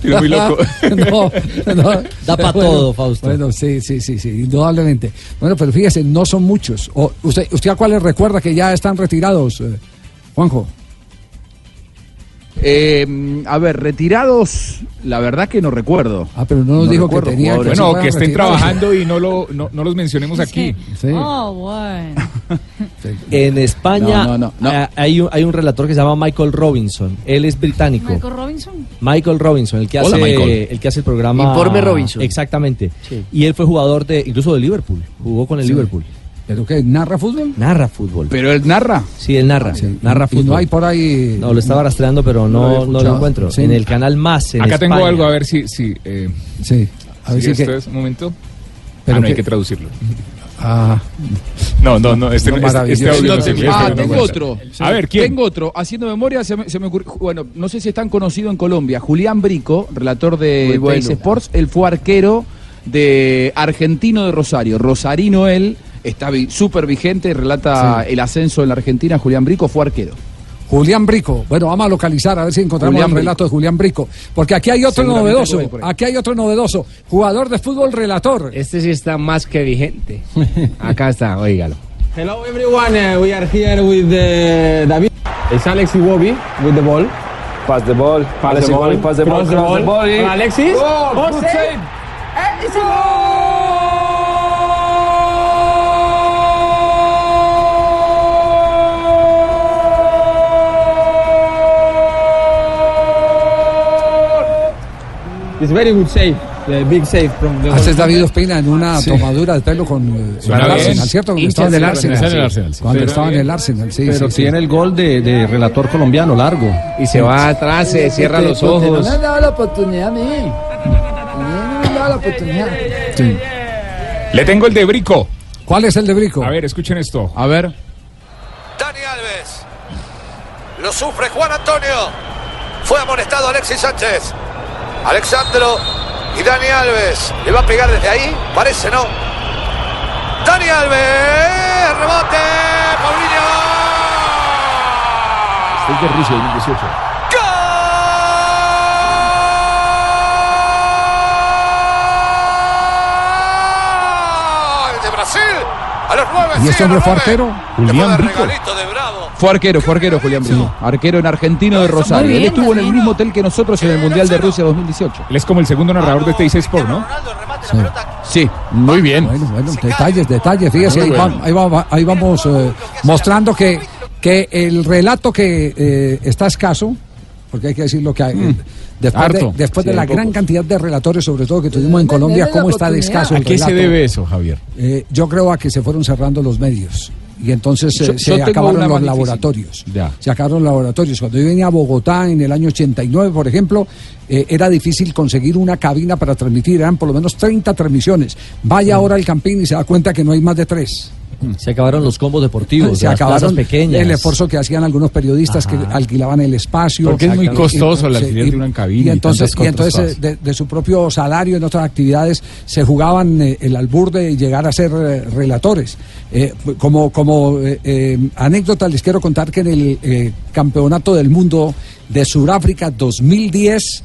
Speaker 9: Tiene muy loco.
Speaker 5: No, no.
Speaker 19: Da pa'
Speaker 5: Bueno,
Speaker 19: todo, Fausto.
Speaker 5: Bueno, sí, sí, sí, sí, indudablemente. Bueno, pero fíjese, no son muchos. O, ¿usted, ¿Usted a cuáles recuerda que ya están retirados, eh, Juanjo?
Speaker 16: Eh, a ver, retirados, la verdad que no recuerdo.
Speaker 5: Ah, pero no nos dijo que tenía.
Speaker 9: Bueno, que estén trabajando y no, lo, no, no los mencionemos aquí.
Speaker 7: Oh, bueno.
Speaker 19: En España
Speaker 5: No, no, no, no.
Speaker 19: Hay, un, hay un relator que se llama Michael Robinson. Él es británico.
Speaker 7: Michael Robinson.
Speaker 19: Michael Robinson, el que
Speaker 9: Hola,
Speaker 19: hace
Speaker 9: Michael.
Speaker 19: el que hace el programa
Speaker 8: Informe Robinson.
Speaker 19: Exactamente.
Speaker 8: Sí.
Speaker 19: Y él fue jugador de incluso de Liverpool. Jugó con el
Speaker 5: Sí.
Speaker 19: Liverpool.
Speaker 5: ¿Pero qué? ¿Narra fútbol?
Speaker 19: Narra fútbol.
Speaker 16: Pero él narra.
Speaker 19: Sí, él narra. Narra
Speaker 5: Y
Speaker 19: fútbol.
Speaker 5: no hay por ahí.
Speaker 19: No, lo estaba rastreando, pero
Speaker 5: No lo
Speaker 19: no, lo encuentro.
Speaker 5: Sí.
Speaker 19: En el canal Más. En
Speaker 9: Acá tengo algo, a ver si. si eh,
Speaker 5: Sí. A ver
Speaker 9: si
Speaker 5: si
Speaker 9: esto
Speaker 5: que-
Speaker 9: es un momento.
Speaker 5: Pero
Speaker 9: ah, no hay
Speaker 5: que-
Speaker 9: traducirlo.
Speaker 5: Ah,
Speaker 9: No, no, no. Este,
Speaker 5: No,
Speaker 9: este- este
Speaker 5: maravilloso.
Speaker 9: audio no
Speaker 16: Ah, tengo otro.
Speaker 9: A ver, ¿quién?
Speaker 16: Tengo otro. Haciendo memoria, se me, se me ocurrió. Bueno, no sé si es tan conocido en Colombia. Julián Brico, relator de
Speaker 8: bueno.
Speaker 16: Sports, él fue arquero de Argentino de Rosario. Rosarino él, está vi- súper vigente, relata
Speaker 5: Sí.
Speaker 16: el ascenso en la Argentina. Julián Brico fue arquero.
Speaker 5: Julián Brico. Bueno, vamos a localizar a ver si encontramos
Speaker 16: Julián
Speaker 5: el relato de Julián Brico. Porque aquí hay otro novedoso. Aquí hay otro novedoso. Jugador de fútbol relator.
Speaker 54: Este sí está más que vigente. Acá está, oígalo.
Speaker 55: Hello everyone, uh, we are here with uh, David. It's Alex Iwobi with the ball.
Speaker 56: Pass the ball,
Speaker 55: Pass
Speaker 56: Alex
Speaker 55: the ball,
Speaker 56: pass the ball,
Speaker 55: cross the
Speaker 56: cross the
Speaker 55: ball. Alexis.
Speaker 56: Oh,
Speaker 55: Oh,
Speaker 56: good
Speaker 55: save.
Speaker 56: save.
Speaker 55: Eh, it's a goal! It's very good save, the big save from the
Speaker 5: Haces. David Ospina en una
Speaker 55: Sí.
Speaker 5: tomadura de pelo con eh, el. Arsenal, ¿cierto? Cuando estaba en el Arsenal.
Speaker 55: Arsenal,
Speaker 5: sí. Cuando
Speaker 55: Pero
Speaker 5: estaba en el Arsenal, sí.
Speaker 57: Pero
Speaker 5: sí, sí.
Speaker 57: tiene el gol de, de relator colombiano, largo.
Speaker 55: Y se va atrás, se cierra los ojos.
Speaker 12: No me han dado la oportunidad a mí. A mí no me han dado la oportunidad.
Speaker 9: Le tengo el de Brico.
Speaker 5: ¿Cuál es el de Brico?
Speaker 9: A ver, escuchen esto.
Speaker 16: A ver.
Speaker 58: Dani Alves. Lo sufre Juan Antonio. Fue amonestado Alexis Sánchez. Alexandro y Dani Alves. ¿Le va a pegar desde ahí? Parece no. Dani Alves. Rebote. Paulinho.
Speaker 16: Es de Rusia 2018.
Speaker 58: ¡Gol de Brasil.
Speaker 5: ¿Y este hombre fue arquero?
Speaker 16: Julián Brico. Fue arquero, fue arquero Julián Brico. Arquero en argentino de Rosario. Él estuvo en el mismo hotel que nosotros en el Mundial de Rusia 2018.
Speaker 9: Él es como el segundo narrador de Teis Sport, ¿no?
Speaker 16: Sí,
Speaker 9: muy bien.
Speaker 5: Bueno, bueno, detalles, detalles. Fíjese, ahí, va- ahí va- ahí vamos eh, mostrando que, que el relato que eh, está escaso, porque hay que decir lo que hay. eh, Después, de, después de la gran cantidad de relatores, sobre todo que tuvimos en Colombia, cómo está de escaso el
Speaker 9: ¿A qué se
Speaker 5: relato.
Speaker 9: debe eso, Javier?
Speaker 5: Eh, yo creo a que se fueron cerrando los medios y entonces eh,
Speaker 16: Yo-
Speaker 5: se acabaron los laboratorios.
Speaker 9: Ya.
Speaker 5: Se acabaron los laboratorios. Cuando yo venía a Bogotá en el año 89, por ejemplo, eh, era difícil conseguir una cabina para transmitir. Eran por lo menos 30 transmisiones. Vaya ahora al Campín y se da cuenta que no hay más de tres.
Speaker 19: Se acabaron los combos deportivos,
Speaker 5: se
Speaker 19: las
Speaker 5: acabaron
Speaker 19: pequeñas.
Speaker 5: el esfuerzo que hacían algunos periodistas que alquilaban el espacio.
Speaker 9: Porque es muy costoso el alquiler
Speaker 5: y-
Speaker 9: de una cabina
Speaker 5: Y entonces, y entonces eh, de, de su propio salario en otras actividades se jugaban eh, el albur de llegar a ser eh, relatores. Eh, como como eh, eh, anécdota les quiero contar que en el eh, Campeonato del Mundo de Sudáfrica 2010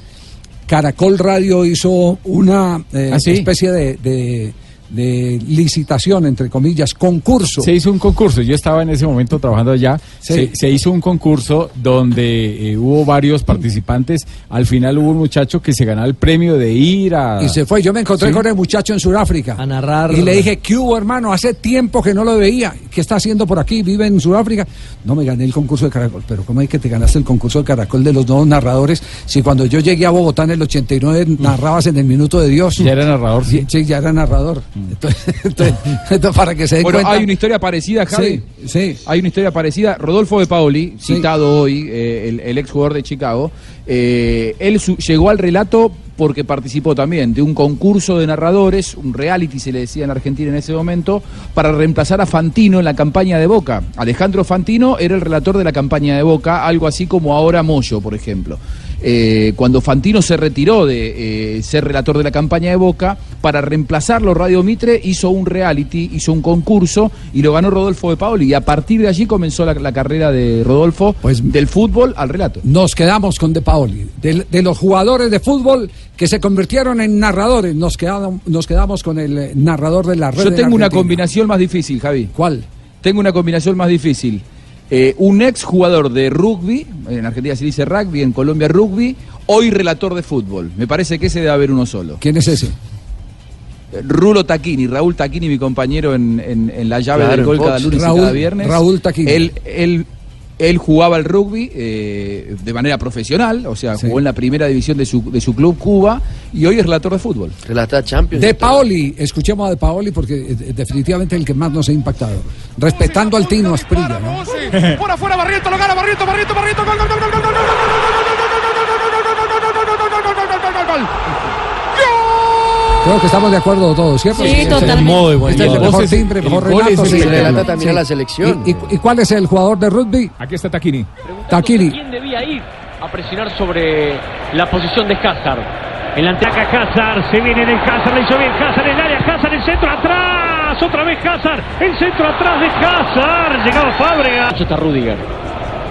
Speaker 5: Caracol Radio hizo una eh,
Speaker 9: ¿Ah, sí?
Speaker 5: especie de, de- de licitación, entre comillas, concurso.
Speaker 9: Se hizo un concurso, yo estaba en ese momento trabajando allá,
Speaker 5: Sí.
Speaker 9: se, se hizo un concurso donde eh, hubo varios participantes, al final hubo un muchacho que se ganaba el premio de ir a...
Speaker 5: Y se fue. Yo me encontré
Speaker 9: Sí.
Speaker 5: con el muchacho en Sudáfrica.
Speaker 19: A narrar.
Speaker 5: Y le dije, ¿qué hubo, hermano? Hace tiempo que no lo veía. ¿Qué está haciendo por aquí? ¿Vive en Sudáfrica? No me gané el concurso de Caracol. Pero ¿cómo es que te ganaste el concurso de Caracol de los nuevos narradores? Si cuando yo llegué a Bogotá en el 89 narrabas en el Minuto de Dios.
Speaker 9: Ya era narrador, sí.
Speaker 5: Sí, ya era narrador. Entonces, entonces- entonces, para que se den
Speaker 16: Bueno,
Speaker 5: cuenta.
Speaker 16: hay una historia parecida, Javi.
Speaker 5: Sí, sí.
Speaker 16: Hay una historia parecida. Rodolfo de Paoli,
Speaker 5: Sí.
Speaker 16: citado hoy, eh, el, el ex jugador de Chicago, eh, él su- llegó al relato porque participó también de un concurso de narradores, un reality se le decía en Argentina en ese momento, para reemplazar a Fantino en la campaña de Boca. Alejandro Fantino era el relator de la campaña de Boca, algo así como ahora Moyo, por ejemplo. Eh, cuando Fantino se retiró de eh, ser relator de la campaña de Boca, para reemplazarlo Radio Mitre hizo un reality, hizo un concurso y lo ganó Rodolfo de Paoli. Y a partir de allí comenzó la, la carrera de Rodolfo del fútbol al relato.
Speaker 5: Nos quedamos con De Paoli. De, de los jugadores de fútbol que se convirtieron en narradores, nos quedamos, nos quedamos con el eh, narrador de la red.
Speaker 16: Yo
Speaker 5: en
Speaker 16: tengo una combinación más difícil, Javi.
Speaker 5: ¿Cuál?
Speaker 16: Tengo una combinación más difícil. Eh, un ex jugador de rugby, en Argentina se dice rugby, en Colombia rugby, hoy relator de fútbol. Me parece que ese debe haber uno solo.
Speaker 5: ¿Quién es ese?
Speaker 16: Eh, Rulo Taquini, Raúl Taquini, mi compañero en, en- en la llave
Speaker 5: Claro,
Speaker 16: del gol cada lunes
Speaker 5: Raúl-
Speaker 16: y cada viernes.
Speaker 5: Raúl Taquini.
Speaker 16: Él, él, él jugaba al rugby eh, de manera profesional, o sea, jugó en la primera división de su, de su club Cuba y hoy es relator de fútbol.
Speaker 8: Relata Champions.
Speaker 5: De Paoli, escuchemos a De Paoli porque eh, definitivamente el que más nos ha impactado. Respetando al Tino Asprilla, ¿no?
Speaker 44: Por afuera Barriento, lo gana Barriento, Barriento, Barriento, gol, gol, gol, gol, gol, gol,
Speaker 5: Creo que estamos de acuerdo todos, ¿cierto?
Speaker 7: Sí,
Speaker 5: Este
Speaker 7: totalmente.
Speaker 19: Muy buen
Speaker 5: Este es el mejor timbre,
Speaker 19: el
Speaker 5: mejor relato.
Speaker 19: es el
Speaker 5: sí.
Speaker 19: que relata
Speaker 8: también a la selección.
Speaker 5: ¿Y, y- y cuál es el jugador de rugby?
Speaker 9: Aquí está Taquini.
Speaker 5: Taquini.
Speaker 54: ¿Quién debía ir a presionar sobre la posición de Hazard? El ataca Hazard, se viene en el Hazard, le hizo bien Hazard en el área, Hazard el centro atrás, otra vez Hazard, el centro atrás de Hazard, llegaba Fábregas. Está Rudiger.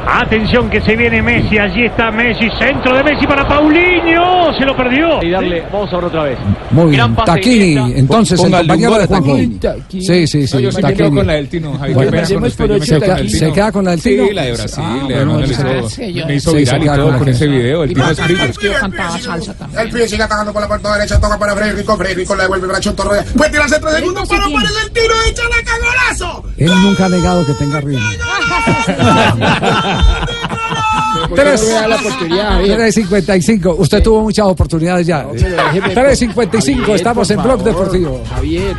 Speaker 54: Atención que se viene Messi, allí está Messi, centro de Messi para Paulinho, se lo perdió. Y darle, vamos a ver otra vez.
Speaker 5: Muy bien. Taquini, entonces el
Speaker 9: Póngale un
Speaker 5: compañero de.
Speaker 9: Taquini.
Speaker 5: Sí, sí, sí.
Speaker 9: No, yo me con la del Tino.
Speaker 5: Bueno,
Speaker 9: con usted,
Speaker 5: se,
Speaker 9: con
Speaker 5: queda,
Speaker 9: la del
Speaker 5: se
Speaker 9: Tino.
Speaker 5: queda con la del Tino.
Speaker 9: Sí, la de Brasil,
Speaker 5: Ah,
Speaker 9: la de
Speaker 5: bueno,
Speaker 9: me hizo
Speaker 5: sí,
Speaker 9: viral y
Speaker 5: queda
Speaker 9: todo
Speaker 5: con la
Speaker 9: con ese video, el Tino Escrito.
Speaker 53: el. El sigue por la puerta derecha, toca para Frederico, Frederico le devuelve Torrea. Puede tirarse tres segundos, pero aparece el tiro, echa la cagolazo.
Speaker 5: Él nunca ha negado que tenga ritmo.
Speaker 12: Tres. No me da la oportunidad, Javier.
Speaker 5: 3.55. Usted tuvo muchas oportunidades ya.
Speaker 12: déjeme-
Speaker 5: 3.55.
Speaker 12: Javier,
Speaker 5: Estamos en Blog
Speaker 12: favor,
Speaker 5: Deportivo.
Speaker 12: Javier.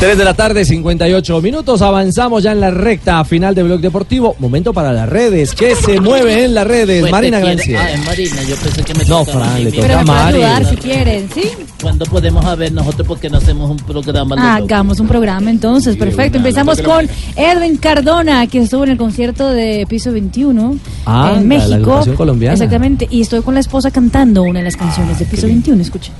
Speaker 19: 3 de la tarde, 58 minutos. Avanzamos ya en la recta final de Blog Deportivo. Momento para las redes. ¿Qué se mueve en las redes?
Speaker 59: Pues
Speaker 19: Marina Grancia.
Speaker 59: Ah, es Marina, yo pensé que me
Speaker 19: No, Fran, le toca a
Speaker 7: me puede
Speaker 19: Mari.
Speaker 7: ayudar si quieren, ¿sí?
Speaker 59: ¿Cuándo podemos a ver nosotros porque no hacemos un programa?
Speaker 7: Hagamos un programa entonces, perfecto. Empezamos con Edwin Cardona, que estuvo en el concierto de Piso 21
Speaker 19: Ah, la-
Speaker 7: en
Speaker 19: la
Speaker 7: México.
Speaker 19: agrupación colombiana.
Speaker 7: Exactamente, y estoy con la esposa cantando una de las canciones de Piso 21, escuchen.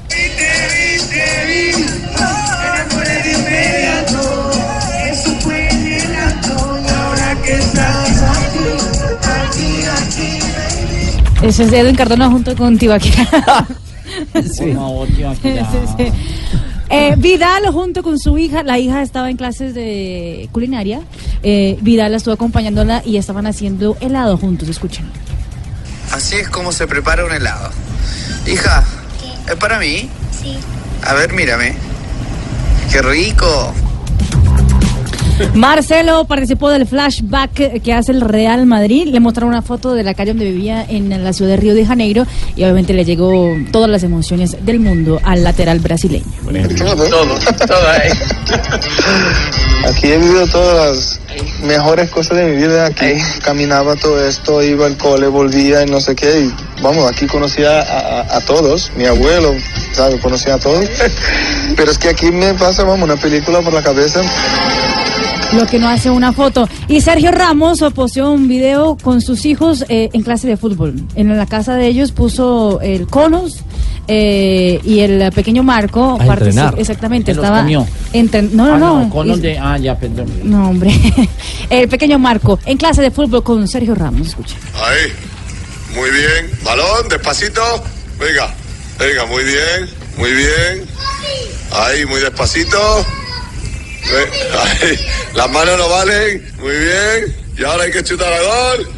Speaker 7: Ese es Edwin Cardona junto con Tibaquira. Sí. Eh, Vidal junto con su hija, la hija estaba en clases de culinaria, eh, Vidal estuvo acompañándola y estaban haciendo helado juntos, escuchen.
Speaker 56: Así es como se prepara un helado. Hija, ¿es para mí?
Speaker 60: Sí.
Speaker 56: A ver, mírame. ¡Qué rico!
Speaker 7: Marcelo participó del flashback que hace el Real Madrid. Le mostraron una foto de la calle donde vivía en la ciudad de Río de Janeiro y obviamente le llegó todas las emociones del mundo al lateral brasileño.
Speaker 56: Todo, todo ahí.
Speaker 61: Aquí he vivido todas las mejores cosas de mi vida. Aquí caminaba todo esto, iba al cole, volvía y no sé qué. Y vamos, aquí conocía a, a- a todos, mi abuelo, ¿sabes? Conocía a todos. Pero es que aquí me pasa, vamos, una película por la cabeza.
Speaker 7: Lo que no hace una foto. Y Sergio Ramos posteó un video con sus hijos eh, en clase de fútbol. En la casa de ellos puso el conos eh, y el pequeño Marco.
Speaker 12: Entrenar.
Speaker 7: Exactamente,
Speaker 12: Se
Speaker 7: estaba. No, no,
Speaker 12: Ah,
Speaker 7: no.
Speaker 12: con los
Speaker 7: Y-
Speaker 12: de- ah, ya, perdón.
Speaker 7: No, hombre. el pequeño Marco en clase de fútbol con Sergio Ramos. Escucha.
Speaker 62: Ahí. Muy bien. Balón, despacito. Venga. Venga, muy bien. Muy bien. Ahí, muy despacito. Las manos no valen. Muy bien. Y ahora hay que chutar a gol.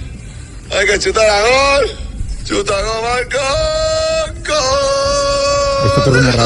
Speaker 62: Hay que chutar a gol.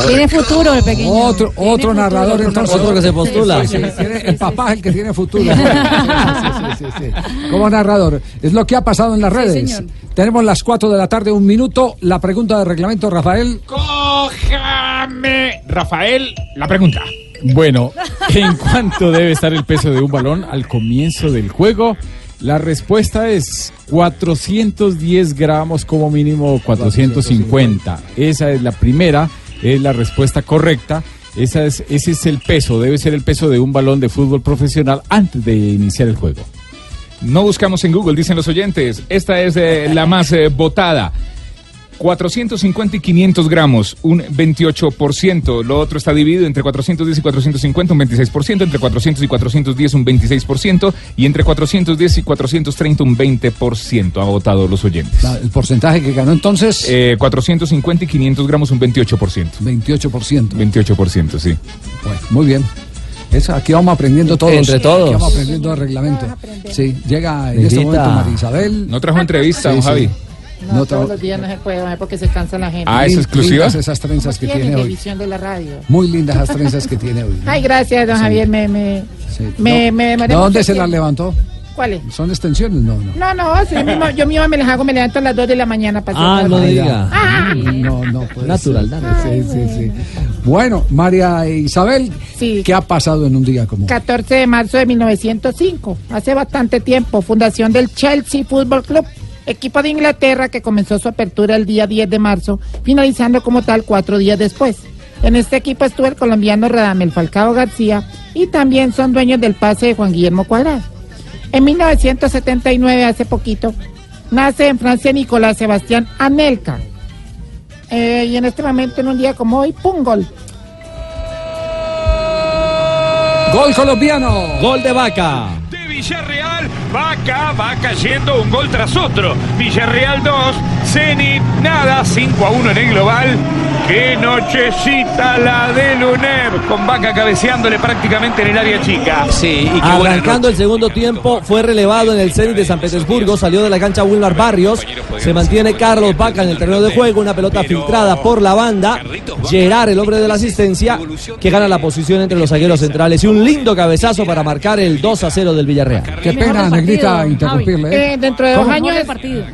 Speaker 7: Tiene futuro el pequeño.
Speaker 5: Otro, otro narrador entonces.
Speaker 19: Otro que se postula.
Speaker 5: Sí, sí, tiene- el papá es el que tiene futuro. Sí, sí, sí, sí, sí. Como narrador. Es lo que ha pasado en las redes.
Speaker 63: señor.
Speaker 5: Tenemos las 4 de la tarde, un minuto. La pregunta de reglamento, Rafael.
Speaker 9: Cójame, Rafael, la pregunta. Bueno, ¿en cuánto debe estar el peso de un balón al comienzo del juego? La respuesta es 410 gramos como mínimo 450. Esa es la primera, es la respuesta correcta. Esa es, ese es el peso, debe ser el peso de un balón de fútbol profesional antes de iniciar el juego.
Speaker 64: No buscamos en Google, dicen los oyentes. Esta es eh, la más eh, votada. 450 y 500 gramos, un 28%. Lo otro está dividido entre 410 y 450, un 26%. Entre 400 y 410, un 26%. Y entre 410 y 430, un 20%. Ha votado los oyentes.
Speaker 5: La- el porcentaje que ganó entonces.
Speaker 64: Eh, 450 y 500 gramos, un 28%.
Speaker 5: 28%.
Speaker 64: 28%, sí.
Speaker 5: Bueno, muy bien. Eso, aquí vamos aprendiendo todos.
Speaker 64: Entre todos.
Speaker 5: Aquí vamos aprendiendo el reglamento. Sí, llega en este momento María Isabel.
Speaker 64: No trajo entrevista,
Speaker 5: Sí,
Speaker 64: don
Speaker 5: sí.
Speaker 12: No,
Speaker 5: No,
Speaker 12: todos los días no se puede, porque se cansa la gente.
Speaker 64: Ah, ¿es exclusiva?
Speaker 5: lindas esas trenzas que
Speaker 12: Tiene
Speaker 5: hoy.
Speaker 12: televisión de la radio.
Speaker 5: Muy lindas las trenzas que tiene hoy.
Speaker 12: Ay, gracias, don
Speaker 5: Sí.
Speaker 12: Javier. Me, me,
Speaker 5: Sí.
Speaker 12: me,
Speaker 5: No,
Speaker 12: me demoré
Speaker 5: ¿De
Speaker 12: mucho
Speaker 5: dónde se las levantó?
Speaker 12: ¿Cuáles?
Speaker 5: ¿Son extensiones? No, no.
Speaker 12: No, no, sí, yo, mismo, yo mismo me las hago, me levanto a las 2 de la mañana para
Speaker 5: Ah,
Speaker 12: hacer
Speaker 5: no
Speaker 12: todo.
Speaker 5: diga.
Speaker 12: Ah,
Speaker 5: No, no puede
Speaker 19: Natural,
Speaker 5: ser.
Speaker 19: dale.
Speaker 5: Sí, sí, sí. Bueno, María Isabel, ¿qué ha pasado en un día como hoy?
Speaker 12: 14 de marzo de 1905, hace bastante tiempo, fundación del Chelsea Football Club, equipo de Inglaterra que comenzó su apertura el día 10 de marzo, finalizando como tal cuatro días después. En este equipo estuvo el colombiano Radamel Falcao García y también son dueños del pase de Juan Guillermo Cuadrado. En 1979, hace poquito, nace en Francia Nicolás Sebastián Anelka. Eh, y en este momento, en un día como hoy, ¡pum! gol.
Speaker 5: Gol colombiano.
Speaker 19: Gol de Vaca.
Speaker 44: de Villarreal. Vaca va cayendo un gol tras otro. Villarreal 2, Zenit nada, 5 a 1 en el global. Qué nochecita la de Luner, con Vaca cabeceándole prácticamente en el área chica.
Speaker 64: Sí, y
Speaker 19: Arrancando el segundo tiempo, fue relevado en el Zenit de San Petersburgo, salió de la cancha Wilmar Barrios, se mantiene Carlos Vaca en el terreno de juego, una pelota filtrada por la banda, Gerard, el hombre de la asistencia, que gana la posición entre los zagueros centrales y un lindo cabezazo para marcar el 2 a 0 del Villarreal.
Speaker 5: Qué pena, Negrita, interrumpirle. ¿eh?
Speaker 7: Eh, dentro de dos
Speaker 5: ¿Cómo?
Speaker 7: años de partido.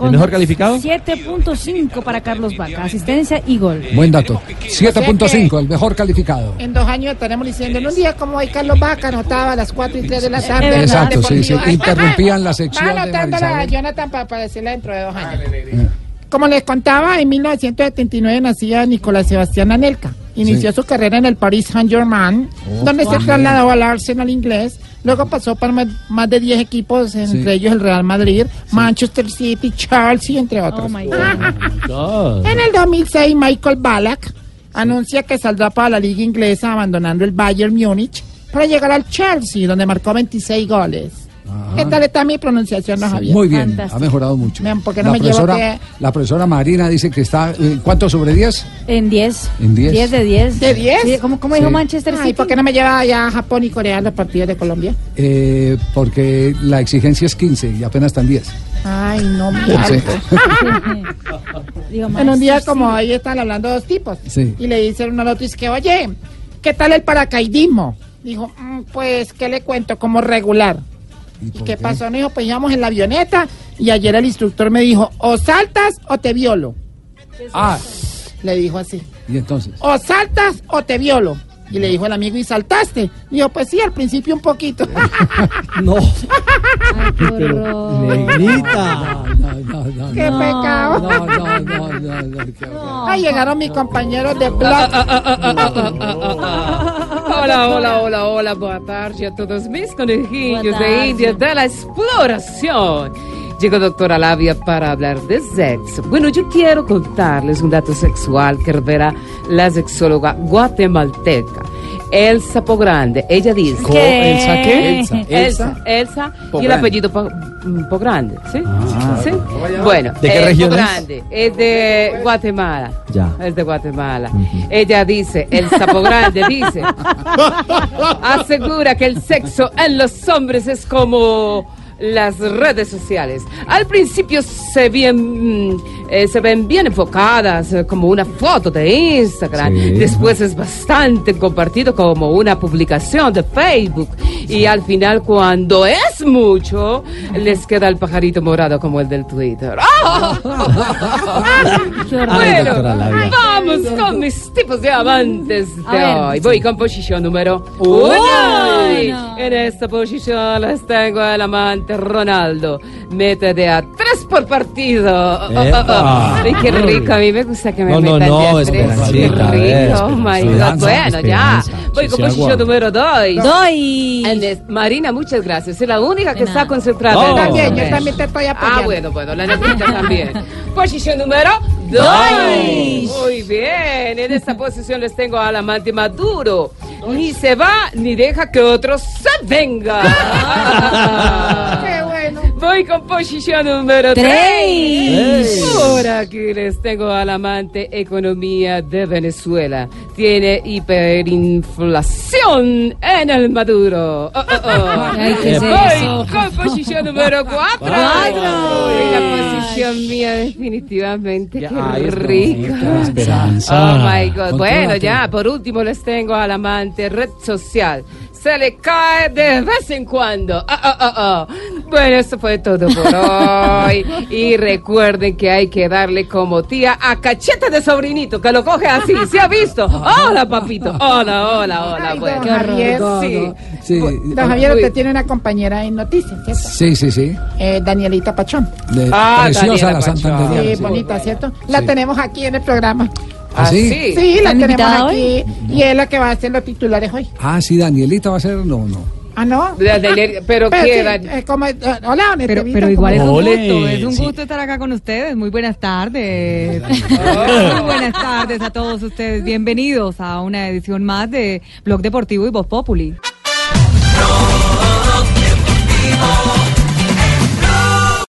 Speaker 19: ¿El mejor calificado?
Speaker 7: 7.5 para Carlos Vaca, asistencia y gol.
Speaker 5: Buen dato. 7.5, el mejor calificado.
Speaker 12: En dos años estaremos diciendo, en un día como hoy Carlos Vaca anotaba a las 4 y 3 de la tarde.
Speaker 5: Exacto, sí, sí. Interrumpían la sección
Speaker 12: Va anotándola a
Speaker 5: Marisabel.
Speaker 12: Jonathan para aparecerla dentro de dos años. Como les contaba, en 1979 nacía Nicolás Sebastián Anelka. Inició
Speaker 65: Sí.
Speaker 12: su carrera en el Paris Saint-Germain,
Speaker 65: Oh,
Speaker 12: donde se trasladó al Arsenal inglés. Luego pasó por más, de 10 equipos, entre
Speaker 65: Sí.
Speaker 12: ellos el Real Madrid, Manchester City, Chelsea, entre otros. En el 2006, Michael Ballack anuncia que saldrá para la liga inglesa abandonando el Bayern Múnich para llegar al Chelsea, donde marcó 26 goles. ¿Qué tal está mi pronunciación, no, Javier?
Speaker 5: Muy bien, ha mejorado mucho.
Speaker 12: Vean, ¿por qué no
Speaker 5: la,
Speaker 12: me
Speaker 5: profesora,
Speaker 12: que-
Speaker 5: la profesora Marina dice que está. eh, ¿Cuánto sobre 10?
Speaker 7: En 10.
Speaker 5: En 10.
Speaker 7: 10 de 10.
Speaker 12: ¿De 10?
Speaker 7: Sí, ¿Cómo, cómo dijo
Speaker 5: Sí.
Speaker 7: Manchester City?
Speaker 12: Ay, ¿por qué no me lleva allá a Japón y Corea a los partidos de Colombia?
Speaker 5: Eh, porque la exigencia es 15 y apenas están 10.
Speaker 12: Ay, no, alto.
Speaker 7: Digo,
Speaker 12: En un día como ahí están hablando dos tipos.
Speaker 5: Sí.
Speaker 12: Y le dicen uno al otro, que, oye, ¿qué tal el paracaidismo? Dijo, "Mm, pues, ¿qué le cuento? Como regular. ¿Y, qué, pasó? No dijo, pues íbamos en la avioneta y ayer el instructor me dijo, o saltas o te violo.
Speaker 5: Ah,
Speaker 12: Le dijo así,
Speaker 5: y entonces.
Speaker 12: o saltas o te violo. Y le dijo el amigo, ¿y saltaste? Dijo, pues sí, al principio un poquito.
Speaker 19: No.
Speaker 12: Pero,
Speaker 19: Negrita.
Speaker 12: ¡Qué pecado!
Speaker 5: No, no, no, no, no,
Speaker 12: Ay, llegaron mis compañeros de blog.
Speaker 66: Hola, hola, hola, hola, boa tarde a todos mis conejillos de. India de la exploración. Llegó doctora Labia para hablar de sexo. Bueno, yo quiero contarles un dato sexual que revela la sexóloga guatemalteca. Elsa Pogrande, ella dice...
Speaker 19: ¿Qué? ¿Elsa qué?
Speaker 66: Elsa, Elsa, Elsa y el apellido Po- mm, Pogrande, ¿sí?
Speaker 19: Ah.
Speaker 66: ¿Sí? Bueno,
Speaker 19: ¿De qué
Speaker 66: eh,
Speaker 19: región es?
Speaker 66: Pogrande es de Guatemala.
Speaker 19: Ya.
Speaker 66: Es de Guatemala. Ella dice, el sapo grande dice, asegura que el sexo en los hombres es como las redes sociales. Al principio se, bien, eh, se ven bien enfocadas eh, como una foto de Instagram.
Speaker 65: Sí.
Speaker 66: Después es bastante compartido como una publicación de Facebook. Y al final cuando es mucho, les queda el pajarito morado como el del Twitter. ¡Ah! Bueno, vamos con mis tipos de amantes
Speaker 7: A
Speaker 66: de
Speaker 7: ver.
Speaker 66: hoy. Voy con posición número
Speaker 7: Uno.
Speaker 66: uno. En esta posición les tengo al amante Ronaldo. Mete de a tres por partido. Oh, oh, oh, oh.
Speaker 19: Epa.
Speaker 66: Ay, qué rico. A mí me gusta que me
Speaker 19: No, no,
Speaker 66: metan
Speaker 19: no,
Speaker 66: de a tres. Qué
Speaker 19: Esperancita, ver,
Speaker 66: rico. Oh my God.
Speaker 19: Esperanza,
Speaker 66: Bueno, ya. Voy con posición número dos.
Speaker 7: Doy.
Speaker 66: En es- Marina, muchas gracias. Es la única que está concentrada.
Speaker 19: No.
Speaker 66: en el
Speaker 12: También, yo también te estoy apoyando.
Speaker 66: Ah, bueno, bueno, la negrita también. Posición número dos.
Speaker 12: Dos.
Speaker 66: Muy bien, en esta posición les tengo al amante Maduro. Ni se va ni deja que otro se venga.
Speaker 12: Qué.
Speaker 66: Voy con posición número
Speaker 7: Tres.
Speaker 66: 3. Por aquí les tengo al amante economía de Venezuela. Tiene hiperinflación en el Maduro. Oh, oh, oh.
Speaker 7: Ay, ¿qué es
Speaker 66: Voy
Speaker 7: eso?
Speaker 66: con posición número 4.
Speaker 7: Cuatro.
Speaker 66: La posición mía definitivamente. Qué
Speaker 19: ay,
Speaker 66: rico.
Speaker 19: Esperanza.
Speaker 66: Oh my God. Bueno, ya, por último les tengo al amante red social. Se le cae de vez en cuando. Ah, ah, ah, ah. Bueno, esto fue todo por hoy. Y recuerden que hay que darle como tía a cachete de sobrinito, que lo coge así. ¿Se ha visto? Hola, papito. Hola, hola, hola.
Speaker 12: Ay,
Speaker 66: Bueno,
Speaker 12: don Javier.
Speaker 66: sí.
Speaker 5: Sí,
Speaker 12: Don Javier, usted tiene una compañera en noticias, ¿cierto?
Speaker 5: sí, sí. sí.
Speaker 12: Eh, Danielita Pachón.
Speaker 5: De-
Speaker 66: Ah,
Speaker 5: preciosa
Speaker 66: Daniela
Speaker 5: la
Speaker 66: Pachón.
Speaker 5: Santanderiana.
Speaker 12: Sí,
Speaker 5: sí.
Speaker 12: bonita, ¿cierto? La
Speaker 5: Sí.
Speaker 12: tenemos aquí en el programa.
Speaker 5: ¿Ah, sí?
Speaker 66: sí?
Speaker 12: Sí, la
Speaker 7: ¿Están
Speaker 12: tenemos aquí. Y es la que va a hacer los titulares hoy.
Speaker 5: Ah, sí, Danielita va a ser. No, no.
Speaker 12: Ah, no.
Speaker 66: De- de ner- pero
Speaker 12: sí,
Speaker 66: qué, Dani.
Speaker 12: eh, como, eh, hola,
Speaker 65: Pero, pero igual es
Speaker 12: ¿cómo-
Speaker 65: un
Speaker 12: Ole,
Speaker 65: gusto, es un
Speaker 12: sí.
Speaker 65: gusto estar acá con ustedes. Muy buenas tardes.
Speaker 66: Oh.
Speaker 65: Muy buenas tardes a todos ustedes. Bienvenidos a una edición más de Blog Deportivo y Voz Populi.
Speaker 60: Deportivo